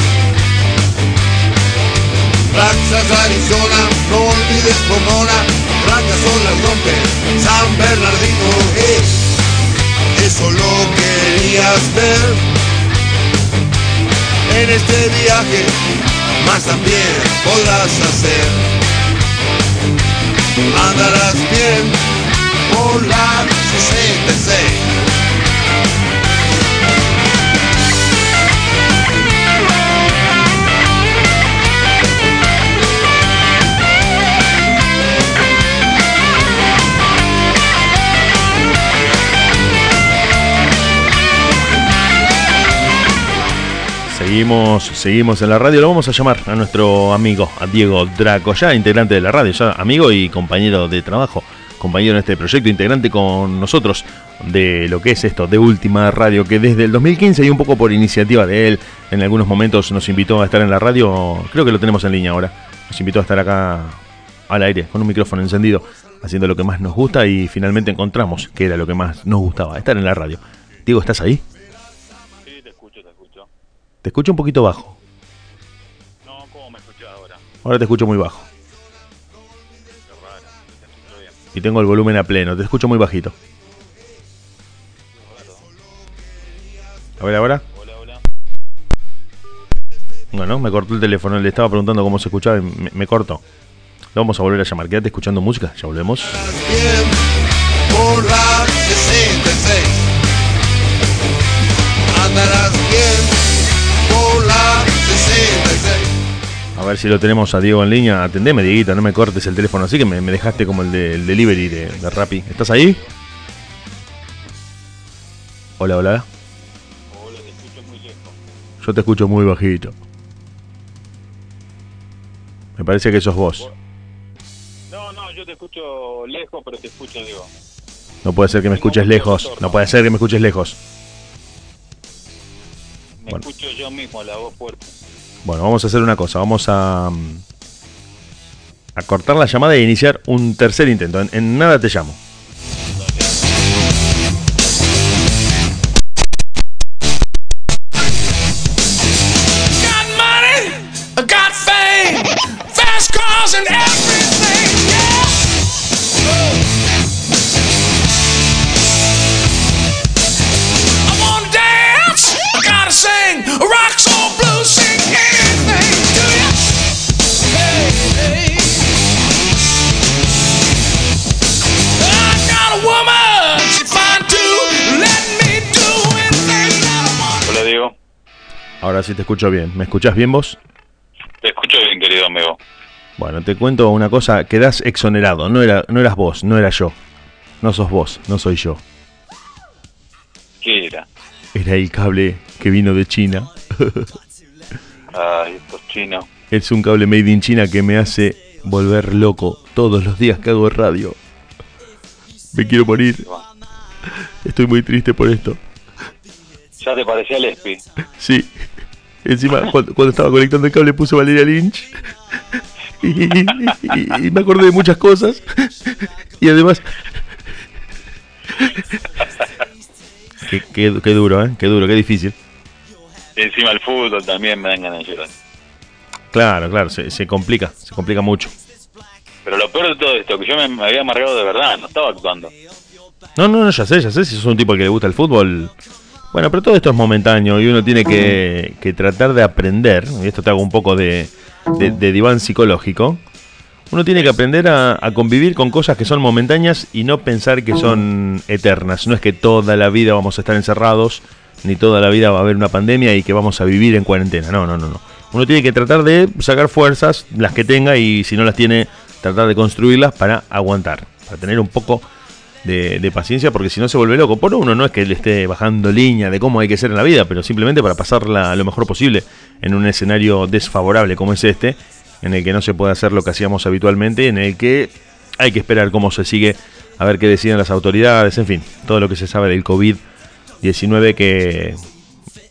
Texas, Arizona, no olvides Pomona, blancas son las rompes, San Bernardino, eso lo querías ver en este viaje, más también podrás hacer. Andarás bien por la 66. Seguimos, seguimos en la radio. Lo vamos a llamar a nuestro amigo, a Diego Draco, ya integrante de la radio, ya amigo y compañero de trabajo, compañero en este proyecto, integrante con nosotros de lo que es esto, de Última Radio, que desde el 2015 y un poco por iniciativa de él, en algunos momentos nos invitó a estar en la radio, creo que lo tenemos en línea ahora, nos invitó a estar acá al aire, con un micrófono encendido, haciendo lo que más nos gusta y finalmente encontramos que era lo que más nos gustaba, estar en la radio. Diego, ¿estás ahí? Te escucho un poquito bajo. No, ¿cómo me escuchas ahora? Ahora te escucho muy bajo. Qué raro, te escucho bien. Y tengo el volumen a pleno. Te escucho muy bajito. A ver ahora. Hola, hola. Bueno, me cortó el teléfono. Le estaba preguntando cómo se escuchaba y me, me cortó. Lo vamos a volver a llamar. Quédate escuchando música, ya volvemos. Bien por la 66. Andarás A ver si lo tenemos a Diego en línea. Atendeme, Dieguita, no me cortes el teléfono así que me, me dejaste como el, de, el delivery de, de Rappi. ¿Estás ahí? Hola, hola. Yo te escucho muy bajito. Me parece que sos vos. No, no, yo te escucho lejos, pero te escucho, digo. No puede ser que me escuches lejos. No puede ser que me escuches lejos. Me Bueno. escucho yo mismo, la voz fuerte. Bueno, vamos a hacer una cosa. Vamos a, cortar la llamada e iniciar un tercer intento. En, en nada te llamo. Ahora sí te escucho bien. ¿Me escuchás bien vos? Te escucho bien, querido amigo. Bueno, te cuento una cosa. Quedás exonerado. No, era, no eras vos, no era yo. No sos vos, no soy yo. ¿Qué era? Era el cable que vino de China. Ay, estos chinos. Es un cable made in China que me hace volver loco todos los días que hago radio. Me quiero morir. Estoy muy triste por esto. Ya te parecía el Espi. Sí. Encima, cuando, cuando estaba conectando el cable puse Valeria Lynch. Y, y- y- y me acordé de muchas cosas. Y además... Qué, qué- qué duro, ¿eh? Qué duro, qué difícil. Y encima el fútbol también me dan ganas de llorar. Claro, claro, se, se complica, se complica mucho. Pero lo peor de todo esto, que yo me, me había amargado de verdad, no estaba actuando. No, no, no, ya sé, ya sé, si sos un tipo al que le gusta el fútbol. Bueno, pero todo esto es momentáneo y uno tiene que, que tratar de aprender, y esto te hago un poco de, de- de diván psicológico, uno tiene que aprender a, a convivir con cosas que son momentáneas y no pensar que son eternas. No es que toda la vida vamos a estar encerrados, ni toda la vida va a haber una pandemia y que vamos a vivir en cuarentena. No, no, no, no. Uno tiene que tratar de sacar fuerzas, las que tenga, y si no las tiene, tratar de construirlas para aguantar, para tener un poco de, paciencia, porque si no se vuelve loco. Por uno no es que le esté bajando línea de cómo hay que ser en la vida, pero simplemente para pasarla lo mejor posible en un escenario desfavorable como es este, en el que no se puede hacer lo que hacíamos habitualmente, en el que hay que esperar cómo se sigue, a ver qué deciden las autoridades, en fin, todo lo que se sabe del COVID-19 que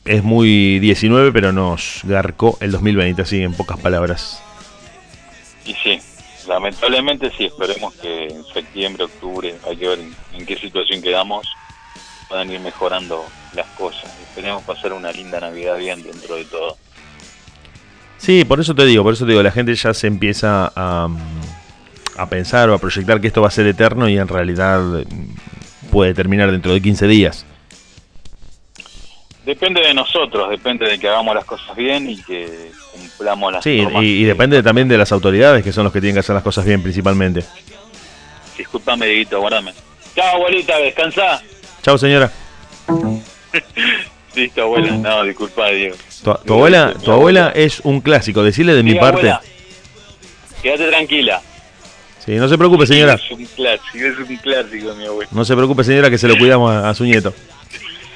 es muy 19, pero nos garcó el 2020, así en pocas palabras. Y sí, lamentablemente sí, esperemos que en septiembre, octubre, hay que ver en, qué situación quedamos, puedan ir mejorando las cosas. Esperemos pasar una linda Navidad bien dentro de todo. Sí, por eso te digo, por eso te digo, la gente ya se empieza a, a pensar o a proyectar que esto va a ser eterno y en realidad puede terminar dentro de 15 días. Depende de nosotros, depende de que hagamos las cosas bien y que cumplamos las Sí, normas y, y depende también de las autoridades, que son los que tienen que hacer las cosas bien principalmente. Disculpame, Dieguito, guardame. Chao, abuelita, descansa. Chao, señora. Listo, abuela. No, disculpa, Diego. Tu, tu abuela, tu abuela es un clásico, decirle de mi Sí, parte. abuela, Quédate tranquila. Sí, no se preocupe, señora. Es un clásico, es un clásico, mi abuela. No se preocupe, señora, que se lo cuidamos a, a su nieto.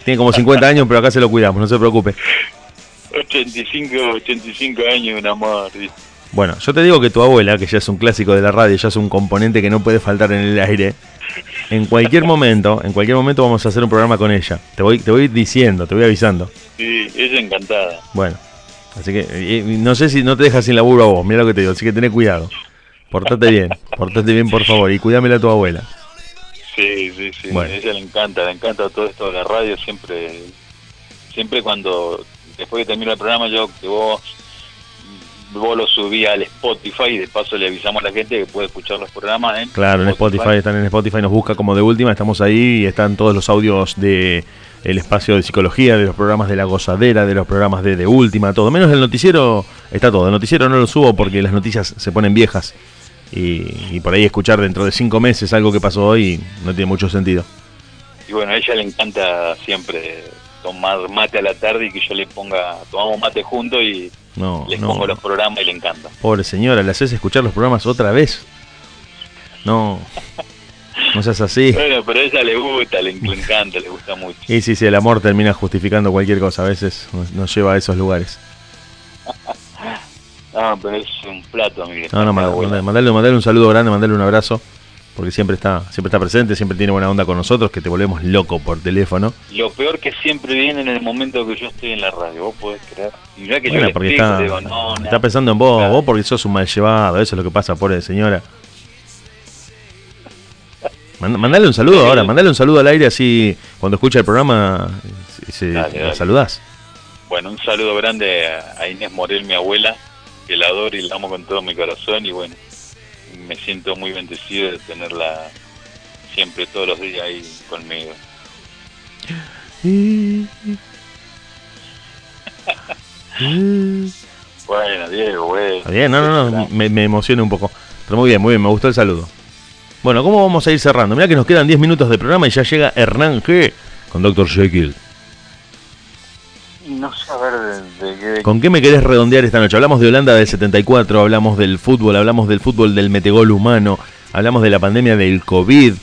Tiene como 50 años, pero acá se lo cuidamos, no se preocupe. 85, 85 años, un amor. Bueno, yo te digo que tu abuela, que ya es un clásico de la radio, ya es un componente que no puede faltar en el aire. En cualquier momento, en cualquier momento vamos a hacer un programa con ella. Te voy, te voy diciendo, te voy avisando. Sí, ella encantada. Bueno, así que eh, no sé si no te dejas sin laburo a vos, mira lo que te digo, así que tené cuidado. Portate bien, portate bien por favor y cuídamela a tu abuela. Sí, sí, sí. Bueno. A ella le encanta, le encanta todo esto de la radio. Siempre, siempre cuando, después que termina el programa, yo que vos, vos lo subí al Spotify y de paso le avisamos a la gente que puede escuchar los programas Claro, en Spotify, están en Spotify, nos busca como de última, estamos ahí y están todos los audios de el espacio de psicología, de los programas de la gozadera, de los programas de, de última, todo. Menos el noticiero, está todo. El noticiero no lo subo porque las noticias se ponen viejas. Y, y por ahí escuchar dentro de cinco meses algo que pasó hoy no tiene mucho sentido. Y bueno, a ella le encanta siempre tomar mate a la tarde y que yo le ponga, tomamos mate juntos y No, les no. pongo los programas y le encanta. Pobre señora, le haces escuchar los programas otra vez. No, no seas así. Bueno, pero a ella le gusta, le, le encanta, le gusta mucho. Y sí, sí, el amor termina justificando cualquier cosa, a veces nos- nos lleva a esos lugares. No, pero es un plato, Miguel. No, no, mandale, mandale un saludo grande, mandale un abrazo, porque siempre está, siempre está presente, siempre tiene buena onda con nosotros, que te volvemos loco por teléfono. Lo peor que siempre viene en el momento que yo estoy en la radio, vos podés creer. Y mirá que yo Bueno, le porque explico, está, digo, no, no. está pensando en vos, Claro. vos porque sos un mal llevado, eso es lo que pasa, pobre señora. Mand- Mandale un saludo ahora, mandale un saludo al aire así cuando escucha el programa se, Dale, la saludás. Bueno, un saludo grande a Inés Morel, mi abuela, que la adoro y la amo con todo mi corazón. Y bueno, me siento muy bendecido de tenerla siempre, todos los días ahí conmigo. Bueno, Diego, bueno. Está bien, no, no, no, me, me emociona un poco. Pero muy bien, muy bien, me gustó el saludo. Bueno, ¿cómo vamos a ir cerrando? Mirá que nos quedan 10 minutos de programa y ya llega Hernán G con Dr. Jekyll. No sé, a ver, de, de. ¿Con qué me querés redondear esta noche? Hablamos de Holanda del 74, hablamos del fútbol, hablamos del fútbol del metegol humano, hablamos de la pandemia del COVID,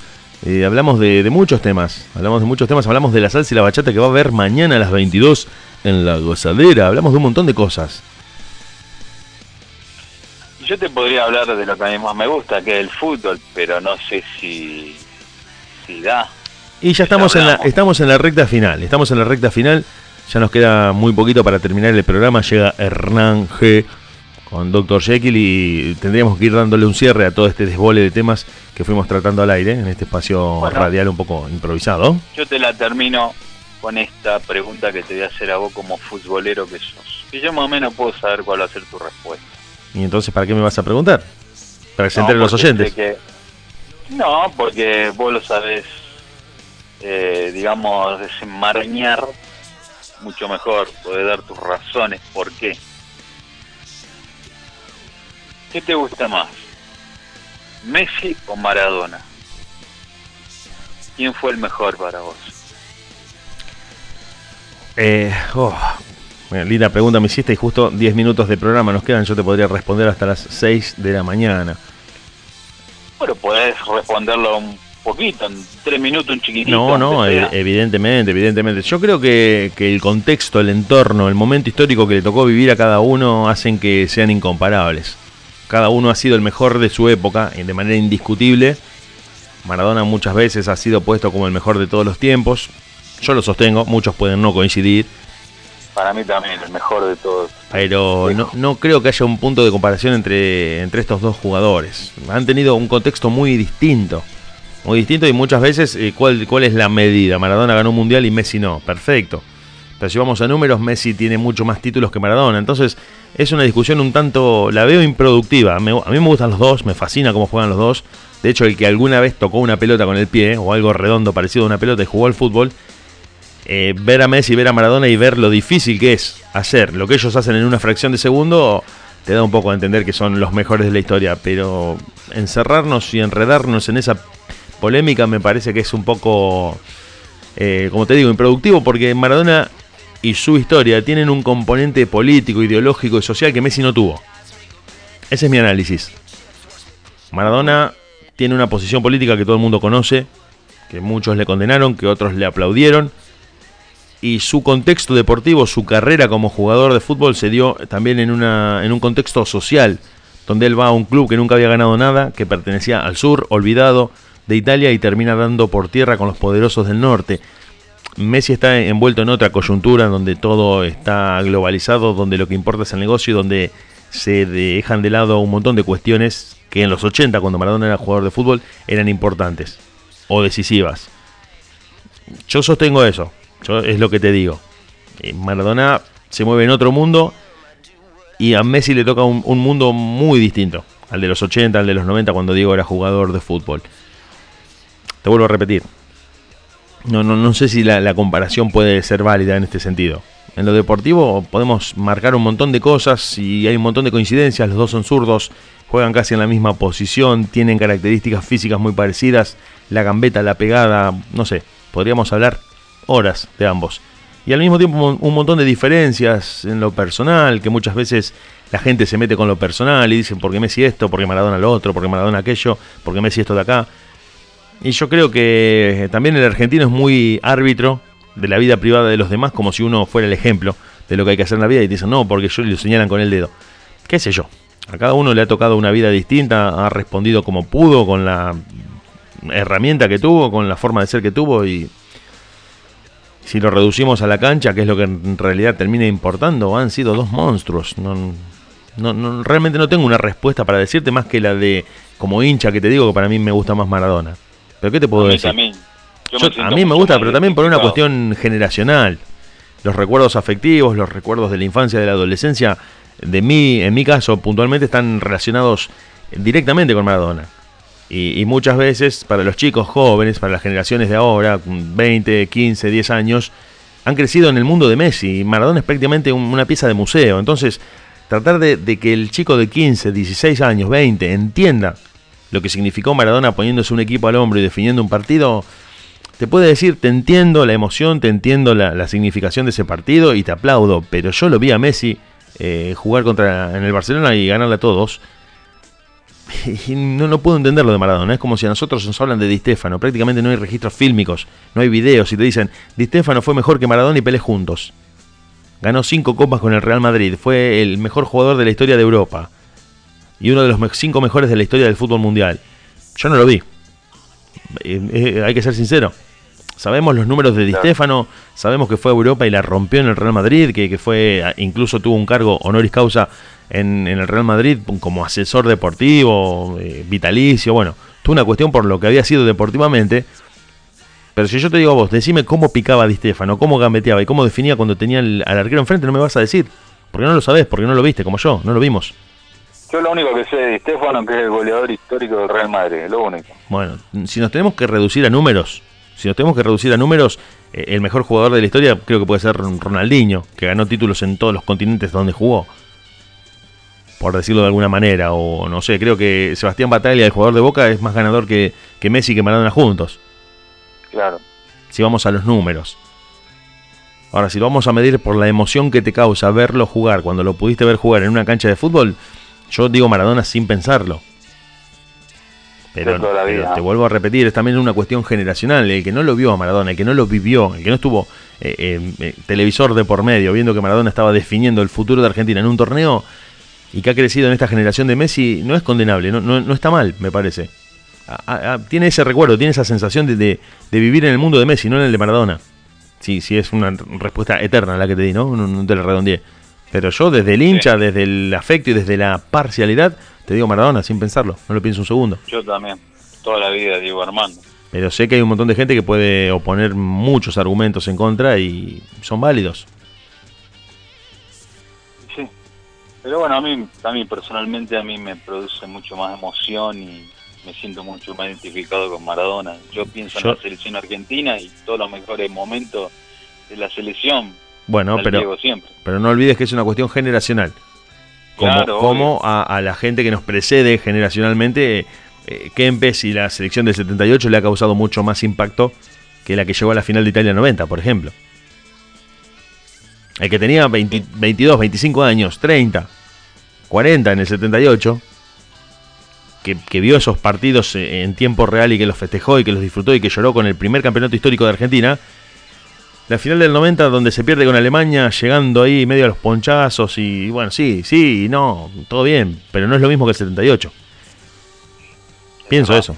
eh, hablamos de, de muchos temas, hablamos de muchos temas, hablamos de la salsa y la bachata que va a haber mañana a las 22 en la gozadera, hablamos de un montón de cosas. Yo te podría hablar de lo que a mí más me gusta, que es el fútbol, pero no sé si, si da. Y ya estamos en, la, estamos en la recta final, estamos en la recta final, ya nos queda muy poquito para terminar el programa, llega Hernán G con Dr. Jekyll y tendríamos que ir dándole un cierre a todo este desbole de temas que fuimos tratando al aire en este espacio Bueno. radial un poco improvisado. Yo te la termino con esta pregunta que te voy a hacer a vos como futbolero que sos. Y yo más o menos puedo saber cuál va a ser tu respuesta. Y entonces, ¿para qué me vas a preguntar? Para que se No, los oyentes. que- no, porque vos lo sabés, eh, digamos, desenmarañar mucho mejor, podés dar tus razones, ¿por qué? ¿Qué te gusta más? ¿Messi o Maradona? ¿Quién fue el mejor para vos? Eh, oh, linda pregunta me hiciste y justo 10 minutos de programa nos quedan. Yo te podría responder hasta las 6 de la mañana. Bueno, podés responderlo un poquito, en tres minutos, un chiquitito. No, no, evidentemente, evidentemente. Yo creo que, que el contexto, el entorno, el momento histórico que le tocó vivir a cada uno hacen que sean incomparables. Cada uno ha sido el mejor de su época, y de manera indiscutible. Maradona muchas veces ha sido puesto como el mejor de todos los tiempos. Yo lo sostengo, muchos pueden no coincidir, Para mí también, el mejor de todos. pero no, no creo que haya un punto de comparación entre, entre estos dos jugadores. Han tenido un contexto muy distinto. Muy distinto y muchas veces, eh, ¿cuál, ¿cuál es la medida? Maradona ganó un mundial y Messi no. Perfecto. Pero si vamos a números, Messi tiene mucho más títulos que Maradona. Entonces, es una discusión un tanto, la veo improductiva. A mí me gustan los dos, me fascina cómo juegan los dos. De hecho, el que alguna vez tocó una pelota con el pie, o algo redondo parecido a una pelota y jugó al fútbol, eh, ver a Messi, ver a Maradona y ver lo difícil que es hacer lo que ellos hacen en una fracción de segundo, te da un poco a entender que son los mejores de la historia. Pero encerrarnos y enredarnos en esa polémica me parece que es un poco, eh, como te digo, improductivo porque Maradona y su historia tienen un componente político, ideológico y social que Messi no tuvo. Ese es mi análisis. Maradona tiene una posición política que todo el mundo conoce, que muchos le condenaron, que otros le aplaudieron. Y su contexto deportivo, su carrera como jugador de fútbol se dio también en, una, en un contexto social, donde él va a un club que nunca había ganado nada, que pertenecía al sur, olvidado de Italia, y termina dando por tierra con los poderosos del norte. Messi está envuelto en otra coyuntura donde todo está globalizado, donde lo que importa es el negocio y donde se dejan de lado un montón de cuestiones que en los 80, cuando Maradona era jugador de fútbol, eran importantes o decisivas. Yo sostengo eso, yo es lo que te digo. Eh, Maradona se mueve en otro mundo y a Messi le toca un, un mundo muy distinto al de los 80, al de los 90 cuando Diego era jugador de fútbol. Vuelvo a repetir. No, no, no sé si la, la comparación puede ser válida en este sentido. En lo deportivo podemos marcar un montón de cosas y hay un montón de coincidencias. Los dos son zurdos, juegan casi en la misma posición, tienen características físicas muy parecidas, la gambeta, la pegada, no sé, podríamos hablar horas de ambos. Y al mismo tiempo un montón de diferencias en lo personal, que muchas veces la gente se mete con lo personal y dicen, ¿por qué Messi esto? ¿Por qué Maradona lo otro? ¿Por qué Maradona aquello? ¿Por qué Messi esto de acá? Y yo creo que también el argentino es muy árbitro de la vida privada de los demás, como si uno fuera el ejemplo de lo que hay que hacer en la vida y dicen, no, porque yo le señalan con el dedo. ¿Qué sé yo? A cada uno le ha tocado una vida distinta, ha respondido como pudo, con la herramienta que tuvo, con la forma de ser que tuvo y si lo reducimos a la cancha, que es lo que en realidad termina importando, han sido dos monstruos. No, no, realmente no tengo una respuesta para decirte más que la de como hincha que te digo que para mí me gusta más Maradona. Pero ¿qué te puedo decir? a mí me gusta, pero también por una cuestión generacional. Los recuerdos afectivos, los recuerdos de la infancia, de la adolescencia, de mí, en mi caso puntualmente, están relacionados directamente con Maradona. Y, muchas veces para los chicos jóvenes, para las generaciones de ahora, 20, 15, 10 años, han crecido en el mundo de Messi. Maradona es prácticamente una pieza de museo. Entonces, tratar de, de, que el chico de 15, 16 años, 20, entienda lo que significó Maradona poniéndose un equipo al hombro y definiendo un partido, te puede decir, te entiendo la emoción, te entiendo la, significación de ese partido y te aplaudo, pero yo lo vi a Messi eh, jugar contra en el Barcelona y ganarle a todos. Y no, no puedo entender lo de Maradona. Es como si a nosotros nos hablan de Di Stefano. Prácticamente no hay registros fílmicos, no hay videos. Y te dicen, Di Stefano fue mejor que Maradona y Pelé juntos. Ganó cinco copas con el Real Madrid. Fue el mejor jugador de la historia de Europa y uno de los cinco mejores de la historia del fútbol mundial. Yo no lo vi. Eh, eh, hay que ser sincero. Sabemos los números de Di Stefano, sabemos que fue a Europa y la rompió en el Real Madrid, que, fue incluso tuvo un cargo honoris causa en, el Real Madrid como asesor deportivo, eh, vitalicio, bueno, tuvo una cuestión por lo que había sido deportivamente. Pero si yo te digo a vos, decime cómo picaba Di Stefano, cómo gambeteaba y cómo definía cuando tenía al arquero enfrente, no me vas a decir. Porque no lo sabés, porque no lo viste como yo, no lo vimos. Yo lo único que sé de Stefano que es el goleador histórico del Real Madrid, lo único. Bueno, si nos tenemos que reducir a números, si nos tenemos que reducir a números, eh, el mejor jugador de la historia creo que puede ser Ronaldinho, que ganó títulos en todos los continentes donde jugó. Por decirlo de alguna manera, o no sé, creo que Sebastián Bataglia, el jugador de Boca, es más ganador que, que Messi y que Maradona juntos. Claro. Si vamos a los números. Ahora, si lo vamos a medir por la emoción que te causa verlo jugar cuando lo pudiste ver jugar en una cancha de fútbol, yo digo Maradona sin pensarlo. Pero, te vuelvo a repetir, es también una cuestión generacional. El que no lo vio a Maradona, el que no lo vivió, el que no estuvo eh, eh, eh, televisor de por medio, viendo que Maradona estaba definiendo el futuro de Argentina en un torneo y que ha crecido en esta generación de Messi, no es condenable, no, no, está mal, me parece. tiene ese recuerdo, tiene esa sensación de, de, vivir en el mundo de Messi, no en el de Maradona. Sí, sí, es una respuesta eterna la que te di, ¿no? No, no te la redondeé. Pero yo desde el hincha, desde el afecto y desde la parcialidad, te digo Maradona sin pensarlo, no lo pienso un segundo. Yo también, toda la vida digo Armando. Pero sé que hay un montón de gente que puede oponer muchos argumentos en contra y son válidos. Sí, pero bueno, a mí, a mí personalmente a mí me produce mucho más emoción y me siento mucho más identificado con Maradona. Yo pienso en la selección argentina y todos los mejores momentos de la selección bueno, pero, pero no olvides que es una cuestión generacional. Como, a, la gente que nos precede generacionalmente, eh, Kempes y la selección del 78 le ha causado mucho más impacto que la que llegó a la final de Italia 90, por ejemplo. El que tenía 22, 25 años, 30, 40 en el 78, que, que, vio esos partidos en tiempo real y que los festejó y que los disfrutó y que lloró con el primer campeonato histórico de Argentina, la final del 90 donde se pierde con Alemania, llegando ahí medio a los ponchazos y bueno, sí, sí, no, todo bien, pero no es lo mismo que el 78. Pienso eso,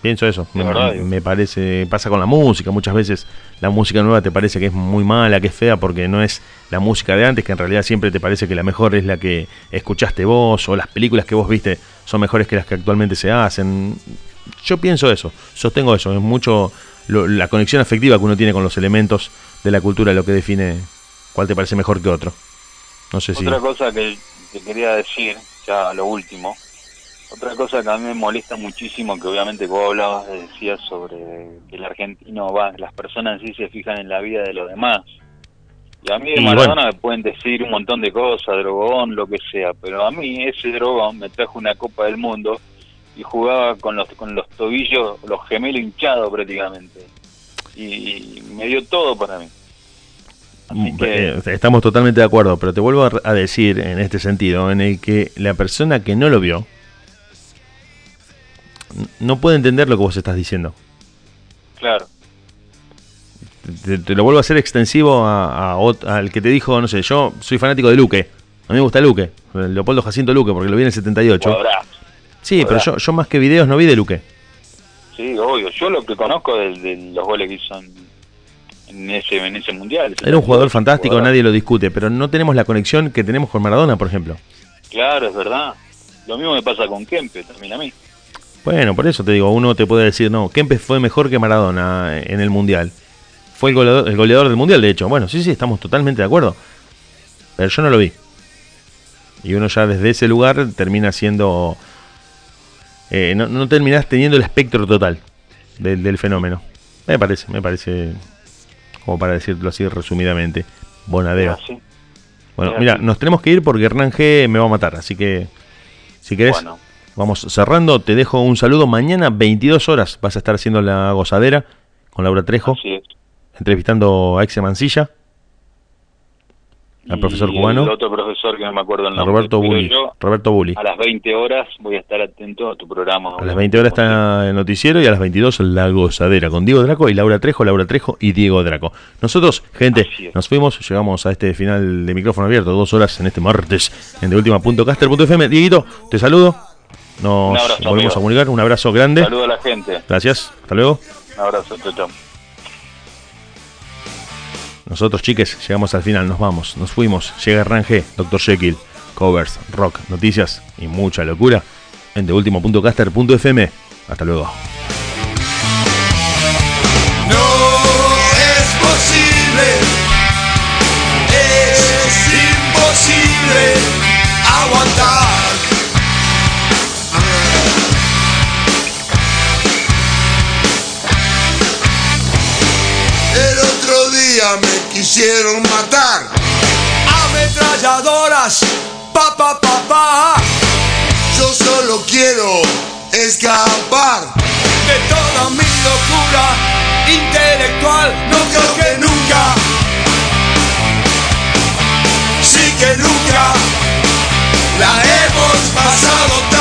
pienso eso. Me, parece, pasa con la música, muchas veces la música nueva te parece que es muy mala, que es fea, porque no es la música de antes, que en realidad siempre te parece que la mejor es la que escuchaste vos, o las películas que vos viste son mejores que las que actualmente se hacen. Yo pienso eso, sostengo eso, es mucho la conexión afectiva que uno tiene con los elementos de la cultura lo que define cuál te parece mejor que otro. No sé Otra cosa que, quería decir, ya lo último, otra cosa que a mí me molesta muchísimo, que obviamente vos hablabas, decías sobre que el argentino va, las personas sí se fijan en la vida de los demás. Y a mí de Maradona bueno. me pueden decir un montón de cosas, drogón, lo que sea, pero a mí ese drogón me trajo una Copa del Mundo y jugaba con los con los tobillos, los gemelos hinchados prácticamente. Y me dio todo para mí. Así que, Eh, Estamos totalmente de acuerdo, pero te vuelvo a decir en este sentido, en el que la persona que no lo vio no puede entender lo que vos estás diciendo. claro, Te, te lo vuelvo a hacer extensivo a, a al que te dijo, no sé, yo soy fanático de Luque. A mí me gusta Luque, Leopoldo Jacinto Luque, porque lo vi en el 78. cuadrazo. Sí, pero yo, yo más que videos no vi de Luque. Sí, obvio. Yo lo que conozco de, de los goles que hizo en, en ese, en ese mundial. Era un jugador fantástico, Jugador. nadie lo discute, pero no tenemos la conexión que tenemos con Maradona, por ejemplo. Claro, es verdad. Lo mismo me pasa con Kempe también a mí. Bueno, por eso te digo, uno te puede decir, no, Kempes fue mejor que Maradona en el Mundial. Fue el goleador, el goleador del Mundial, de hecho. Bueno, sí, sí, estamos totalmente de acuerdo. Pero yo no lo vi. Y uno ya desde ese lugar termina siendo... eh, no, no terminás teniendo el espectro total del, del fenómeno. Me parece, me parece, como para decirlo así resumidamente, Bonadeo. Así. Bueno, mira, nos tenemos que ir porque Hernán G me va a matar, así que si querés, Bueno, vamos cerrando. Te dejo un saludo. Mañana, 22 horas, vas a estar haciendo la gozadera con Laura Trejo, entrevistando a Exe Mancilla, al profesor cubano, El otro profesor que no me acuerdo el a nombre. Roberto Bulli. yo Roberto Bulli. a las 20 horas voy a estar atento a tu programa. A las 20 horas está el noticiero y a las 22 la gozadera con Diego Draco y Laura Trejo, Laura Trejo y Diego Draco. Nosotros, gente, nos fuimos, llegamos a este final de micrófono abierto, dos horas en este martes en deultima.caster.fm. Dieguito, te saludo. Nos abrazo, volvemos amigo. a comunicar. Un abrazo grande. Saludo a la gente. Gracias. Hasta luego. Un abrazo, chao. Nosotros, chiques, llegamos al final, nos vamos, nos fuimos. Llega Range, Dr. Jekyll, covers, rock, noticias y mucha locura en deultimo.caster.fm. Hasta luego. No quisieron matar. Ametralladoras, pa pa pa. Yo solo quiero escapar de toda mi locura intelectual. No creo que nunca, sí que nunca la hemos pasado.